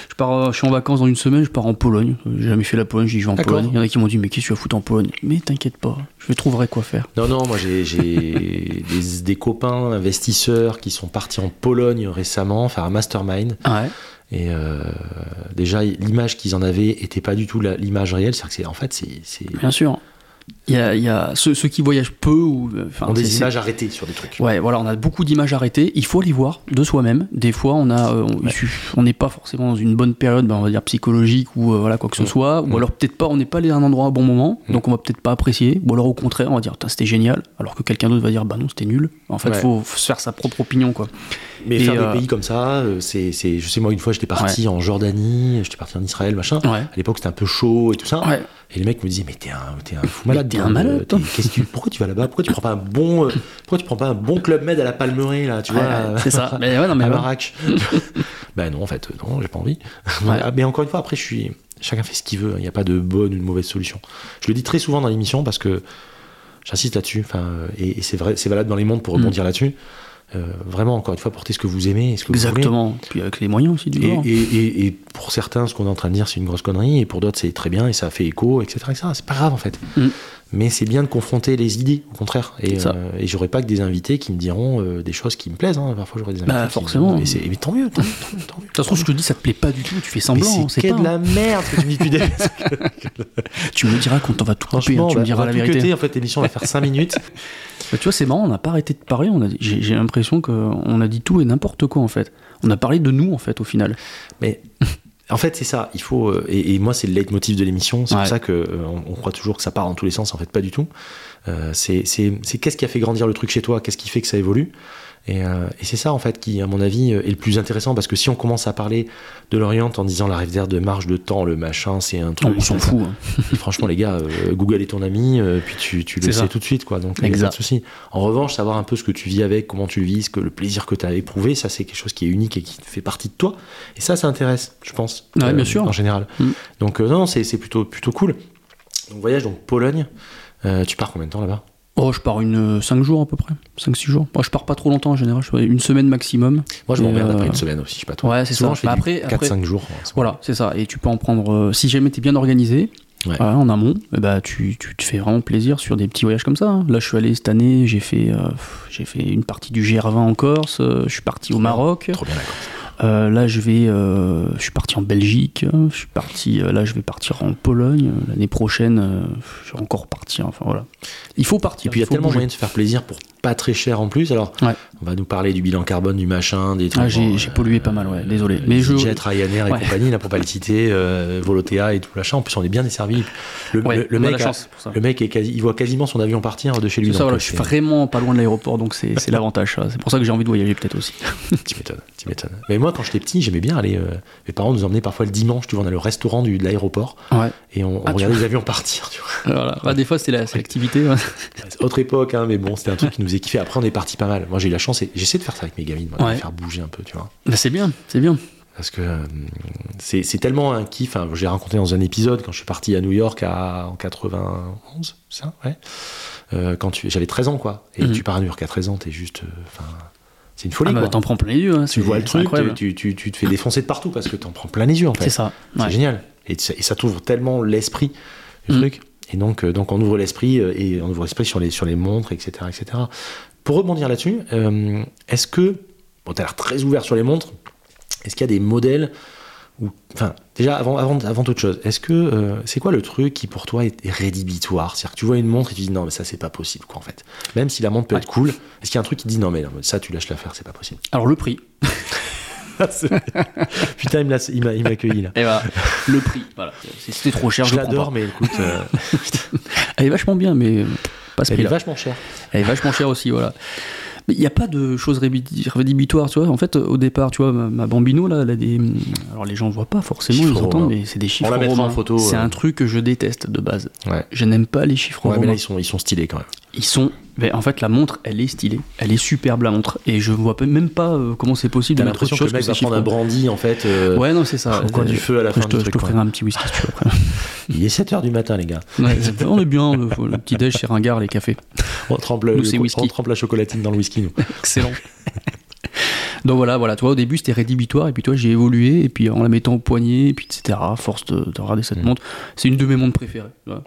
je pars, euh, je suis en vacances dans une semaine, je pars en Pologne. J'ai jamais fait la Pologne, j'y vais en D'accord. Pologne. Il y en a qui m'ont dit mais qu'est-ce que tu vas foutre en Pologne? Mais t'inquiète pas, je trouverai quoi faire. Non, non, moi j'ai j'ai des, des copains investisseurs qui sont partis en Pologne récemment faire un mastermind. Ouais. Et euh, déjà, l'image qu'ils en avaient était pas du tout la- l'image réelle. C'est-à-dire que c'est en fait, c'est c'est- Bien sûr. Il y a, il y a ceux, ceux qui voyagent peu ou euh, enfin ont des images arrêtées sur des trucs. Ouais, voilà, on a beaucoup d'images arrêtées. Il faut les voir de soi-même. Des fois, on a, euh, on il on n'est pas forcément dans une bonne période, ben, on va dire psychologique ou euh, voilà quoi que ce Mm. soit. Mm. Ou alors peut-être pas, on n'est pas allé à un endroit à bon moment, Mm. donc on va peut-être pas apprécier. Ou alors au contraire, on va dire, c'était génial. Alors que quelqu'un d'autre va dire, bah non, c'était nul. En fait, Ouais. faut, faut se faire sa propre opinion, quoi. Mais Et, faire euh, des pays comme ça, euh, c'est, c'est- je sais moi une fois j'étais parti en Jordanie, j'étais parti en Israël, machin. Ouais. À l'époque c'était un peu chaud et tout ça. Ouais. Et les mecs me disaient mais t'es un, t'es un fou malade. t'es un malade, euh, toi. t'es- qu'est-ce que tu- pourquoi tu vas là-bas? Pourquoi tu prends pas un bon, euh, pourquoi tu prends pas un bon club med à la Palmeraie là, tu vois? à- c'est ça. Mais ouais, non, mais à. Marac. ben non en fait euh, non j'ai pas envie. Mais encore une fois après je suis, chacun fait ce qu'il veut. Il n'y a pas de bonne ou de mauvaise solution. Je le dis très souvent dans l'émission parce que j'insiste là-dessus. Enfin euh, et, et c'est vrai, c'est valable dans les mondes pour Mm. rebondir là-dessus. Euh, vraiment encore une fois portez ce que vous aimez et ce que vous voulez. Exactement. Puis avec les moyens aussi du Et, bord. et- et- et pour certains, ce qu'on est en train de dire, c'est une grosse connerie, et pour d'autres, c'est très bien, et ça fait écho, etc. etc. C'est pas grave, en fait. Mm. Mais c'est bien de confronter les idées, au contraire. Et, euh, et j'aurai pas que des invités qui me diront euh, des choses qui me plaisent. Hein. Parfois, j'aurai des invités. Bah, qui- forcément. Mais tant mieux, tant mieux, tant mieux. tant mieux. De toute façon, je te dis, ça te plaît pas du tout, tu fais semblant. hein, c'est pas, de la merde ce que tu me dis depuis des Tu me diras quand on va tout couper, hein, tu bah, me diras la tout vérité. cutter, En fait, l'émission va faire 5 minutes. Bah, tu vois, c'est marrant, on n'a pas arrêté de parler. On a, j'ai, j'ai l'impression qu'on a dit tout et n'importe quoi en fait. On a parlé de nous en fait au final. Mais en fait, c'est ça. Il faut euh, et, et moi, c'est le leitmotiv de l'émission. C'est Ouais. pour ça que euh, on, on croit toujours que ça part dans tous les sens. En fait, pas du tout. Euh, c'est c'est c'est qu'est-ce qui a fait grandir le truc chez toi Qu'est-ce qui fait que ça évolue? Et, euh, et c'est ça, en fait, qui, à mon avis, euh, est le plus intéressant parce que si on commence à parler de l'Orient en disant la rivière de marge de temps, le machin, c'est un truc. on s'en fout. hein. Et franchement, les gars, euh, Google est ton ami, euh, puis tu, tu le sais tout de suite, quoi. Donc, il y a Exact. pas de souci. En revanche, savoir un peu ce que tu vis avec, comment tu le vis, ce que le plaisir que tu as éprouvé, ça, c'est quelque chose qui est unique et qui fait partie de toi. Et ça, ça intéresse, je pense. Ouais, bien sûr. En général. Mm. Donc, non, c'est plutôt, plutôt cool. Donc, voyage, donc Pologne. Tu pars combien de temps là-bas? Oh, je pars une 5 jours à peu près. 5-6 jours. Moi, je pars pas trop longtemps en général. Je une semaine maximum. Moi, je m'emmerde après euh, une semaine aussi, je sais pas toi. Ouais, c'est ça. je fais Bah, après- après- 4-5 jours. Voilà, c'est ça. Et tu peux en prendre. euh, si jamais t'es bien organisé, Ouais. voilà, en amont, eh bah, tu, tu te fais vraiment plaisir sur des petits voyages comme ça. hein. Là, je suis allé cette année, j'ai fait, euh, j'ai fait une partie du GR20 en Corse, euh, je suis parti au Maroc. Trop bien d'accord. Euh, là, je vais, euh, je suis parti en Belgique. Je suis parti. euh, là, je vais partir en Pologne l'année prochaine. euh, je vais encore partir. Enfin voilà. Il faut partir. Et puis il y a tellement bouger. moyen de se faire plaisir pour pas très cher en plus. Alors, Ouais. on va nous parler du bilan carbone, du machin, des trucs. Ah, j'ai bon, j'ai euh, pollué pas mal, ouais. Désolé. Mais je. Jet, Ryanair et Ouais. compagnie, là, pour pas les citer, euh, Volotea et tout machin. En plus, on est bien desservi. Le, Ouais, le- le mec, la a- chance pour ça. le mec est quasi, il voit quasiment son avion partir de chez lui. Ça, voilà, euh, je suis vraiment pas loin de l'aéroport, donc c'est c'est l'avantage. C'est pour ça que j'ai envie de voyager peut-être aussi. Tu m'étonnes, tu m'étonnes. Mais moi, quand j'étais petit, j'aimais bien aller. euh, mes parents nous emmenaient parfois le dimanche, tu vois, on allait au restaurant du, de l'aéroport et on, Ah, regardait les avions partir, tu vois. Voilà. Ah, des fois, c'est l'activité. Autre époque, hein, mais bon, c'était un truc qui nous faisait kiffer. Après, on est parti pas mal. Moi, j'ai eu la chance et j'essaie de faire ça avec mes gamines, moi, de Ouais. faire bouger un peu, tu vois. Bah, c'est bien, c'est bien. Parce que euh, c'est c'est tellement un kiff. Hein, J'ai raconté dans un épisode quand je suis parti à New York à, en 91, c'est ça Ouais. Euh, quand tu- j'avais 13 ans, quoi. Et Mhm. tu pars à New York à 13 ans, t'es juste. euh, Enfin, c'est une folie, Ah, bah, quoi. T'en prends plein les yeux. hein, Tu vois le truc, tu, tu, tu te fais défoncer de partout parce que t'en prends plein les yeux, en fait. C'est ça. C'est génial. Et, ça- et ça t'ouvre tellement l'esprit, le Mhm. truc. Et donc, euh, donc on ouvre l'esprit euh, et on ouvre l'esprit sur les, sur les montres, etc. etc. Pour rebondir là-dessus, euh, est-ce que. Bon, t'as l'air très ouvert sur les montres. Est-ce qu'il y a des modèles ou, Enfin, déjà, avant, avant, avant toute chose, est-ce que. euh, c'est quoi le truc qui pour toi est, est rédhibitoire? C'est-à-dire que tu vois une montre et tu dis non, mais ça, c'est pas possible, quoi, en fait. Même si la montre peut Ouais. être cool, est-ce qu'il y a un truc qui dit non, mais, non, mais ça, tu lâches l'affaire, c'est pas possible? Alors, le prix. Putain, il m'a- il m'a il m'a accueilli là. Et voilà. le prix. Voilà. C'était trop cher, je, l'adore, mais écoute, euh, Elle est vachement bien, mais euh, pas ce elle est vachement chère. Elle est vachement chère aussi, voilà. Mais il n'y a pas de choses rédhibi- rédhibitoires, tu vois. En fait, au départ, tu vois, ma, ma bambino, là, elle a des. Alors, les gens ne voient pas forcément, Chiffres ils entendent, romains. mais c'est des chiffres la mettra en romains. photo, C'est euh. un truc que je déteste de base. Ouais. Je n'aime pas les chiffres Ouais, mais romains. là, ils sont, ils sont stylés quand même. Ils sont. Mais en fait, la montre, elle est stylée. Elle est superbe, la montre. Et je vois pas- même pas euh, comment c'est possible de mettre autre que chose le que mec ces va prendre un brandy, en fait, euh, Ouais, non, c'est ça. au coin du feu à la Après, fin je te- je t'offrirai un petit whisky si tu veux après. Il est 7h du matin, les gars. Ouais, on est bien, le, le petit déj, c'est ringard, les cafés. On trempe, le- Nous, le- on trempe la chocolatine dans le whisky, nous. Excellent. Donc voilà, voilà, toi au début c'était rédhibitoire et puis toi j'ai évolué et puis en la mettant au poignet et puis etc. Force de, de regarder cette Mm. montre, c'est une de mes montres préférées. vois.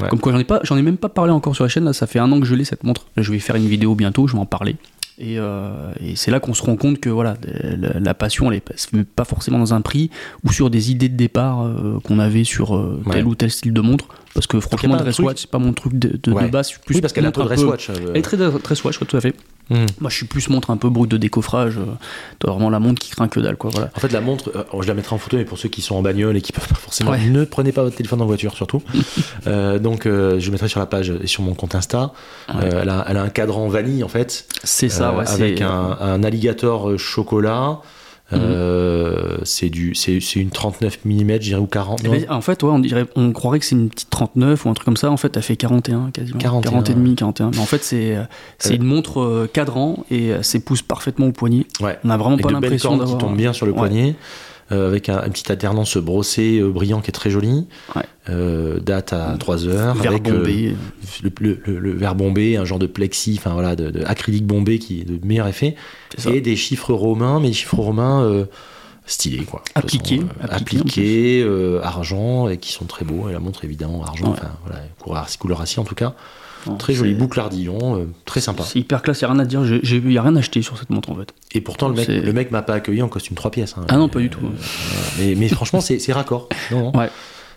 Ouais. Comme quoi j'en ai pas, j'en ai même pas parlé encore sur la chaîne là, ça fait un an que je l'ai cette montre. Je vais faire une vidéo bientôt, je vais en parler. Et, euh, et c'est là qu'on se rend compte que voilà, la, la passion elle est pas- forcément dans un prix ou sur des idées de départ euh, qu'on avait sur euh, Ouais. tel ou tel style de montre. Parce que franchement, dress truc- watch c'est pas mon truc de, de, de Ouais. base. je suis plus Oui, parce qu'elle de peu- dress watch. euh, Elle est très dress watch, ouais, tout à fait. hmm. Moi, je suis plus montre un peu brute de décoffrage. euh, T'as vraiment la montre qui craint que dalle, quoi. Voilà. En fait, la montre, euh, je la mettrai en photo, mais pour ceux qui sont en bagnole et qui peuvent pas forcément, Ouais. ne prenez pas votre téléphone en voiture, surtout. Euh, donc, euh, je mettrai sur la page et sur mon compte Insta. Ouais. Euh, elle, a, elle a un cadran vanille, en fait, C'est ça, euh, ouais. avec c'est- un, un alligator euh, Euh, c'est du, c'est c'est une 39 mm, je dirais, ou 40. Eh non ben, en fait, ouais, on, dirait, on croirait que c'est une petite 39 ou un truc comme ça. En fait, elle fait 41 quasiment. 41, 40 et demi, 41. Mais en fait, c'est euh, c'est une montre euh, cadran et s'épouse parfaitement au poignet. Ouais. On n'a vraiment Avec pas l'impression cornes qui d'avoir. tombent bien sur le Ouais. poignet, avec un, une petite alternance brossée euh, brillant qui est très jolie. Ouais. Euh, date à 3 heures. Verre avec, euh, bombé. le, le- le- le verre bombé, un genre de plexi, enfin voilà, de, de acrylique bombé qui est de meilleur effet, et des chiffres romains, mais des chiffres romains euh, stylés quoi. Appliqués, façon, euh, euh, argent, et qui sont très beaux. Et la montre évidemment argent, Ouais. enfin voilà, couleur, couleur acier en tout cas. Non, Très joli boucle ardillon, euh, très sympa. C'est hyper classe, il a rien à dire. Il n'y a rien acheté sur cette montre en fait. Et pourtant le mec, le mec m'a pas accueilli en costume trois pièces. hein. Ah non, pas du tout. Mais, mais franchement, c'est c'est raccord. Non, non. Ouais.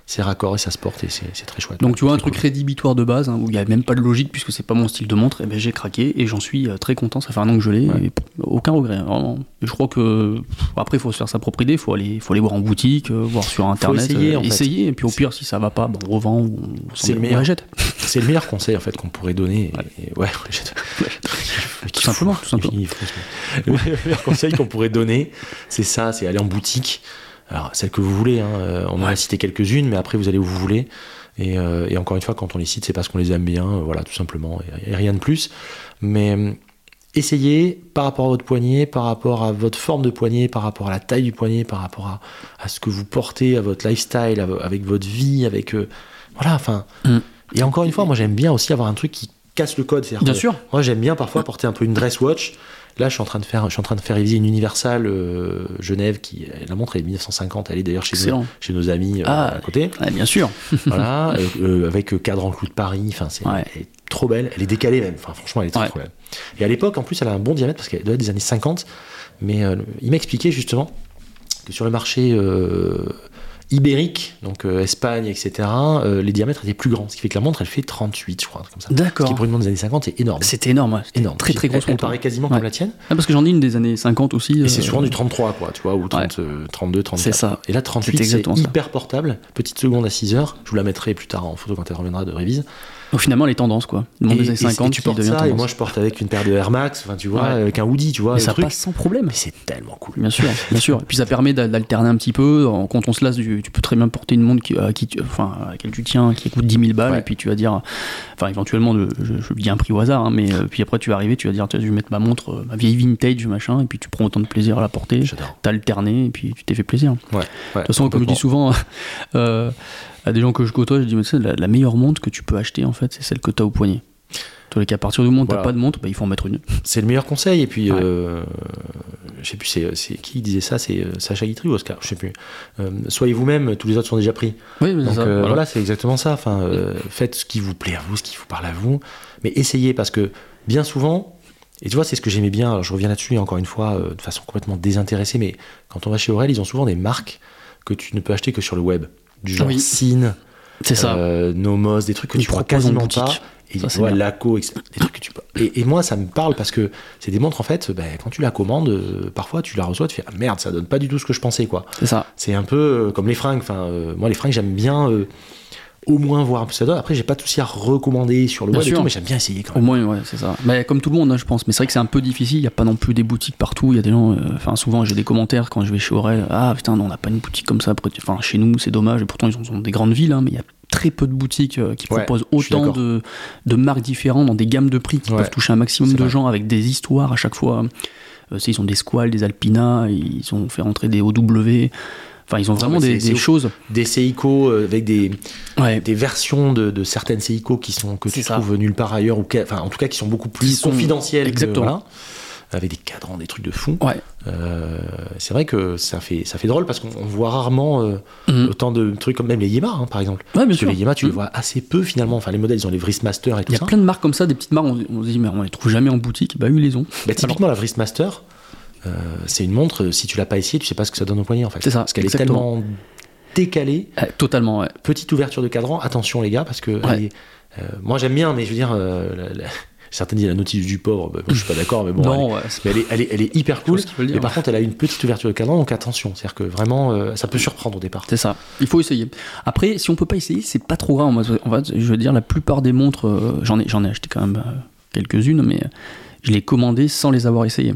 C'est raccord et ça se porte et c'est très chouette. Donc tu vois un truc cool. rédhibitoire de base hein, où il n'y a même pas de logique puisque c'est pas mon style de montre, et ben j'ai craqué et j'en suis euh, très content. Ça fait un an que je l'ai, Ouais. aucun regret. Vraiment. Et je crois que pff, après il faut se faire sa propre idée, il faut aller, faut aller voir en boutique, euh, voir sur internet, essayer, en fait. essayer. Et puis au pire si ça va pas, bon, on revend ou on, C'est le meilleur. jette. C'est le meilleur conseil en fait qu'on pourrait donner. Et ouais, on les jette. simplement, tout simplement. Le meilleur conseil qu'on pourrait donner, c'est ça, c'est aller en boutique. Alors, celle que vous voulez, hein, euh, on en a cité quelques-unes, mais après, vous allez où vous voulez. Et, euh, et encore une fois, quand on les cite, c'est parce qu'on les aime bien, euh, voilà, tout simplement, et, et rien de plus. Mais euh, essayez, par rapport à votre poignet, par rapport à votre forme de poignet, par rapport à la taille du poignet, par rapport à, à ce que vous portez, à votre lifestyle, à avec votre vie, avec... voilà, enfin... Mm. Et encore une fois, moi, j'aime bien aussi avoir un truc qui casse le code. Bien sûr. Moi, j'aime bien parfois porter un peu une dress watch. Là, je suis en train de faire, je suis en train de faire réviser une Universal euh, Genève qui, la montre elle est de 1950. Elle est d'ailleurs chez, nos, chez nos amis euh, Ah. à côté. Ouais, bien sûr. voilà, euh, avec cadre en clou de Paris. Enfin, c'est Ouais. elle est trop belle. Elle est décalée même. Enfin, franchement, elle est Ouais. trop belle. Et à l'époque, en plus, elle a un bon diamètre parce qu'elle doit être des années 50. Mais euh, il m'a expliqué justement que sur le marché euh, ibérique, donc euh, Espagne, etc., euh, les diamètres étaient plus grands. Ce qui fait que la montre, elle fait 38, je crois, comme ça. Ce D'accord. qui pour une montre des années 50 est énorme. C'était énorme, ouais. Énorme. Très très grosse Elle, elle montre. paraît quasiment Ouais. comme la tienne. Ah, parce que j'en ai une des années 50 aussi. Et c'est euh, souvent du 33, quoi, tu vois, ou 30, euh, 32, 34. C'est ça. Et là, C'est 38, c'est ça. hyper portable. Petite seconde à 6 heures. Je vous la mettrai plus tard en photo quand elle reviendra de révise. Donc, finalement, les tendances, quoi. Le monde et, des années et- et 50 tu qui portes devient ça, et moi, je porte avec une paire de Air Max, enfin, tu vois, Ouais. avec un hoodie, tu vois, le ça truc. passe sans problème. Mais c'est tellement cool. Bien sûr, bien sûr. Et puis ça permet d'a- d'alterner un petit peu. Quand on se lasse, tu peux très bien porter une montre qui, à, qui tu- enfin, à laquelle tu tiens, qui coûte 10 000 balles, Ouais. et puis tu vas dire, enfin éventuellement, le- je, je dis un prix au hasard, hein, mais euh, puis après tu vas arriver, tu vas dire, tiens, je vais mettre ma montre, euh, ma vieille vintage, machin, et puis tu prends autant de plaisir à la porter. J'adore. T'as alterné, et puis tu t'es fait plaisir. De Ouais. ouais, toute façon, comme je dis souvent euh, à des gens que je côtoie, je dis, mais tu sais, la, la meilleure montre que tu peux acheter, en fait, c'est celle que tu as au poignet. Tous les cas, à partir du moment où tu Voilà. pas de montre, bah, il faut en mettre une. C'est le meilleur conseil. Et puis, Ouais. euh, je sais plus, c'est, c'est qui disait ça C'est euh, Sacha Guitry ou Oscar Je sais plus. Euh, soyez vous-même, tous les autres sont déjà pris. Oui, mais Donc ça. euh, voilà. voilà, c'est exactement ça. Enfin, euh, faites ce qui vous plaît à vous, ce qui vous parle à vous, mais essayez parce que bien souvent, et tu vois, c'est ce que j'aimais bien. alors je reviens là-dessus encore une fois euh, de façon complètement désintéressée, mais quand on va chez Aurel, ils ont souvent des marques que tu ne peux acheter que sur le web, du genre Oui. Cine, C'est ça. euh, Nomos, des trucs que tu en quasiment pas. Et Ça, c'est ouais, bien. Laco, etc. Des trucs que tu. Et, et moi, ça me parle parce que c'est des montres en fait. ben, quand tu la commandes, euh, parfois tu la reçois, tu fais ah, merde, ça donne pas du tout ce que je pensais quoi. C'est ça. C'est un peu euh, comme les fringues. Enfin, moi, les fringues, j'aime bien au moins voir un peu ça donne. Après, j'ai pas de souci à recommander sur le Bien web et sûr. tout, mais j'aime bien essayer quand Au même. moins, ouais, c'est ça. Mais comme tout le monde, hein, je pense. Mais c'est vrai que c'est un peu difficile. Il n'y a pas non plus des boutiques partout. Il y a des gens. euh, Enfin, souvent, j'ai des commentaires quand je vais chez Aurel. Ah putain, non, on n'a pas une boutique comme ça. Enfin, chez nous, c'est dommage. Et pourtant, ils sont dans des grandes villes. hein, mais il y a très peu de boutiques euh, qui Ouais, proposent autant de, de marques différentes dans des gammes de prix qui Ouais, peuvent toucher un maximum de vrai. gens avec des histoires à chaque fois. Euh, ils ont des Squall, des Alpina. Ils ont fait rentrer des OW. Enfin, ils ont vraiment des, choses. Des Seiko euh, avec des, Ouais. des versions de, de certaines Seiko qui sont que tu ça. trouves nulle part ailleurs ou que- enfin en tout cas qui sont beaucoup plus sont- confidentielles. que- Exactement. voilà, avec des cadrans, des trucs de fou. Ouais. Euh, c'est vrai que ça fait ça fait drôle parce qu'on on voit rarement euh, Mhm. autant de trucs comme même les Yema hein, par exemple. Ouais, bien Parce que sûr. les Yema tu les Mhm. vois assez peu finalement. Enfin les modèles ils ont les Wristmaster et tout Il y a ça. plein de marques comme ça, des petites marques, on, on se dit, mais on les trouve jamais en boutique. Bah, eux, ils les ont. Bah, typiquement, la Wristmaster, euh, c'est une montre, euh, si tu l'as pas essayé, tu sais pas ce que ça donne au poignet en fait. C'est ça, Parce qu'elle est tellement décalée. Euh, totalement, ouais. Petite ouverture de cadran, attention les gars, parce que Ouais. elle est- moi j'aime bien, mais je veux dire, la- la- certains disent la notice du pauvre, bah, moi, je suis pas d'accord, mais bon. elle non, ouais, c'est- mais elle est, elle, est, elle est hyper cool. dire. Mais par contre, elle a une petite ouverture de cadran, donc attention. C'est-à-dire que vraiment, euh, ça peut surprendre au départ. c'est ça. Il faut essayer. Après, si on peut pas essayer, c'est pas trop grave. En fait, je veux dire, la plupart des montres, euh, j'en ai, j'en ai acheté quand même euh, quelques-unes, mais je les ai commandées sans les avoir essayées.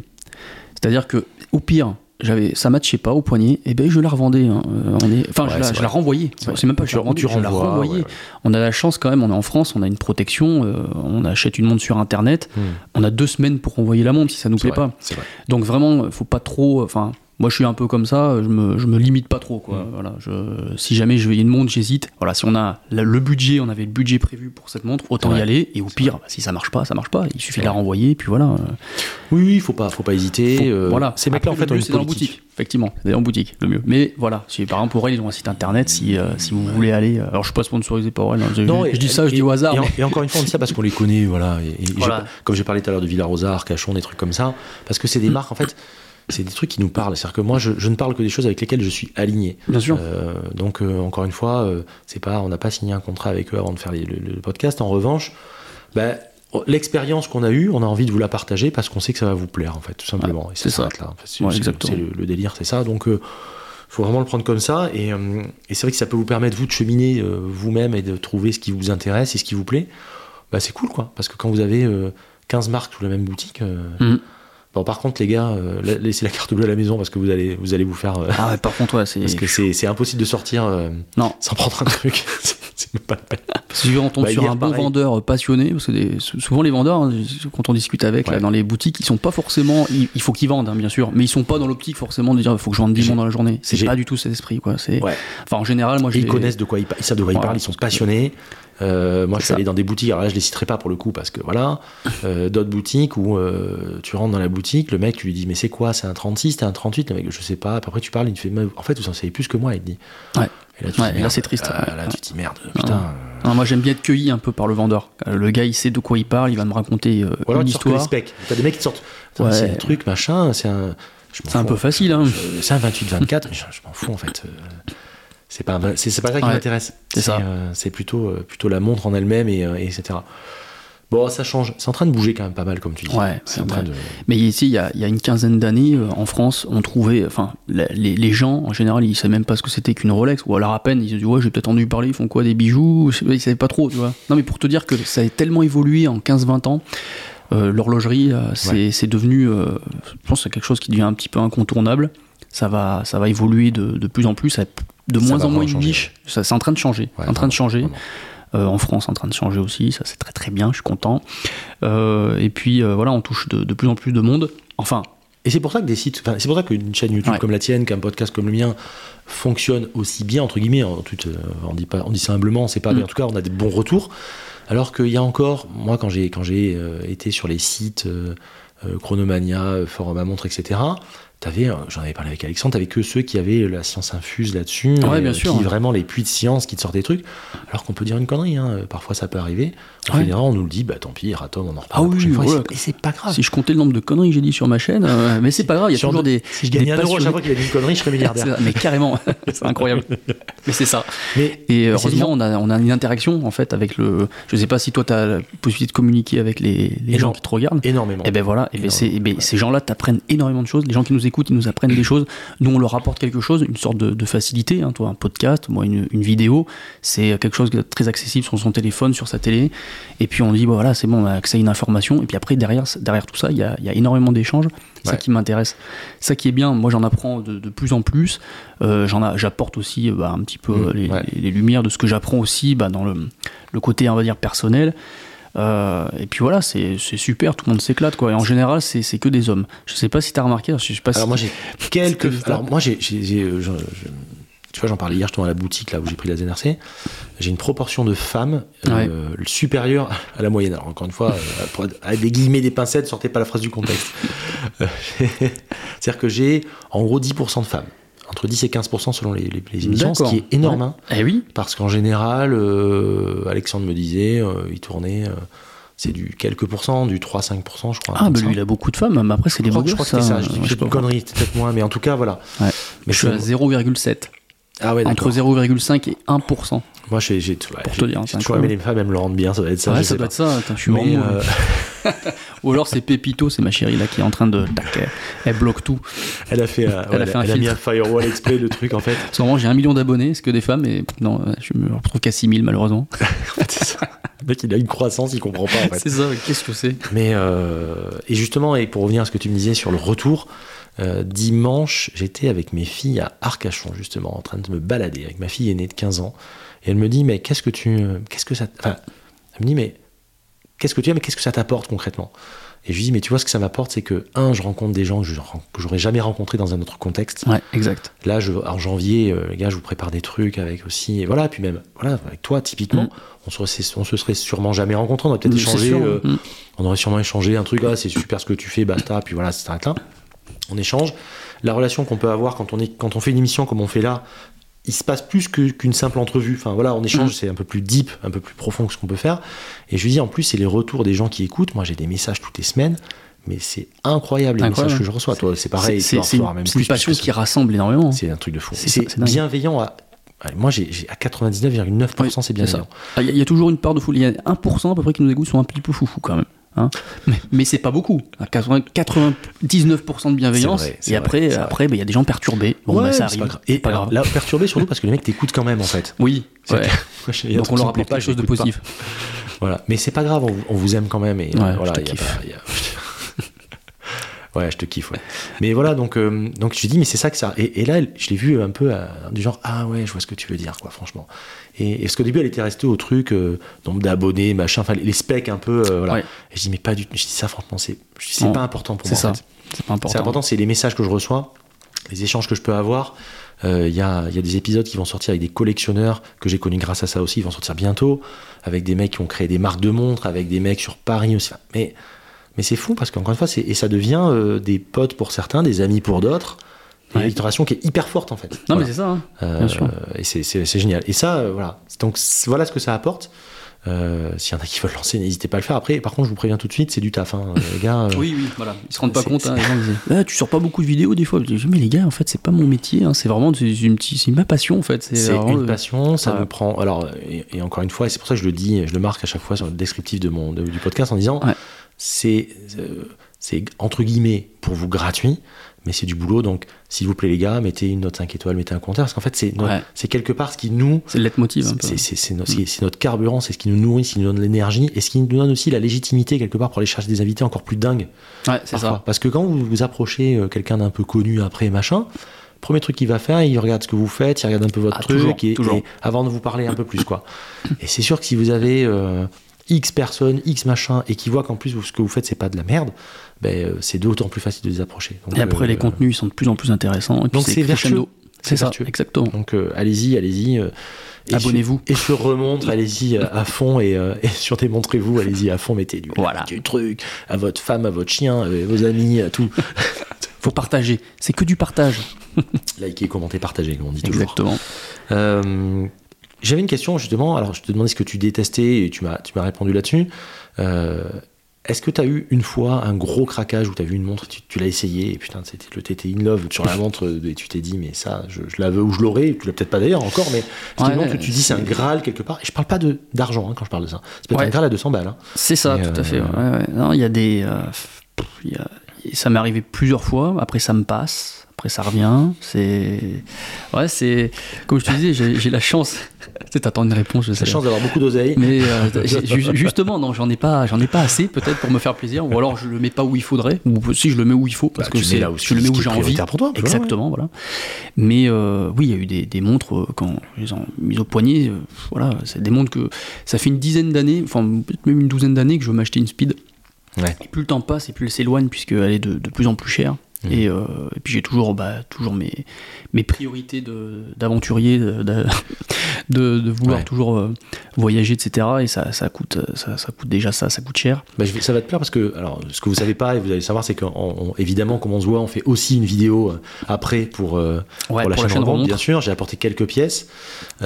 C'est-à-dire que, au pire, j'avais, ça matchait pas au poignet, et ben je la revendais. hein. Euh, on est, enfin, Ouais, je, la, je renvoyais. C'est même pas que je la tu la renvoies, renvoyais. ouais, ouais. On a la chance quand même, on est en France, on a une protection, euh, on achète une montre sur Internet, Hmm. on a deux semaines pour renvoyer la montre si ça nous C'est plaît vrai, pas. Donc vraiment, faut pas trop. Enfin, moi je suis un peu comme ça. Je me, je me limite pas trop. Quoi. Mm. Voilà. Je, si jamais je veux une montre, j'hésite. Voilà. Si on a la- le budget, on avait le budget prévu pour cette montre, autant y aller. Et au pire, bah, si ça marche pas, ça marche pas. Il suffit de la renvoyer. Puis voilà. Oui, oui, faut pas, faut pas hésiter. Faut- euh, voilà. Ces mecs-là, en fait, c'est dans la boutique. Effectivement, c'est en boutique, le mieux. Mais voilà, si par exemple pour elle, ils ont un site internet. Si, euh, si vous voulez aller, euh, alors je suis pas sponsorisé par elle. hein, je, Non, je et- dis ça, je dis au hasard. Et, en- mais- et encore une fois, on dit ça parce qu'on les connaît, voilà. Comme j'ai parlé tout à l'heure de Villarosa, Arcachon, des trucs comme ça, parce que c'est des marques, en fait, c'est des trucs qui nous parlent. C'est-à-dire que moi, je, je ne parle que des choses avec lesquelles je suis aligné. Bien sûr. Euh, donc, euh, encore une fois, euh, c'est pas, on n'a pas signé un contrat avec eux avant de faire les- le, le podcast. En revanche, bah, l'expérience qu'on a eue, on a envie de vous la partager parce qu'on sait que ça va vous plaire, en fait, tout simplement. C'est ça. là. Fait, c'est Ouais, c'est- exactement. c'est le, le délire, c'est ça. Donc, euh, faut vraiment le prendre comme ça. Et, euh, et c'est vrai que ça peut vous permettre, vous, de cheminer euh, vous-même et de trouver ce qui vous intéresse et ce qui vous plaît. Bah, c'est cool, quoi. Parce que quand vous avez euh, 15 marques sous la même boutique. euh, Mm. Bon, par contre, les gars, euh, la- laissez la carte bleue à la maison parce que vous allez vous, allez vous faire. euh, Ah ouais, par contre, ouais, c'est. parce que c'est impossible de sortir euh, Non. sans prendre un truc. C'est- même pas la peine. Si on tombe Bah, sur un bon pareil. vendeur passionné, parce que des- souvent les vendeurs, hein, quand on discute avec là, dans les boutiques, ils sont pas forcément. Il, il faut qu'ils vendent, hein, bien sûr, mais ils sont pas dans l'optique forcément de dire il faut que je vende 10 J'ai- mots dans la journée. C'est pas du tout cet esprit, quoi. Ouais. Enfin, en général, moi, ils connaissent de quoi ils, par- ils savent de quoi ils parlent, ils sont passionnés. Euh, moi, je suis allé dans des boutiques, alors là, je les citerai pas pour le coup, parce que voilà, euh, d'autres boutiques où euh, tu rentres dans la boutique, le mec, tu lui dis, mais c'est quoi? C'est un 36, t'es un 38 Le mec, je sais pas. Après, tu parles, il te fait, en fait, vous en savez plus que moi, il te dit. Ouais. Et là, Ouais, là, c'est triste, euh, ouais. là, Ouais. tu te dis, merde, putain. euh, Non, moi, j'aime bien être cueilli un peu par le vendeur. Euh, Le gars, il sait de quoi il parle, il va me raconter euh, Ou alors, une tu histoire. T'as des mecs qui te sortent, c'est un truc, machin, c'est un. C'est un peu facile, hein. Euh, C'est un 28-24, mais je, je m'en fous en fait. C'est pas, c'est pas ça qui Ouais, m'intéresse. c'est ça. euh, c'est plutôt, euh, plutôt la montre en elle-même et, euh, et etc. Bon, ça change. C'est en train de bouger quand même pas mal, comme tu dis. Ouais, c'est en train de. Mais ici, il y a, il y a une quinzaine d'années, euh, en France, on trouvait, enfin, les, les gens, en général, ils savaient même pas ce que c'était qu'une Rolex, ou alors à peine, ils se disaient, ouais, j'ai peut-être entendu parler, ils font quoi, des bijoux, ils savaient pas trop, tu vois. Non, mais pour te dire que ça a tellement évolué en 15-20 ans, l'horlogerie, c'est Ouais. devenu, je pense, que c'est quelque chose qui devient un petit peu incontournable. Ça va, ça va évoluer de, de plus en plus, ça de Ça moins en moins une niche. Ça, C'est en train de changer, Ouais, en train de changer. Euh, en France, en train de changer aussi, ça c'est très très bien, je suis content. Euh, et puis euh, voilà, on touche de, de plus en plus de monde. Enfin, Et c'est pour ça que des sites, enfin, c'est pour ça qu'une chaîne YouTube Ouais. comme la tienne, qu'un podcast comme le mien fonctionne aussi bien entre guillemets. En tout, on dit pas, on dit ça humblement, c'est pas, Mm. mais en tout cas, on a des bons retours. Alors qu'il y a encore, moi, quand j'ai quand j'ai été sur les sites Chronomania, Forum à montre, etc. T'avais, euh, j'en avais parlé avec Alexandre, t'avais que ceux qui avaient la science infuse là-dessus, Ouais, et, bien euh, sûr, qui vraiment les puits de science qui te sortent des trucs. Alors qu'on peut dire une connerie, hein, parfois ça peut arriver. Ouais. une erreur, on nous le dit, bah tant pis, Ratom, on en reparle Ah la oui, prochaine fois. Et voilà. c'est- Et c'est pas grave. si je comptais le nombre de conneries que j'ai dit sur ma chaîne, euh, mais c'est pas grave, il y a toujours des. Si je gagnais un euro à chaque fois qu'il a dit une connerie, je serais milliardaire. Mais carrément, c'est incroyable. Mais c'est ça. Mais Et c'est heureusement, on a, on a une interaction en fait avec le. Je sais pas si toi, tu as la possibilité de communiquer avec les, les gens qui te regardent. énormément. Et ben voilà, et ben et ben ces gens-là t'apprennent énormément de choses. Les gens qui nous écoutent, ils nous apprennent des choses. Nous, on leur apporte quelque chose, une sorte de, de facilité. hein. Toi, un podcast, moi, une, une vidéo, c'est quelque chose de très accessible sur son téléphone, sur sa télé. Et puis on dit, bah, voilà, c'est bon, on a accès à une information. Et puis après, derrière, derrière tout ça, il y a, il y a énormément d'échanges. C'est ça qui m'intéresse. Ça qui est bien, moi, j'en apprends de, de plus en plus. Euh, J'apporte aussi bah, un petit peu Mmh, les, ouais. les- les lumières de ce que j'apprends aussi bah, dans le, le côté, on va dire, personnel. Euh, et puis voilà, c'est super, tout le monde s'éclate quoi. Et en général, c'est que des hommes. Je sais pas si t'as remarqué, je sais pas Alors si- moi j'ai quelques. Alors moi j'ai, euh, je- je- tu vois, j'en parlais hier, j'étais à la boutique là où j'ai pris la ZNRC. J'ai une proportion de femmes euh, supérieure à la moyenne. Alors encore une fois, pour- avec des guillemets, des pincettes, sortez pas la phrase du contexte. C'est-à-dire que j'ai en gros 10% de femmes. Entre 10 et 15% selon les, les, les émissions, ce qui est énorme. hein. Eh oui, Parce qu'en général, euh, Alexandre me disait, euh, il tournait, euh, c'est du quelques pourcents, du 3-5%, je crois. ah bah lui ça. il a beaucoup de femmes, mais après c'est des je crois que ça, hein. je dis Ouais, je sais une connerie, peut-être moins, mais en tout cas, voilà. Ouais. Mais je suis à c'est- 0,7. Ah ouais, Entre d'accord. 0,5 et 1%. Moi, j'ai, ouais, toujours aimé les femmes, elles me le rendent bien, ça doit être ça, Ouais, ça doit pas. être ça, attends, je suis Mais, mort. euh, Ou alors c'est Pépito, c'est ma chérie là qui est en train de. tac, elle, bloque tout. elle a fait, euh, Elle a fait un elle a mis un firewall exprès, le truc, en fait. En ce moment, j'ai un million d'abonnés, c'est que des femmes, et non, euh, je me retrouve qu'à 6000 malheureusement. C'est ça. Le mec, il a une croissance, il comprend pas, en fait. C'est ça, qu'est-ce que c'est? Mais euh, et justement, et pour revenir à ce que tu me disais sur le retour, euh, dimanche, j'étais avec mes filles à Arcachon justement, en train de me balader avec ma fille aînée de 15 ans, et elle me dit mais qu'est-ce que tu, qu'est-ce que ça, enfin, elle me dit mais qu'est-ce que tu as, mais qu'est-ce que ça t'apporte concrètement? Et je lui dis mais tu vois ce que ça m'apporte, c'est que un, je rencontre des gens que j'aurais jamais rencontrés dans un autre contexte. Ouais, exact. Là, je, en janvier, euh, les gars, je vous prépare des trucs avec aussi. Et voilà, puis même, voilà, avec toi, typiquement, Mm. on, se, serait- on se serait sûrement jamais rencontrés. On aurait peut-être C'est échangé. euh, Mm. on aurait sûrement échangé un truc, ah, c'est super ce que tu fais, basta, puis voilà, ça s'arrête là. On échange. La relation qu'on peut avoir quand on, est, quand on fait une émission comme on fait là, il se passe plus qu'une simple entrevue. Enfin voilà, on échange, Mm. c'est un peu plus deep, un peu plus profond que ce qu'on peut faire. Et je lui dis, en plus, c'est les retours des gens qui écoutent. Moi, j'ai des messages toutes les semaines, mais c'est incroyable les Incroyable. messages que je reçois. Toi, c'est pareil, C'est c'est une, c'est passion qui rassemble énormément. c'est un truc de fou. C'est C'est c'est bienveillant à. Allez, Moi, j'ai à 99,9%, c'est ça. bienveillant. Ah, Il y, a- il y a toujours une part de foule. Il y a 1% à peu près qui nous écoutent sont un petit peu foufou quand même. Hein. Mais, mais c'est pas beaucoup. 80, 99% de bienveillance. Vrai, et vrai, après, après, bah, il y a des gens perturbés. Bon, Ouais, bah, ça arrive. pas grave. Et pas grave. là, perturbé surtout parce que les mecs t'écoutent quand même en fait. Oui. Ouais. que- Donc on leur apporte quelque chose de pas. positif. Voilà, mais c'est pas grave, on, on vous aime quand même. Et Ouais, voilà, je te y a kiffe. pas- y a- Ouais, je te kiffe, ouais. Mais voilà, donc, euh, donc je dis, mais c'est ça que ça. Et, et là, je l'ai vu un peu euh, du genre, ah ouais, je vois ce que tu veux dire, quoi, franchement. Et, et parce qu'au début, elle était restée au truc, euh, nombre d'abonnés, machin, enfin, les specs un peu, euh, voilà. Ouais. Et je dis, mais pas du tout. Je dis, ça, franchement, c'est c'est pas important pour C'est moi. ça. en fait. C'est pas important. C'est important, c'est les messages que je reçois, les échanges que je peux avoir. Euh, Il y, a, il y a des épisodes qui vont sortir avec des collectionneurs que j'ai connus grâce à ça aussi, ils vont sortir bientôt, avec des mecs qui ont créé des marques de montres, avec des mecs sur Paris aussi. Mais, mais c'est fou parce qu'encore une fois, c'est- et ça devient euh, des potes pour certains, des amis pour d'autres. Ouais. Une itération qui est hyper forte en fait. Non, Voilà. mais c'est ça. hein. Euh, bien sûr. Et c'est- génial. Et ça, euh, voilà. Donc voilà ce que ça apporte. Euh, S'il y en a qui veulent lancer, n'hésitez pas à le faire. Après, par contre, je vous préviens tout de suite, c'est du taf, hein, les gars. euh, Oui, oui, voilà. Ils se rendent pas compte. hein, les gens Ah, Tu sors pas beaucoup de vidéos des fois. Je dis, mais les gars, en fait, c'est pas mon métier. hein, C'est vraiment c'est une, petite- c'est ma passion, en fait. C'est une le- passion, ça Ouais. me prend. Alors, et, et encore une fois, et c'est pour ça que je le dis, je le marque à chaque fois sur le descriptif de mon, de- du podcast en disant Ouais. C'est euh, c'est entre guillemets pour vous gratuit, mais c'est du boulot. Donc, s'il vous plaît, les gars, mettez une note 5 étoiles, mettez un compteur, parce qu'en fait, c'est no- Ouais. c'est quelque part ce qui nous. C'est le peu. C'est no- c'est notre carburant, c'est ce qui nous nourrit, ce qui nous donne l'énergie et ce qui nous donne aussi la légitimité quelque part pour aller chercher des invités encore plus dingues. Ouais, c'est ça. Parce que quand vous vous approchez euh, quelqu'un d'un peu connu après, machin, premier truc qu'il va faire, il regarde ce que vous faites, il regarde un peu votre Ah, truc, toujours, et, toujours. et avant de vous parler un peu plus, quoi. et c'est sûr que si vous avez euh, X personnes, X machin, et qui voient qu'en plus ce que vous faites, c'est pas de la merde, ben, euh, c'est d'autant plus facile de les approcher. Donc, Et après, euh, les contenus, sont de plus en plus intéressants. Et donc c'est vertueux. C'est ça, vertueux. exactement. Donc euh, allez-y, allez-y. euh, et Abonnez-vous. Et sur remontre, allez-y à, fond et, et sur démontrez-vous, allez-y à fond, mettez du, Voilà. du truc à votre femme, à votre chien, à vos amis, à tout. Faut partager. C'est que du partage. Likez, commentez, partagez, comme on dit toujours. Exactement. Euh, J'avais une question justement, alors je te demandais ce que tu détestais et tu m'as tu m'as répondu là-dessus. Euh, Est-ce que tu as eu une fois un gros craquage où tu as vu une montre, tu, tu l'as essayé et putain, c'était le t'étais in love sur la montre et tu t'es dit mais ça, je, je la veux ou je l'aurai, tu l'as peut-être pas d'ailleurs encore, mais c'est Ouais, une montre où tu dis c'est un graal quelque part. Et je parle pas de- d'argent hein, quand je parle de ça. C'est peut-être Ouais. un graal à 200 balles. hein. C'est ça, Et, tout euh, à fait. ouais, ouais. Non, il y a des. euh, y a- ça m'est arrivé plusieurs fois. Après, ça me passe. Après, ça revient. C'est. Ouais, c'est. Comme je te disais, j'ai la chance. tu t'attends une réponse, je sais. La chance d'avoir beaucoup d'oseille. Mais euh, justement, non, j'en ai pas, j'en ai pas assez peut-être pour me faire plaisir, ou alors je le mets pas où il faudrait, ou si je le mets où il faut parce Bah, que c'est mets là où- je le mets où j'ai envie. pour toi, Exactement, voilà. Mais euh, oui, il y a eu des, des montres euh, quand les ai mises au poignet. voilà, c'est des montres que ça fait une dizaine d'années, enfin peut-être même une douzaine d'années que je veux m'acheter une speed. Ouais. Et plus le temps passe et plus elle s'éloigne puisqu'elle est de, de plus en plus chère. Mhm. Et, euh, et puis j'ai toujours, bah, toujours mes, mes priorités d'aventurier, de, de, de- de vouloir Ouais. toujours euh, voyager, etc. Et ça, ça, coûte, ça, ça coûte déjà ça, ça coûte cher. Bah, je ça va te plaire parce que, alors, ce que vous savez pas et vous allez savoir, c'est qu'évidemment, comme on se voit, on fait aussi une vidéo euh, après pour, euh, Ouais, pour la chaîne, Remonte, remonte. bien sûr. J'ai apporté quelques pièces et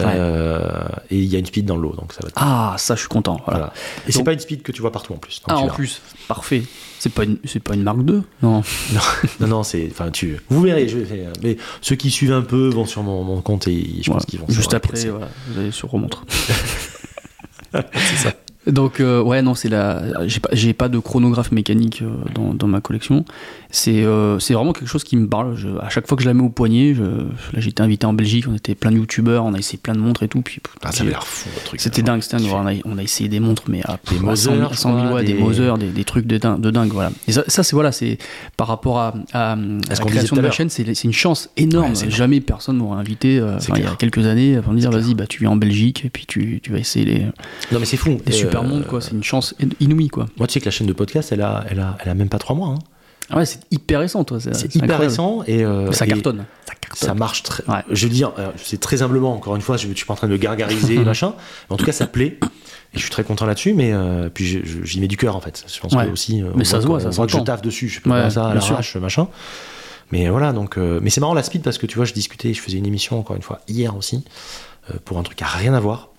il y a une speed dans le lot, donc ça va. te- Ah, ça, je suis content. Voilà. voilà. Et c'est pas une speed que tu vois partout en plus. donc Ah, en plus, parfait. C'est pas une, c'est pas une marque 2 Non. Non, non, c'est, enfin, tu, vous verrez. Je mais ceux qui suivent un peu vont sur mon, mon compte et je Voilà. pense qu'ils vont. Juste après, voilà, vous allez sur remontre. c'est ça. Donc euh, ouais non c'est la j'ai pas j'ai pas de chronographe mécanique euh, dans, dans ma collection c'est euh, vraiment quelque chose qui me parle Je- à chaque fois que je la mets au poignet je, là j'étais invité en Belgique on était plein de youtubeurs on a essayé plein de montres et tout puis Ah, ça avait l'air fou, votre truc. c'était dingue c'était dingue on a, on a essayé des montres mais à, Des à Moser, 100 000, je 100 000 crois, ouais, des, des- Moser des, des trucs de dingue, de dingue voilà et ça, ça, c'est voilà par rapport à, à, à la création à de l'heure. chaîne c'est une chance énorme Ouais, jamais personne m'aurait invité euh, il y a quelques années pour me dire vas-y bah tu viens en Belgique et puis tu, tu vas essayer les, Non, mais c'est fou. des Euh, super montres quoi c'est une chance inouïe quoi Moi, tu sais que la chaîne de podcast, elle a, elle a, elle a même pas trois mois. hein. Ah ouais, c'est hyper récent, toi. C'est hyper incroyable. récent et euh, Ça et cartonne. Ça marche très. Ouais. Je veux dire, euh, c'est très humblement. Encore une fois, je, je suis pas en train de me gargariser machin. Mais en tout cas, ça plaît. Et je suis très content là-dessus. Mais euh, puis j'y mets du cœur en fait. Je pense Ouais. que aussi. euh, Mais ça se voit, ça on voit que je taffe dessus. Je Ouais, pas ça à l'arrache machin. Mais voilà, donc. euh, mais c'est marrant la speed parce que tu vois, je discutais, je faisais une émission encore une fois hier aussi euh, pour un truc qui a rien à voir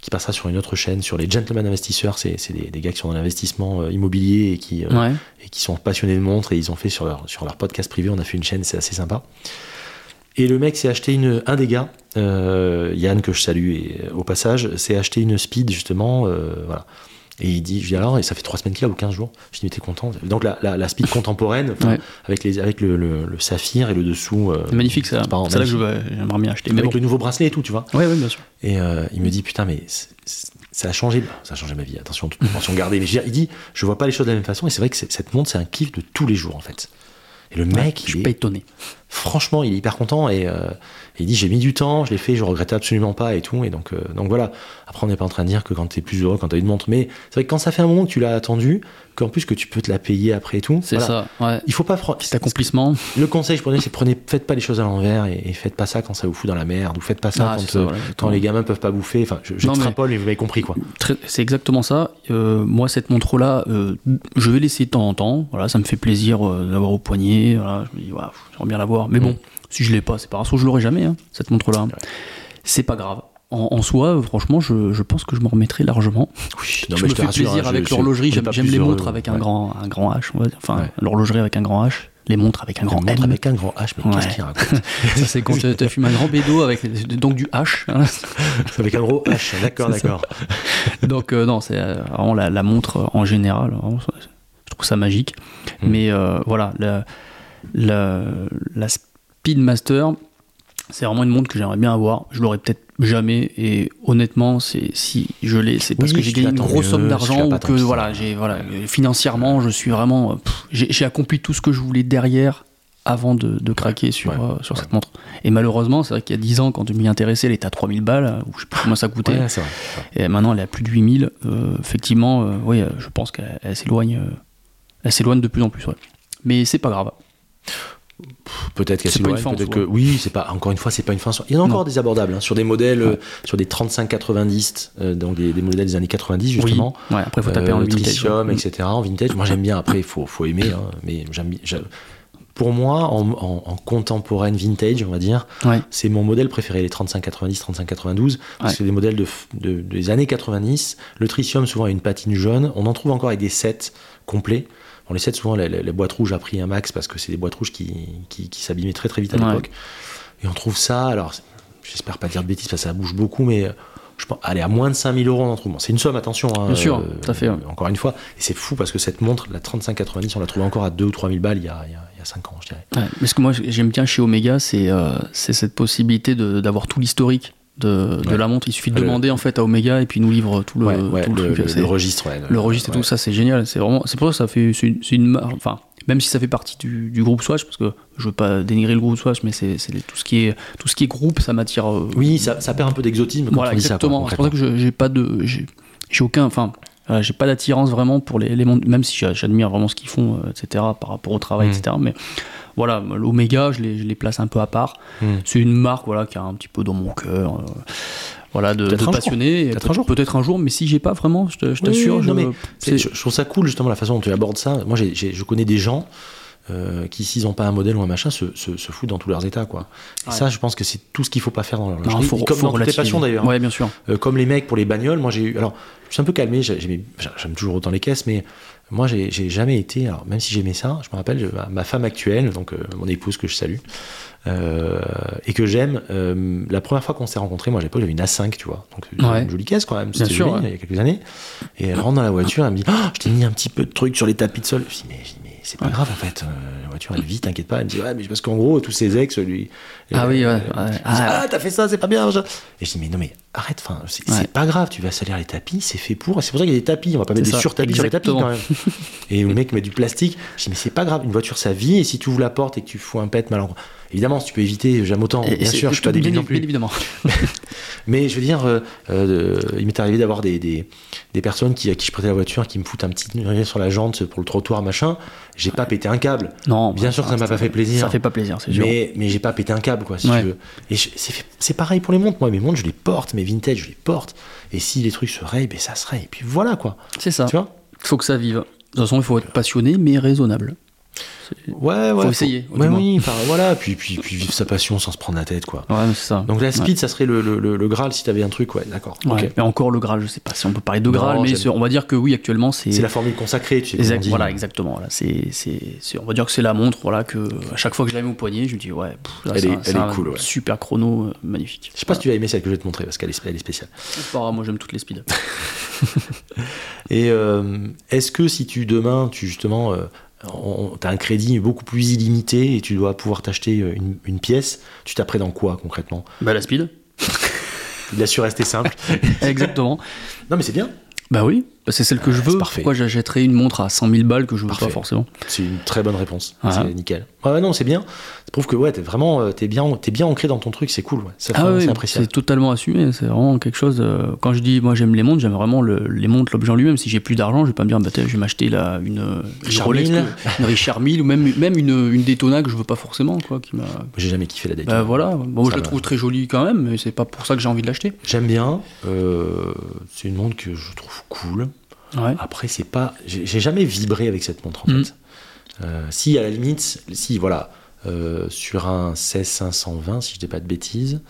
qui passera sur une autre chaîne, sur les gentlemen investisseurs. C'est des, des gars qui sont dans l'investissement euh, immobilier et qui, euh, Ouais. et qui sont passionnés de montres et ils ont fait sur leur, sur leur podcast privé, on a fait une chaîne, c'est assez sympa. Et le mec s'est acheté une, un des gars, euh, Yann que je salue et, au passage, s'est acheté une speed justement, euh, voilà. Et il dit, je dis alors, et ça fait trois semaines qu'il a ou 15 jours. Je dis, mais t'es content Donc la, la, la speed contemporaine, Ouais. avec, les, avec le, le, le saphir et le dessous. euh, Magnifique, ça. C'est là que j'aimerais bien acheter. Mais Avec bon. le nouveau bracelet et tout, tu vois. Ouais, ouais, bien sûr. Et euh, il me dit, putain, mais ça a changé, ça a changé ma vie. Attention, toute proportion gardée. Mais je veux dire, il dit, je vois pas les choses de la même façon. Et c'est vrai que cette montre, c'est un kiff de tous les jours, en fait. Et le mec, je il suis est- pas étonné. franchement, il est hyper content et, euh, il dit j'ai mis du temps, je l'ai fait, je regrette absolument pas et tout. Et donc, euh, donc voilà. Après, on n'est pas en train de dire que quand tu es plus heureux, quand tu as une montre, mais c'est vrai que quand ça fait un moment que tu l'as attendu, qu'en plus que tu peux te la payer après et tout. C'est voilà. ça, ouais. Il faut pas prendre. Cet accomplissement. Le conseil, je prenais, c'est prenez, faites pas les choses à l'envers et, et faites pas ça quand ça vous fout dans la merde ou faites pas ça Ah, quand, ça, euh, voilà, quand exactement. les gamins peuvent pas bouffer. Enfin, je- j'extrapole, mais vous m'avez compris quoi. C'est exactement ça. Euh, moi, cette montre-là, euh, je vais l'essayer de temps en temps. Voilà, ça me fait plaisir d'avoir au poignet. Voilà, je me dis, voilà, j'aimerais bien l'avoir. Mais bon, Mm. si je l'ai pas, c'est pas grave. Que je l'aurai jamais, hein, cette montre-là. C'est pas grave. En, en soi, franchement, je, je pense que je m'en remettrai largement. Oui, je me fais plaisir hein, avec l'horlogerie. J'aime les montres avec un grand, un grand H, on va dire. Enfin, Ouais. l'horlogerie avec un grand H. Les montres avec un grand montre M. avec un grand H, mais Ouais. qu'est-ce qu'il raconte Ça, c'est quand tu as fumé un grand bédo avec donc du H. hein. Avec un gros H, d'accord, d'accord. Donc euh, non, c'est euh, vraiment la, la montre en général. vraiment, je trouve ça magique. Mm. Mais euh, voilà, la, la, la Speedmaster, c'est vraiment une montre que j'aimerais bien avoir. Je l'aurais peut-être jamais. Et honnêtement, c'est si je l'ai, c'est parce Oui, que j'ai gagné une grosse somme d'argent ou que voilà, j'ai voilà, financièrement, je suis vraiment, j'ai accompli tout ce que je voulais derrière avant de, de craquer sur, ouais, euh, sur ouais. cette montre. Et malheureusement, c'est vrai qu'il y a 10 ans, quand je m'y intéressais, elle était à 3000 balles, ou je sais plus comment ça coûtait. Ouais, c'est vrai. Et maintenant, elle est à plus de 8000. Euh, effectivement, euh, oui, je pense qu'elle elle s'éloigne. elle s'éloigne de plus en plus, ouais. Mais c'est pas grave. Peut-être en peut-être que oui, c'est pas encore une fois, c'est pas une fin. Il y en a encore Non. des abordables hein, sur des modèles, euh, Ouais. sur des 35-90, euh, donc des, des modèles des années 90 justement. Oui. Ouais, après, il faut taper Euh, en vintage. Tritium, ouais. etc. En vintage, moi j'aime bien. Après, il faut, faut aimer, hein, mais j'aime Pour moi, en, en- en contemporaine vintage, on va dire, c'est mon modèle préféré, les 35-90, 35-92, parce que c'est des modèles de- des années 90. Le tritium, souvent, a une patine jaune. On en trouve encore avec des sets complets. Bon, les sets, souvent, la, la- la boîte rouge a pris un max parce que c'est des boîtes rouges qui, qui, qui s'abîmaient très très vite à Ouais. l'époque. Et on trouve ça, alors, j'espère pas dire de bêtises parce que ça bouge beaucoup, mais euh, je pense, allez, à moins de 5000 euros, on en trouve. Bon, c'est une somme, attention. hein, Bien sûr, tout à fait, ouais. Encore une fois. Et c'est fou parce que cette montre, la 35-90, on la trouve encore à 2 ou 3000 balles il y a, il y a, il y a 5 ans, je dirais. Ouais, mais ce que moi j'aime bien chez Omega, c'est euh, cette possibilité d'avoir tout l'historique de, la montre. Il suffit de Le- demander en fait à Omega et puis ils nous livre tout le, ouais, ouais, tout le le, truc. registre. ouais, le registre et tout ça, c'est génial. C'est vraiment, c'est pour ça que ça fait, c'est une, une enfin, même si ça fait partie du, du groupe Swatch, parce que je veux pas dénigrer le groupe Swatch, mais c'est, c'est tout ce qui est, tout ce qui est groupe, ça m'attire. euh, Oui, ça, ça perd un peu d'exotisme voilà, exactement. c'est pour ça que je- j'ai pas de, j'ai, j'ai aucun, enfin, j'ai pas d'attirance vraiment pour les, les montres, même si j'a- j'admire vraiment ce qu'ils font, euh, etc., par rapport au travail, Mm. etc. Mais voilà, l'Omega, je les, je les place un peu à part. Mm. C'est une marque, voilà, qui a un petit peu dans mon cœur. euh, voilà, de, Peut-être de passionné. Peut-être peut- un jour. Peut-être un jour, mais si j'ai pas vraiment, je t'assure, oui, je, non, mais c'est- C'est- Je, trouve ça cool justement la façon dont tu abordes ça. Moi, j'ai- j'ai- je connais des gens euh, qui, s'ils n'ont pas un modèle ou un machin, se, se, se foutent dans tous leurs états. Quoi. Et Ouais. ça, je pense que c'est tout ce qu'il faut pas faire dans Non, faut, Et comme faut dans toutes les passions d'ailleurs. Ouais, bien sûr. Euh, comme les mecs pour les bagnoles, moi j'ai eu. Alors, je suis un peu calmé, j'ai- j'aime toujours autant les caisses, mais moi j'ai jamais été. Alors, même si j'aimais ça, je me rappelle, je- ma, femme actuelle, donc euh, mon épouse que je salue, euh, et que j'aime, euh, la première fois qu'on s'est rencontrés, moi à l'époque j'avais une A5, tu vois, donc une, Ouais. une jolie caisse quand même, c'était sûr, joli, ouais. il y a quelques années. Et elle rentre dans la voiture, elle me dit Ah, Je t'ai mis un petit peu de trucs sur les tapis de sol. Je dis Mais, je dis, mais c'est pas Ouais. grave en fait, la voiture elle vit, t'inquiète pas. Elle me dit Ouais, mais parce qu'en gros, tous ses ex, lui. Ah oui, ouais, disent, Ah, Ah, t'as fait ça, c'est pas bien. Et je dis Mais non, mais arrête, enfin, c'est Ouais. pas grave, tu vas salir les tapis, c'est fait pour. C'est pour ça qu'il y a des tapis, on va pas mettre C'est des ça, sur-tapis sur les tapis quand même. et le mec met du plastique. Je dis Mais c'est pas grave, une voiture ça vit, et si tu ouvres la porte et que tu fous un pet mal en- Évidemment, si tu peux éviter, j'aime autant. Et- bien sûr, je suis pas débile non bien plus. évidemment. Mais je veux dire, euh, euh, il m'est arrivé d'avoir des, des, des personnes qui, à qui je prêtais la voiture, qui me foutent un petit rire sur la jante pour le trottoir, machin. J'ai pas pété un câble. Non, Bien bah, sûr que ça m'a pas fait plaisir. Ça fait pas plaisir, c'est sûr. Mais, mais j'ai pas pété un câble, quoi, si Ouais. tu veux. Et c'est pareil pour les montres. Moi, mes montres, je les porte, mes vintage, je les porte. Et si les trucs se rayent, ben ça se raye. Et puis voilà, quoi. C'est ça. Tu vois? Il faut que ça vive. De toute façon, il faut être passionné, mais raisonnable. Ouais, ouais. Faut essayer, Ouais, oui, enfin voilà, puis, puis, puis vivre sa passion sans se prendre la tête, quoi. Ouais, c'est ça. Donc la speed, ça serait le, le, le- le Graal si t'avais un truc, ouais, d'accord. Ouais. Mais encore le Graal, je sais pas si on peut parler de Non, Graal, mais on va dire que oui, actuellement, c'est. C'est la formule consacrée, tu sais. Exact- dit. voilà, exactement. Voilà. C'est, c'est, on va dire que c'est la montre, voilà, que à chaque fois que je la mets au poignet, je me dis, ouais, pff, Elle est- un- elle est cool, ouais. super chrono, euh, magnifique. Je sais pas si tu vas aimer celle que je vais te montrer parce qu'elle est, elle est spéciale. Pas moi j'aime toutes les speeds. Et euh, est-ce que si tu demain, tu justement, euh, tu as un crédit beaucoup plus illimité et tu dois pouvoir t'acheter euh, une, une pièce, tu t'apprêtes dans quoi concrètement? Bah la speed. Il a su rester simple. exactement. non mais c'est bien, Bah oui, bah, c'est celle que je veux. Pourquoi j'achèterais une montre à 100 000 balles que je veux Parfait. pas forcément c'est une très bonne réponse. Ah. C'est nickel. Ouais, non, c'est bien. Ça prouve que ouais, t'es vraiment, euh, t'es bien, t'es bien ancré dans ton truc, c'est cool. Ouais. Ça, Ah fait- c'est totalement assumé. C'est vraiment quelque chose. euh, quand je dis moi j'aime les montres, j'aime vraiment le- les montres, l'objet en lui-même. Si j'ai plus d'argent, je vais pas me dire bah, je vais m'acheter là une, une Rolex, Mille. que- une Richard Mille ou même même une, une Daytona que je veux pas forcément quoi. Qui m'a. J'ai jamais kiffé la Daytona. Bah voilà. Bon, Ça je la trouve très jolie quand même, mais c'est pas pour ça que j'ai envie de l'acheter. J'aime bien. euh, c'est une montre que je trouve cool. Ouais. Après, c'est pas. J'ai jamais vibré avec cette montre en Mm. fait. Euh, si à la limite, si voilà, euh, sur un 16520, si je dis pas de bêtises,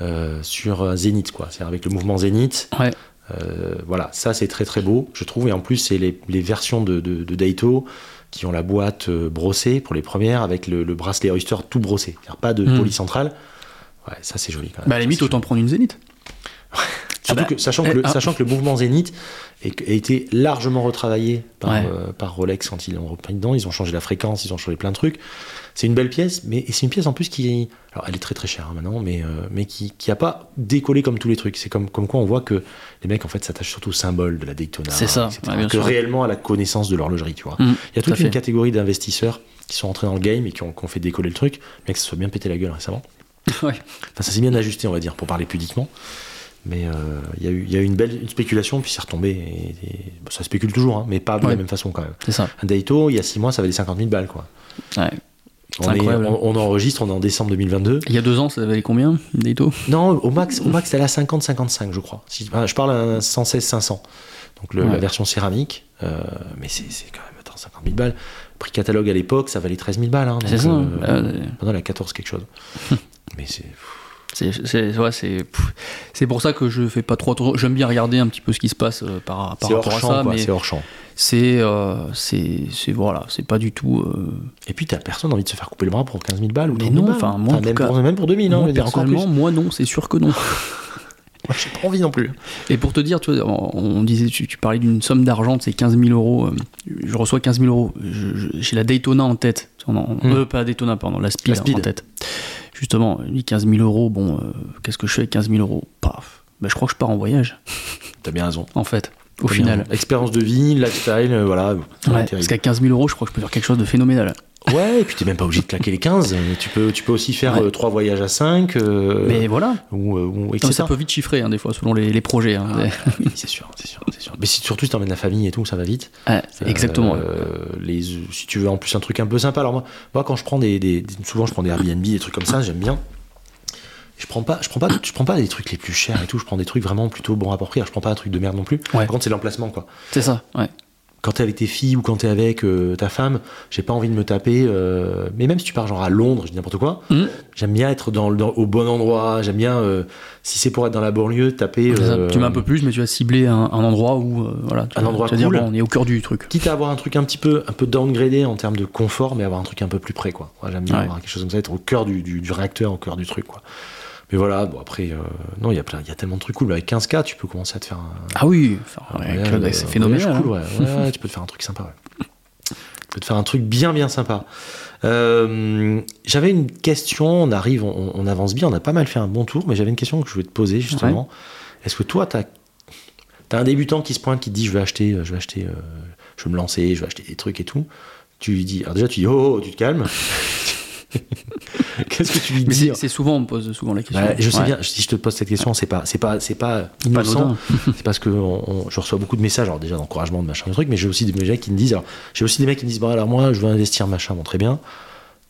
euh, sur un Zénith quoi, c'est avec le mouvement Zénith. Ouais. voilà, ça c'est très très beau, je trouve. Et en plus, c'est les, les versions de, de, de Daito qui ont la boîte brossée pour les premières avec le, le bracelet Oyster tout brossé. C'est-à-dire pas de Mm. polycentrale. Ouais, ça c'est joli quand même. Bah à la limite autant prendre une Zénith. Surtout Ah bah, que, sachant, que eh, le, ah. sachant que le mouvement Zénith est- a été largement retravaillé par, Ouais. euh, par Rolex quand ils l'ont repris dedans, ils ont changé la fréquence, ils ont changé plein de trucs. C'est une belle pièce, mais et c'est une pièce en plus qui. Alors elle est très très chère hein, maintenant, mais, euh, mais qui, qui a pas décollé comme tous les trucs. C'est comme, comme quoi on voit que les mecs en fait s'attachent surtout au symbole de la Daytona, C'est ça, ouais, bien que sûr. réellement à la connaissance de l'horlogerie, tu vois. Mm, Il y a tout toute une fait. catégorie d'investisseurs qui sont entrés dans le game et qui ont, qui ont fait décoller le truc, mais que ça soit bien pété la gueule récemment. Ouais. Enfin, ça s'est bien ajusté, on va dire, pour parler pudiquement. Mais euh, il y, a eu- il y a eu une belle une spéculation, puis c'est retombé. Et, et- bon, ça spécule toujours, hein, mais pas de la même façon quand même. C'est ça. Un Daito, il y a 6 mois, ça valait 50 000 balles. Quoi. Ouais. On, C'est est- incroyable. on, on enregistre, on est en décembre 2022. Il y a deux ans, ça valait combien, Daito? Non, au max, au max, elle a 50-55, je crois. Si, ah, je parle à un 116-500. Donc le- Ouais. la version céramique. euh, mais c'est quand même attends, 50 000 balles. Prix catalogue à l'époque, ça valait 13 000 balles. Hein, C'est ça. euh, euh, Maintenant, elle a 14 quelque chose. mais c'est. C'est ouais, c'est pour ça que je fais pas trop attention. J'aime bien regarder un petit peu ce qui se passe euh, par, par rapport hors à champ, ça, quoi. mais C'est hors champ. c'est euh, c'est c'est- voilà, c'est pas du tout. euh, Et puis, t'as personne envie de se faire couper le bras pour 15 000 balles ou Mais 30 000 non, enfin, moi, en même, cas- pour, même pour 2000, hein, moi, je veux dire, encore plus. personnellement, moi non, c'est sûr que non. Moi, j'ai pas envie non plus. Et pour te dire, tu vois, on, on disait, tu, tu parlais d'une somme d'argent, c'est 15 000 euros. euh, Je reçois 15 000 euros. J'ai la Daytona en tête. On en- Hmm. euh, pas la Daytona, pardon, la Speed, La Speed. en tête. Justement, je dis 15 000 euros. Bon, euh, qu'est-ce que je fais avec 15 000 euros Paf. Ben, je crois que je pars en voyage, T'as bien raison. en fait, au final. Expérience de vie, lifestyle, euh, voilà. Ouais, parce qu'à 15 000 euros, je crois que je peux faire quelque chose de phénoménal. Ouais, et puis t'es même pas obligé de claquer les 15. Tu peux, tu peux aussi faire Ouais. 3 voyages à 5. Mais voilà, ou, euh, ou Non, etc. ça peut vite chiffrer, hein, des fois, selon les, les projets. hein. Ah, oui, c'est sûr, c'est sûr, sûr. Mais si, surtout si t'emmènes la famille et tout, ça va vite. Exactement. Euh, les, si tu veux en plus un truc un peu sympa, alors moi, moi quand je prends des- souvent je prends des Airbnb, des trucs comme ça, j'aime bien. Je prends pas, je prends pas, je prends pas des trucs les plus chers et tout. Je prends des trucs vraiment plutôt bon rapport prix. Je prends pas un truc de merde non plus. Par contre, c'est l'emplacement quoi. C'est ça, ouais. Quand t'es avec tes filles ou quand t'es avec euh, ta femme, j'ai pas envie de me taper. euh, mais même si tu pars genre à Londres, je dis n'importe quoi. Mhm. J'aime bien être dans, le- dans- au bon endroit. J'aime bien, euh, si c'est pour être dans la banlieue, taper. Tu mets un peu plus, mais tu vas cibler un, un endroit où, voilà, tu Un vas- endroit tu vas dire, cool. bon, on est au cœur du truc. Quitte à avoir un truc un petit peu, un peu downgradé en termes de confort, mais avoir un truc un peu plus près, quoi. J'aime bien Ouais. avoir quelque chose comme ça, être au cœur du, du- du réacteur, au cœur du truc, quoi. Mais voilà, bon après, euh, non, il y a plein, il y a tellement de trucs cool. Avec 15K, tu peux commencer à te faire un. Ah oui, c'est phénoménal. cool, hein. ouais. Tu peux te faire un truc sympa, ouais. Tu peux te faire un truc bien, bien sympa. Euh, j'avais une question, on arrive, on, on avance bien, on a pas mal fait un bon tour, mais j'avais une question que je voulais te poser justement. Est-ce que toi, t'as as un débutant qui se pointe, qui te dit je vais acheter, euh, je vais acheter, euh, je vais me lancer, je vais acheter des trucs et tout. Tu lui dis, alors déjà tu dis oh, oh, tu te calmes. Qu'est-ce que tu lui dis c'est souvent, on me pose souvent la question. Ouais, je sais Ouais. bien, si je te pose cette question, c'est pas, c'est pas, c'est pas c'est parce que on- on- je reçois beaucoup de messages, alors déjà d'encouragement, de machin, de trucs, mais j'ai aussi des mecs qui me disent, j'ai aussi des mecs qui me disent, bon alors moi je veux investir machin, bon très bien,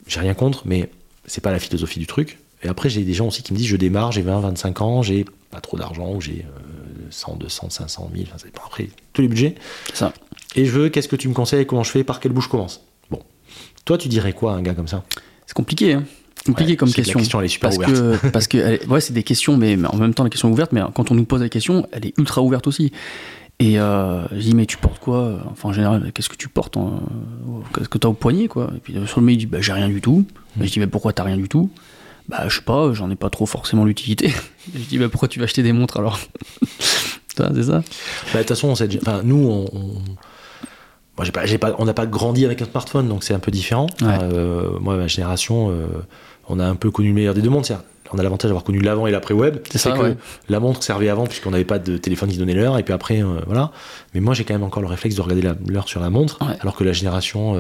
j'ai rien contre, mais c'est pas la philosophie du truc. Et après j'ai des gens aussi qui me disent, je démarre, j'ai 20, 25 ans, j'ai pas trop d'argent, ou j'ai euh, 100, 200, 500, 1000, enfin c'est pas après tous les budgets. Ça. Et je veux, qu'est-ce que tu me conseilles, comment je fais, par quelle bouche je commence? Bon, Toi, tu dirais quoi à un gars comme ça? C'est compliqué, hein. compliqué Ouais, comme question. La question, elle est super parce ouverte. que, parce que elle ouais, c'est des questions, mais, mais en même temps, la question est ouverte, mais quand on nous pose la question, elle est ultra ouverte aussi. Et euh, je dis, mais tu portes quoi? Enfin, en général, qu'est-ce que tu portes en- Qu'est-ce que tu as au poignet, quoi? Et puis, euh, sur le mec, il dit, bah, j'ai rien du tout. Et je dis, mais pourquoi t'as rien du tout? Bah, je sais pas, j'en ai pas trop forcément l'utilité. Je dis, bah, pourquoi tu vas acheter des montres alors? C'est ça? Bah, De toute façon, on nous, on, on- moi, j'ai pas, pas, on n'a pas grandi avec un smartphone, donc c'est un peu différent. Ouais. Euh, moi, ma génération, euh, on a un peu connu le meilleur des deux mondes. On a l'avantage d'avoir connu l'avant et l'après web. C'est ça, que ouais. la montre servait avant puisqu'on n'avait pas de téléphone qui donnait l'heure, et puis après, euh, voilà. Mais moi, j'ai quand même encore le réflexe de regarder l'heure sur la montre, Ouais. alors que la génération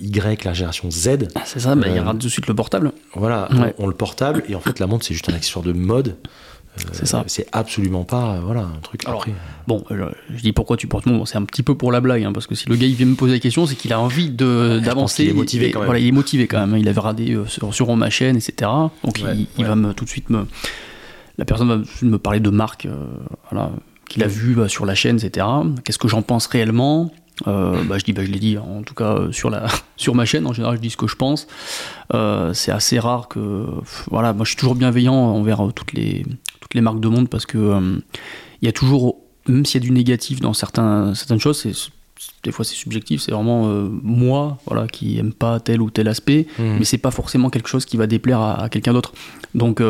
Y, la génération Z, C'est ça, bah, il y aura tout de suite le portable. voilà, on, on le portable, et en fait, la montre, c'est juste un accessoire de mode. Euh, C'est ça. C'est absolument pas, euh, voilà, un truc. Alors, après, Bon, euh, je dis pourquoi tu portes mon. C'est un petit peu pour la blague, hein, parce que si le gars il vient me poser la question, c'est qu'il a envie d'avancer. qu'il est motivé et- quand même. Voilà, il est motivé quand même. Il avait radé euh, sur, sur ma chaîne, etc. Donc Ouais, il, il va me tout de suite me. La personne va me parler de marques, euh, voilà, qu'il a vu bah, sur la chaîne, etc. Qu'est-ce que j'en pense réellement? Euh, bah, je dis, bah, je l'ai dit, en tout cas euh, sur, la, sur ma chaîne, en général, je dis ce que je pense. Euh, c'est assez rare que. Voilà, moi je suis toujours bienveillant envers toutes les, toutes les marques de monde parce que il y a toujours, même s'il y a du négatif dans certains, certaines choses, c'est, des fois c'est subjectif, c'est vraiment moi voilà, qui aime pas tel ou tel aspect, Hmm. mais c'est pas forcément quelque chose qui va déplaire à, à quelqu'un d'autre. Donc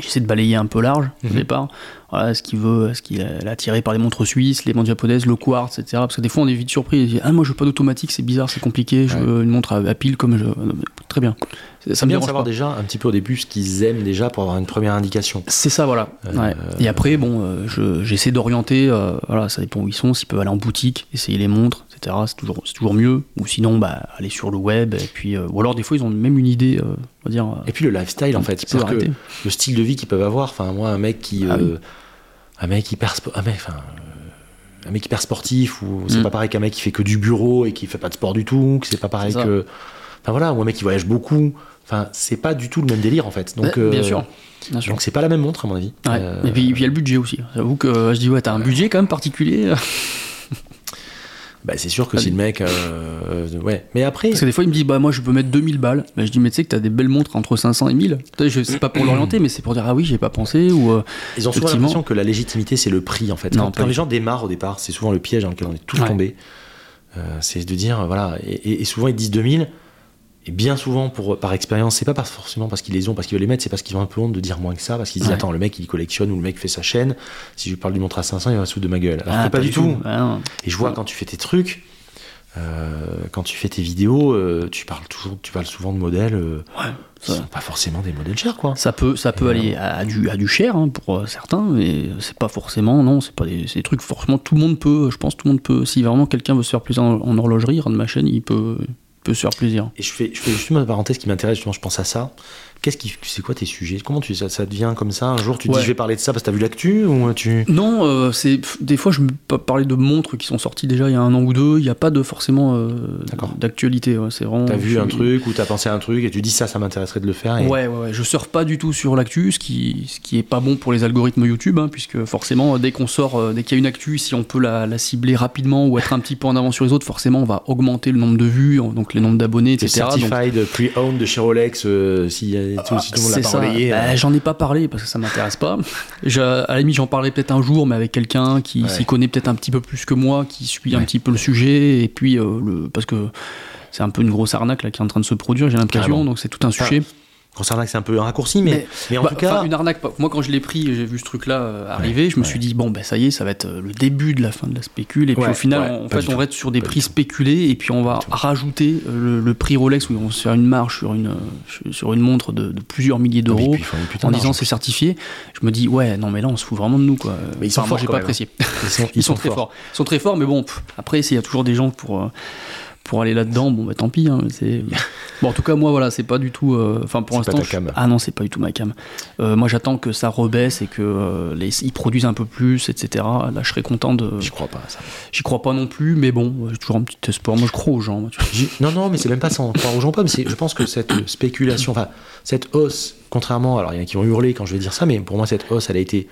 j'essaie de balayer un peu large au Mhm. départ. Voilà, est-ce qu'il veut, est-ce qu'il est attiré par les montres suisses, les montres japonaises, le quartz, etc. Parce que des fois on est vite surpris. Dit, ah moi je veux pas d'automatique, c'est bizarre, c'est compliqué, je Ouais. veux une montre à, à pile comme je. Très bien. Ça C'est me bien de savoir pas. déjà un petit peu au début ce qu'ils aiment déjà pour avoir une première indication. C'est ça, voilà. Euh, Ouais. Et après, bon, euh, je- j'essaie d'orienter, euh, voilà, ça dépend où ils sont, s'ils peuvent aller en boutique, essayer les montres, etc. C'est toujours, c'est toujours mieux. Ou sinon, bah, aller sur le web. Et puis, euh, ou alors, des fois, ils ont même une idée, euh, on va dire. euh, Et puis le lifestyle en fait, que le style de vie qu'ils peuvent avoir. Enfin moi un mec qui, Ah un mec hyper, un mec, enfin, un mec hyper sportif ou c'est Mm. pas pareil qu'un mec qui fait que du bureau et qui fait pas de sport du tout, que c'est pas pareil que, enfin voilà, ou un mec qui voyage beaucoup. Enfin c'est pas du tout le même délire en fait. Donc bien sûr. Bien sûr. Donc c'est pas la même montre à mon avis. Ouais. Euh, Et puis, il y a le budget aussi. J'avoue que je dis, ouais, t'as un budget quand même particulier. bah, c'est sûr que Allez. si le mec, euh, euh, ouais. Mais après, Parce que des fois, il me dit, bah, moi, je peux mettre 2000 balles. Bah, je dis, mais tu sais que t'as des belles montres entre 500 et 1000. Peut-être, je- C'est pas pour l'orienter, mais c'est pour dire, ah oui, j'ai pas pensé. Ou, euh, Ils ont souvent l'impression que la légitimité, c'est le prix, en fait. Non, quand les gens démarrent au départ, c'est souvent le piège dans lequel on est tous Ouais. tombés. Euh, c'est de dire, voilà, et, et- et souvent ils disent 2000, et bien souvent, pour, par expérience, c'est pas forcément parce qu'ils les ont, parce qu'ils veulent les mettre, c'est parce qu'ils ont un peu honte de dire moins que ça, parce qu'ils disent, Ouais. attends, le mec il collectionne ou le mec fait sa chaîne, si je parle du montre à 500, il va se foutre de ma gueule. Alors ah, que pas, du tout. Ah. Et je vois quand tu fais tes trucs, euh, quand tu fais tes vidéos, euh, tu parles toujours, tu parles souvent de modèles euh, Ouais, qui sont pas forcément des modèles chers, quoi. Ça peut, ça peut aller à, à du, à du cher hein, pour euh, certains, mais c'est pas forcément, non, c'est pas des, trucs, forcément, tout le monde peut, je pense, tout le monde peut, si vraiment quelqu'un veut se faire plaisir en, en horlogerie, de ma chaîne, il peut, peut se faire. Et je fais, je fais juste une parenthèse qui m'intéresse, justement, je pense à ça. Qu'est-ce qui, c'est quoi tes sujets? Comment tu, ça, ça devient comme ça? Un jour, tu te Ouais. dis, je vais parler de ça parce que t'as vu l'actu ou tu. Non, euh, c'est des fois je me parler de montres qui sont sorties déjà il y a un an ou deux. Il n'y a pas de forcément euh, d'actualité. ouais, c'est vraiment. T'as vu je un truc ou t'as pensé à un truc et tu dis ça, ça m'intéresserait de le faire. Et... Ouais, ouais, ouais, je surfe pas du tout sur l'actu, ce qui, ce qui est pas bon pour les algorithmes YouTube, hein, puisque forcément, dès qu'on sort, euh, dès qu'il y a une actu, si on peut la, la cibler rapidement ou être un petit peu en avant sur les autres, forcément, on va augmenter le nombre de vues, donc les nombres d'abonnés, etc. Certified pre-owned de chez Rolex euh, si, tout, si tout le monde l'a c'est pas ça. relayé. Bah, euh. J'en ai pas parlé parce que ça m'intéresse pas. Je- à la limite, j'en parlerai peut-être un jour, mais avec quelqu'un qui Ouais. s'y connaît peut-être un petit peu plus que moi, qui suit un petit peu le sujet, et puis euh, le, parce que c'est un peu une grosse arnaque là qui est en train de se produire, j'ai l'impression, donc c'est tout un sujet. C'est un peu un raccourci, mais, mais, Mais- en Bah, tout cas. une arnaque. Moi, quand je l'ai pris, j'ai vu ce truc-là euh, arriver. je me ouais. suis dit bon, ben ça y est, ça va être euh, le début de la fin de la spécule. Et puis au final, en fait, on tout. reste sur des prix spéculés et puis on va rajouter euh, le, le prix Rolex où on va se faire une marge sur une sur une montre de, de plusieurs milliers puis, d'euros. En disant c'est certifié, je me dis ouais non mais là on se fout vraiment de nous quoi. Mais ils sont Enfin, forts j'ai pas hein. apprécié. ils sont, Ils, sont, très forts. Ils sont très forts mais bon pff, après s'il y a toujours des gens pour euh, pour aller là-dedans bon bah tant pis. hein, c'est bon en tout cas moi voilà c'est pas du tout. euh, Enfin pour C'est pas l'instant je- ah non c'est pas du tout ma cam. Euh, moi j'attends que ça rebaisse et que euh, les, ils produisent un peu plus etc. Là je serais content de. J'y crois pas ça. J'y crois pas non plus mais bon j'ai toujours un petit espoir. Moi je crois aux gens. moi, Non, non, mais c'est même pas sans croire aux gens pommes. C'est, je pense que cette spéculation, enfin, cette hausse, contrairement, alors il y en a qui vont hurler quand je vais dire ça, mais pour moi, cette hausse, elle a été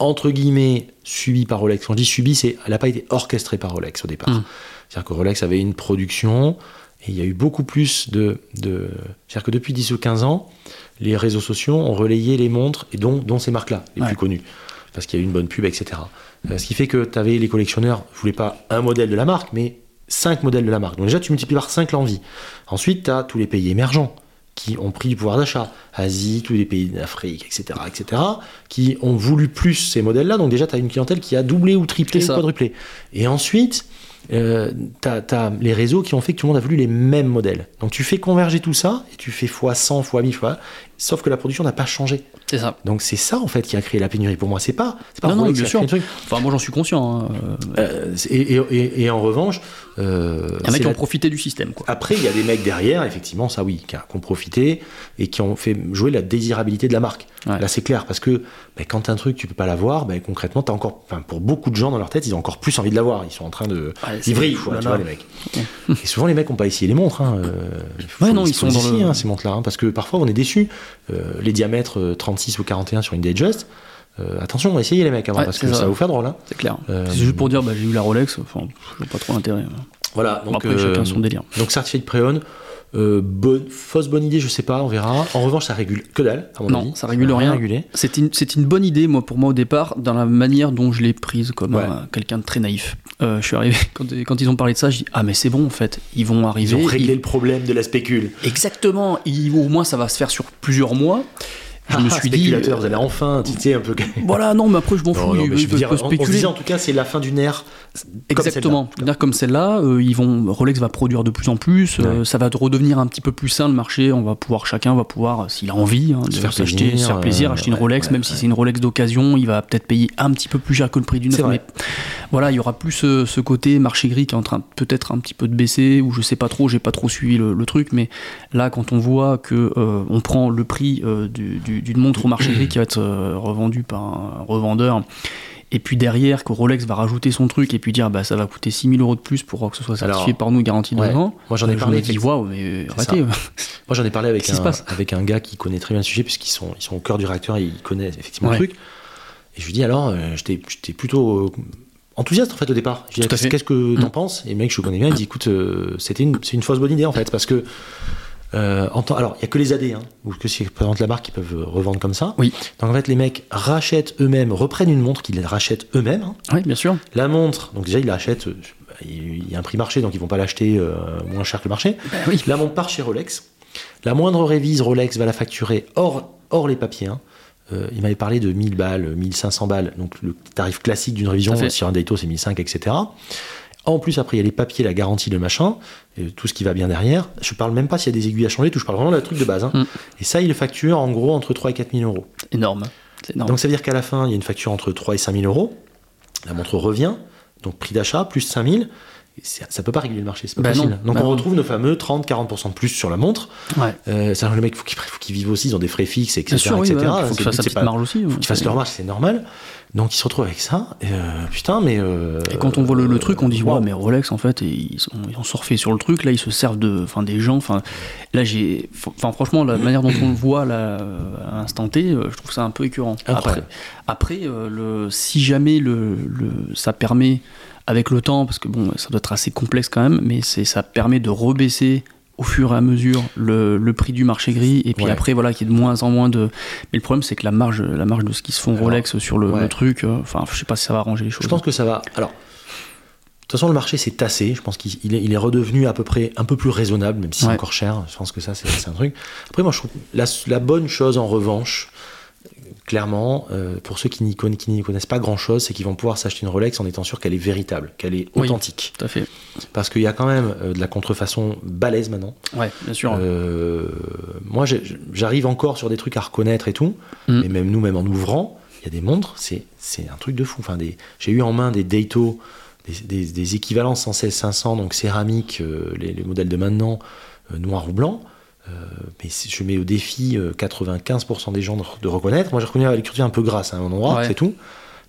entre guillemets subie par Rolex. Quand je dis subie, c'est, elle n'a pas été orchestrée par Rolex au départ. Mm. C'est-à-dire que Rolex avait une production Et il y a eu beaucoup plus de. de... C'est-à-dire que depuis 10 ou 15 ans, les réseaux sociaux ont relayé les montres, et dont, dont ces marques-là, les Ouais. plus connues. Parce qu'il y a eu une bonne pub, etc. Euh, ce qui fait que tu avais les collectionneurs, ne voulaient pas un modèle de la marque, mais 5 modèles de la marque. Donc déjà, tu multiplies par 5 l'envie. Ensuite, tu as tous les pays émergents qui ont pris du pouvoir d'achat, Asie, tous les pays d'Afrique, etc., etc., qui ont voulu plus ces modèles-là. Donc déjà, tu as une clientèle qui a doublé ou triplé ou quadruplé. Et ensuite, euh, tu as, les réseaux qui ont fait que tout le monde a voulu les mêmes modèles. Donc tu fais converger tout ça, et tu fais fois 100, fois 1000, fois... Sauf que la production n'a pas changé. C'est ça. Donc c'est ça, en fait, qui a créé la pénurie. Pour moi, c'est pas, c'est pas Non, non, bien sûr. truc. Enfin, moi j'en suis conscient. hein. Euh, et, et- et- et en revanche... euh, Il y en a qui la- ont profité du système. Quoi. après, il y a des mecs derrière, effectivement, ça oui, qui, ont profité et qui ont fait jouer la désirabilité de la marque. Ouais. Là, c'est clair, parce que ben, quand un truc, tu peux pas l'avoir, ben, concrètement, t'as encore, enfin, pour beaucoup de gens dans leur tête, ils ont encore plus envie de l'avoir. Ils sont en train de. Ouais, Ils vrillent, quoi, tu vois, les mecs. et souvent, les mecs ont pas essayé les montres. Hein. euh, Ouais, non, ils sont dans le- hein, ces montres-là, hein, parce que parfois, on est déçus. Euh, les diamètres euh, 36 ou 41 sur une Datejust, euh, attention, essayez les mecs avant, Ouais, parce c'est que ça. ça. va vous faire drôle. Hein. C'est clair. Euh, C'est juste pour dire, bah, j'ai eu la Rolex, enfin, pas trop l'intérêt. Voilà, Bon, donc. après, euh, chacun son délire. Donc certifié de euh, bonne, fausse bonne idée, je sais pas, on verra. En revanche, ça régule que dalle, à mon Non, avis. ça régule rien. C'était une, bonne idée, moi, pour moi, au départ, dans la manière dont je l'ai prise comme Ouais. quelqu'un de très naïf. Euh, je suis arrivé, quand, quand ils ont parlé de ça, je dis Ah, mais c'est bon, en fait, ils vont Ils arriver. ont réglé ils- le problème de la spécule. Exactement, ils- au moins ça va se faire sur plusieurs mois. Je me Ah, suis dit. spéculateur, euh, vous allez enfin titiller un peu. Voilà, non, mais après, je m'en Non, fous, non, mais je veux dire, peuvent on, on se spéculer. disait en tout cas, c'est la fin d'une ère. Exactement. Dire comme celle-là, euh, ils vont Rolex va produire de plus en plus. euh, ça va redevenir un petit peu plus sain le marché. On va pouvoir chacun va pouvoir, euh, s'il a envie, hein, de Se faire s'acheter, plaisir, se faire plaisir, euh, acheter une Rolex, ouais, même si c'est une Rolex d'occasion, il va peut-être payer un petit peu plus cher que le prix d'une. Mais voilà, il y aura plus ce, ce côté marché gris qui est en train peut-être un petit peu de baisser, ou je sais pas trop, j'ai pas trop suivi le, le truc, mais là, quand on voit que euh, on prend le prix euh, du- du- d'une montre au marché gris qui va être euh, revendue par un revendeur. Et puis derrière, que Rolex va rajouter son truc et puis dire bah ça va coûter 6000 euros de plus pour que ce soit certifié Alors, par nous, garantie de ouais. ans. Moi, j'en ai Euh, parlé dis, avec- waouh, mais C'est arrêtez. Moi, j'en ai parlé avec un, avec un gars qui connaît très bien le sujet, puisqu'ils sont, ils sont au cœur du réacteur et ils connaissent effectivement Ouais. le truc. Et je lui dis alors, euh, j'étais j'étais plutôt euh, enthousiaste en fait au départ. Je lui dis qu'est-ce que t'en Mm. penses? Et le mec, je le connais bien, il dit écoute, euh, c'était une, c'est une fausse bonne idée en fait, parce que. Euh, en temps- alors, il n'y a que les AD, hein, ou que si représente la marque, qui peuvent euh, revendre comme ça. Oui. Donc en fait, les mecs rachètent eux-mêmes, reprennent une montre qu'ils rachètent eux-mêmes. hein. Oui, bien sûr. La montre, donc déjà ils l'achètent, euh, il y a un prix marché, donc ils vont pas l'acheter euh, moins cher que le marché. Ben oui. La montre part chez Rolex. La moindre révise, Rolex va la facturer hors, hors les papiers. hein. Euh, il m'avait parlé de 1000 balles, 1500 balles, donc le tarif classique d'une révision sur un Daito c'est 1500, etc. En plus, après, il y a les papiers, la garantie, le machin, et tout ce qui va bien derrière. Je parle même pas s'il y a des aiguilles à changer, tout. Je parle vraiment de la truc de base. hein. Mm. Et ça, il facture en gros entre 3 et 4 000 euros. Énorme. Donc ça veut dire qu'à la fin, il y a une facture entre 3 et 5 000 euros. La montre revient, donc prix d'achat plus 5 000. Et Ça peut pas réguler le marché, c'est pas Bah possible. non, donc bah on non. retrouve nos fameux 30-40% de plus sur la montre. ouais. Euh, ça, les mecs, faut qu'ils faut qu'ils vivent aussi, ils ont des frais fixes, etc. Sûr, oui, etc. voilà, il faut qu'ils fassent pas- marge aussi. faut qu'ils fassent leur marge, c'est normal. Donc ils se retrouvent avec ça. Et, euh, putain, mais. euh, Et quand on voit le, le truc, on dit ouais, mais Rolex en fait, ils, sont, ils ont surfé sur le truc. Là, ils se servent de, enfin, des gens. Enfin, là, j'ai, enfin, franchement, la manière dont on le voit là, à l'instant T, euh, je trouve ça un peu écœurant. Incroyable. après, euh, le, si jamais le, le, ça permet avec le temps, parce que bon, ça doit être assez complexe quand même, mais c'est, ça permet de rebaisser au fur et à mesure le, le prix du marché gris et puis Ouais. après voilà qu'il y ait de moins en moins de mais le problème c'est que la marge la marge de ce qui se font Alors, Rolex sur le, ouais. le truc euh, enfin je sais pas si ça va arranger les choses Je pense que ça va. Alors, de toute façon, le marché s'est tassé. Je pense qu'il il est, il est redevenu à peu près un peu plus raisonnable, même si c'est encore cher. Je pense que ça, c'est c'est un truc. Après, moi, je trouve la, la bonne chose, en revanche, clairement, euh, pour ceux qui n'y connaissent pas grand-chose, c'est qu'ils vont pouvoir s'acheter une Rolex en étant sûr qu'elle est véritable, qu'elle est Oui. authentique. tout à fait Parce qu'il y a quand même euh, de la contrefaçon balèze maintenant. ouais bien sûr Euh, moi, j'arrive encore sur des trucs à reconnaître et tout, Mm. mais même nous, même en ouvrant, il y a des montres, c'est un truc de fou. Enfin, j'ai eu en main des Dato, des, des, des équivalents 116-500, donc céramique, les, les modèles de maintenant, noir ou blanc. Euh, mais je mets au défi euh, 95% des gens de, de reconnaître. Moi, j'ai reconnu avec l'écriture un peu grasse à un endroit, Ouais. c'est tout.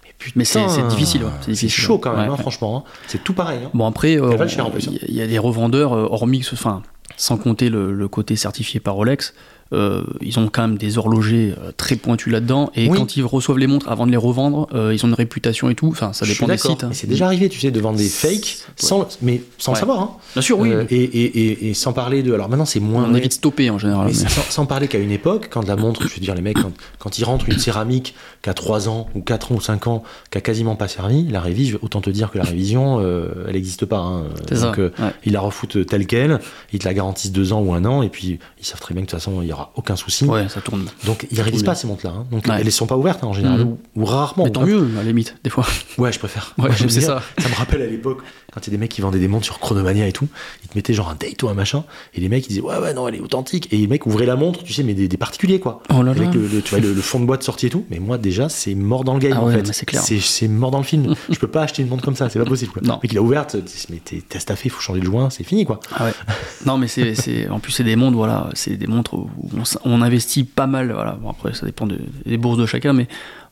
Mais putain, Mais c'est- difficile, ouais, c'est chaud ouais. quand même, Ouais, hein, ouais. franchement. hein. C'est tout pareil. hein. Bon après, euh, il y, a- il y a des revendeurs, euh, hormis, enfin, sans compter le, le côté certifié par Rolex, euh, ils ont quand même des horlogers euh, très pointus là-dedans. Et Oui. quand ils reçoivent les montres avant de les revendre, euh, ils ont une réputation et tout. Enfin, ça dépend des sites. hein. c'est déjà arrivé, tu sais, de vendre des fakes, sans, mais sans Ouais. le savoir. Hein. Bien sûr, oui. Euh, et, et, et, et sans parler de. Alors maintenant, c'est moins. on évite de stopper en général. Mais mais- sans, sans parler qu'à une époque, quand la montre, je veux dire, les mecs, quand, quand ils rentrent une céramique qui a 3 ans, ou 4 ans, ou 5 ans, qui a quasiment pas servi, la révise, autant te dire que la révision, elle n'existe pas. Hein. Donc, ouais. ils la refoutent telle quelle, ils te la garantissent 2 ans ou 1 an, et puis ils savent très bien que de toute façon, il n'y aura aucun souci. Ouais, ça tourne. Donc ils révisent pas ces montres-là. hein. Donc Ouais. elles ne sont pas ouvertes hein, en général, Mhm. ou, ou rarement. Mais tant mieux, à la limite, des fois. Ouais, je préfère. Ouais, j'aime ça. Ça me rappelle à l'époque, quand il y a des mecs qui vendaient des montres sur Chronomania et tout, ils te mettaient genre un date ou un machin, et les mecs ils disaient ouais, ouais, non, elle est authentique. Et les mecs ouvraient la montre, tu sais, mais des, des particuliers quoi. Oh là là. Avec le, le- tu vois, le, le fond de boîte sorti et tout. Mais moi, déjà, c'est mort dans le game Ah en fait. mais c'est mort dans le film. je peux pas acheter une montre comme ça, c'est pas possible. Quoi. Non. Le mec il a ouverte, mais t'es staffé, faut changer le joint, c'est fini quoi. Ah ouais. Non, mais c'est, c'est, en plus, c'est des montres, voilà, c'est des montres où on, investit pas mal, voilà. Bon, après, ça dépend de- des bourses de chacun, mais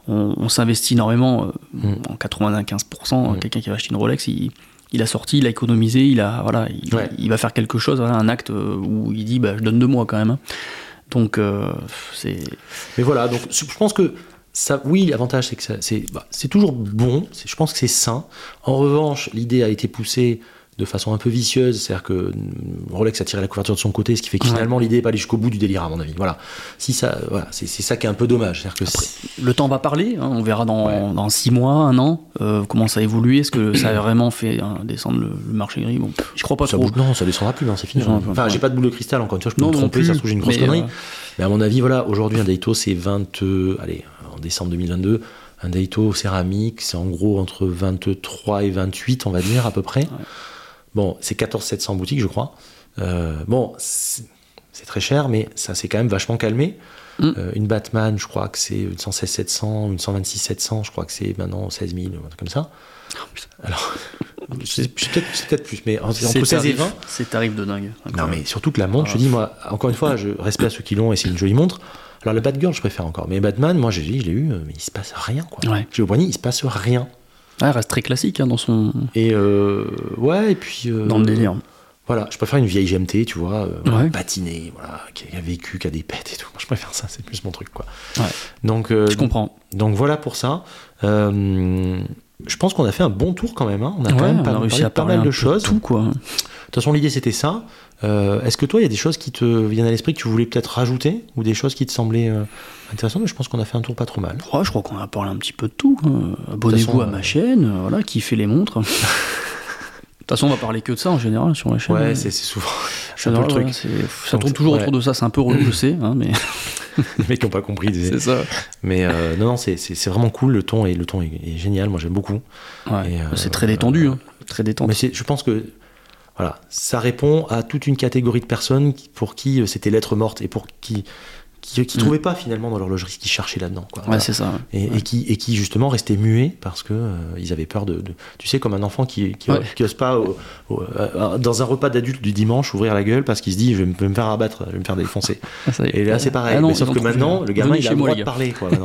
on, on s'investit énormément, euh, Mm. en 95%. Mm. Quelqu'un qui va acheter une Rolex, il, il a sorti, il a économisé, il a, voilà, il, Ouais. il va faire quelque chose, voilà, un acte euh, où il dit, bah, je donne deux mois quand même. hein. Donc, euh, c'est. Mais voilà, donc je pense que ça, oui, l'avantage c'est que c'est bah, c'est toujours bon, je pense que c'est sain. En revanche, l'idée a été poussée de façon un peu vicieuse, c'est-à-dire que mm, Rolex a tiré la couverture de son côté, ce qui fait que Ouais. finalement l'idée n'est pas allée jusqu'au bout du délire à mon avis. Voilà, si ça, voilà, c'est c'est ça qui est un peu dommage, que c'est- Le temps va parler, hein, on verra dans, Ouais. dans six mois, un an, euh, comment ça a évolué, est-ce que ça a vraiment fait hein, descendre le, le marché gris? Bon, je crois pas ça trop. bouge, non, ça descendra plus, non, c'est fini. Descendra Enfin, j'ai pas de boule de cristal encore une fois, je peux Non, me tromper, plus, ça se trouve j'ai une grosse mais, connerie. euh, Mais à mon avis, voilà, aujourd'hui un Daito c'est 20, euh, allez, en décembre 2022, un Daito céramique, c'est en gros entre 23 et 28, on va dire à peu près. Bon, c'est 14 700 boutiques, je crois. Euh, bon, c'est très cher, mais ça s'est quand même vachement calmé. Mm. Euh, une Batman, je crois que c'est une 116 700, une 126 700, je crois que c'est maintenant 16 000, ou un truc comme ça. Alors, c'est peut-être plus, mais entre C'est 16 et tarif- 20. C'est tarif de dingue. Non, mais surtout que la montre, je te dis, moi, encore une fois, je respecte à ceux qui l'ont et c'est une jolie montre. Alors, le Batgirl, je préfère encore. Mais Batman, moi, j'ai dit, je l'ai eu, mais il se passe rien, quoi. Ouais. J'ai au poignet, il se passe rien. Elle reste très classique hein, dans son Et euh, ouais, et puis. euh, dans le délire. Voilà, je préfère une vieille GMT, tu vois, euh, Ouais. patinée, voilà, qui a vécu, qui a des pètes et tout. Moi, je préfère ça, c'est plus mon truc, quoi. Ouais. Donc, euh, Je comprends. donc voilà pour ça. Euh, je pense qu'on a fait un bon tour quand même. hein. On a quand même on pas, a réussi à de pas parler mal de choses. Tout quoi. De toute façon, l'idée c'était ça. Euh, Est-ce que toi, il y a des choses qui te viennent à l'esprit que tu voulais peut-être rajouter ou des choses qui te semblaient euh, intéressantes Mais je pense qu'on a fait un tour pas trop mal. Ouais, je crois qu'on a parlé un petit peu de tout. hein. Abonnez-vous à ma chaîne, euh, voilà, kiffez les montres. De toute façon, on va parler que de ça en général sur la chaîne. Ouais, hein. c'est c'est souvent Je c'est un peu le truc. ouais, c'est- ça tourne toujours ouais. autour de ça, c'est un peu relou, je sais, hein, mais Les mecs qui n'ont pas compris. des- ça. Mais euh, non, non, c'est- c'est c'est vraiment cool. Le ton est, le ton est, est génial. Moi, j'aime beaucoup. Ouais. Euh, c'est très détendu, hein. très détendu. Mais c'est- je pense que voilà, ça répond à toute une catégorie de personnes pour qui euh, c'était lettre morte et pour qui qui, qui Mm. trouvaient pas finalement dans l'horlogerie ce qu'ils cherchaient là-dedans. quoi. Ouais, Voilà. c'est ça. et, et qui, et qui justement restaient muets parce que euh, ils avaient peur de, de- tu sais comme un enfant qui qui, ose pas au- au- euh, dans un repas d'adulte du dimanche ouvrir la gueule parce qu'il se dit je vais me, faire abattre je vais me faire défoncer Ah, et là c'est pareil Ah non, mais sauf que maintenant le gamin il a le droit de parler quoi.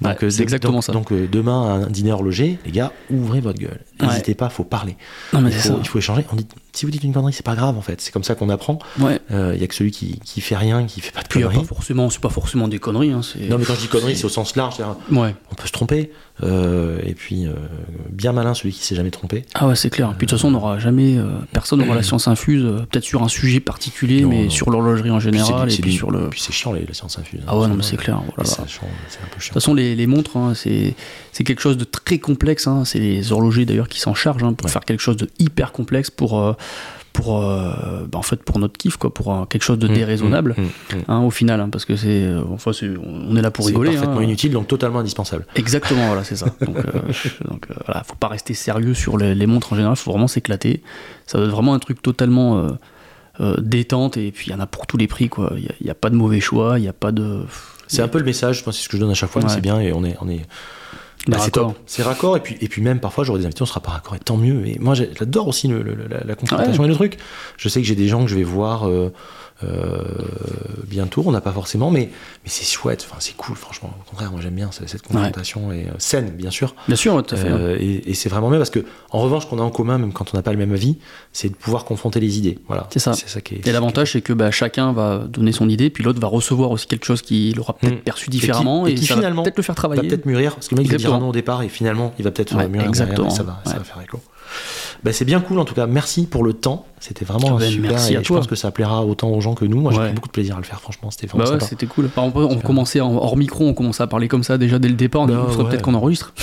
Voilà. Euh, c'est exactement donc- ça. donc euh, demain à un dîner horloger les gars ouvrez votre gueule n'hésitez pas faut parler Non, mais il faut, ça. il faut échanger on dit si vous dites une connerie c'est pas grave en fait c'est comme ça qu'on apprend Ouais. Euh, il y a que celui qui, qui fait rien qui fait pas de Puis, il conneries pas forcément, c'est pas forcément des conneries. Hein, non mais quand je dis conneries c'est au sens large Ouais. on peut se tromper euh, et puis euh, bien malin celui qui s'est jamais trompé Ah ouais, c'est clair. Puis de toute façon, on n'aura jamais, euh, personne n'aura la science infuse, peut-être sur un sujet particulier, Non, mais non. sur l'horlogerie en général, et puis sur le. De puis c'est chiant les, la science infuse Ah ouais, non, mais c'est clair. voilà. c'est chiant, c'est un peu chiant toute façon, les, les montres, hein, c'est c'est quelque chose de très complexe. hein. C'est les horlogers d'ailleurs qui s'en chargent hein, pour Ouais. faire quelque chose de hyper complexe pour, pour, euh, bah, en fait, pour notre kiff, quoi, pour euh, quelque chose de Mmh, déraisonnable. mmh, mmh, mmh. hein, au final, hein, parce que c'est, euh, enfin, c'est- on est là pour rigoler. parfaitement hein. inutile donc totalement indispensable Exactement, voilà, c'est ça. Donc, euh, donc voilà, faut pas rester sérieux sur les, les montres en général, faut vraiment s'éclater. Ça doit être vraiment un truc totalement détente et puis il y en a pour tous les prix, quoi. Il n'y a, pas de mauvais choix, il n'y a pas de. c'est un peu le message moi c'est ce que je donne à chaque fois mais Ouais. c'est bien et on est on est Bah, c'est top. C'est raccord et puis et puis même parfois j'aurai des invités on sera pas raccord et tant mieux et moi j'adore aussi le- le- la, la confrontation et le truc. Je sais que j'ai des gens que je vais voir euh, euh, bientôt. On n'a pas forcément, mais, mais c'est chouette. Enfin, c'est cool, franchement. Au contraire, moi j'aime bien cette confrontation et euh, saine, bien sûr. Bien sûr, tout à fait. Euh, et, et c'est vraiment bien parce que, en revanche, qu'on a en commun, même quand on n'a pas le même avis, c'est de pouvoir confronter les idées. Voilà. C'est ça. Ça qui est. Et l'avantage, c'est que bah, chacun va donner son idée, puis l'autre va recevoir aussi quelque chose qu'il aura peut-être Mm. perçu différemment, et et, qui ça va finalement peut-être le faire va travailler. peut-être mûrir parce que le mec va dire non au départ et finalement il va peut-être Ouais, mûrir exactement. derrière et ça va, ça va faire écho. Bah, c'est bien cool en tout cas. Merci pour le temps. C'était vraiment Ah ben, super. merci et à je toi. pense que ça plaira autant aux gens que nous. Moi j'ai Ouais. pris beaucoup de plaisir à le faire. Franchement, c'était vraiment Bah ouais, c'était cool. Par exemple, on commençait en- hors micro, on commençait à parler comme ça déjà dès le départ. On Bah ouais. peut-être qu'on enregistre.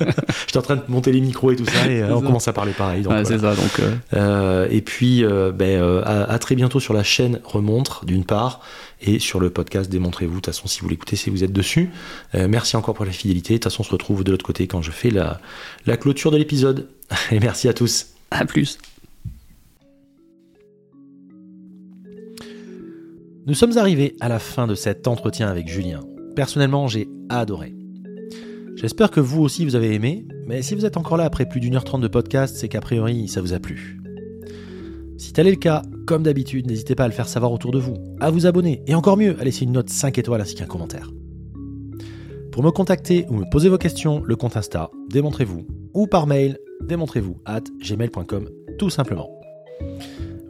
J'étais en train de monter les micros et tout ça et euh, on ça. commence à parler pareil. Donc, voilà. ça. Donc, euh, Euh, et puis, euh, ben, euh, à, à très bientôt sur la chaîne Remontre, d'une part, et sur le podcast Démontrez-vous. De toute façon, si vous l'écoutez, si vous êtes dessus. Euh, merci encore pour la fidélité. De toute façon, on se retrouve de l'autre côté quand je fais la, la clôture de l'épisode. Et merci à tous. à plus. Nous sommes arrivés à la fin de cet entretien avec Julien. Personnellement, j'ai adoré. J'espère que vous aussi vous avez aimé, mais si vous êtes encore là après plus d'une heure trente de podcast, c'est qu'a priori ça vous a plu. Si tel est le cas, comme d'habitude, n'hésitez pas à le faire savoir autour de vous, à vous abonner et encore mieux, à laisser une note 5 étoiles ainsi qu'un commentaire. Pour me contacter ou me poser vos questions, le compte Insta, démontrez-vous, ou par mail, démontrez-vous at gmail.com, tout simplement.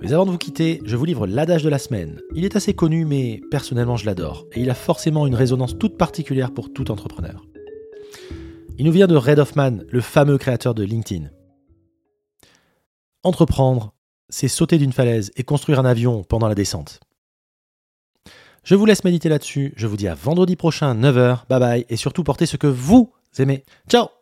Mais avant de vous quitter, je vous livre l'adage de la semaine. Il est assez connu, mais personnellement je l'adore, et il a forcément une résonance toute particulière pour tout entrepreneur. Il nous vient de Red Hoffman, le fameux créateur de LinkedIn. Entreprendre, c'est sauter d'une falaise et construire un avion pendant la descente. Je vous laisse méditer là-dessus, je vous dis à vendredi prochain, 9h, bye bye, et surtout portez ce que vous aimez. Ciao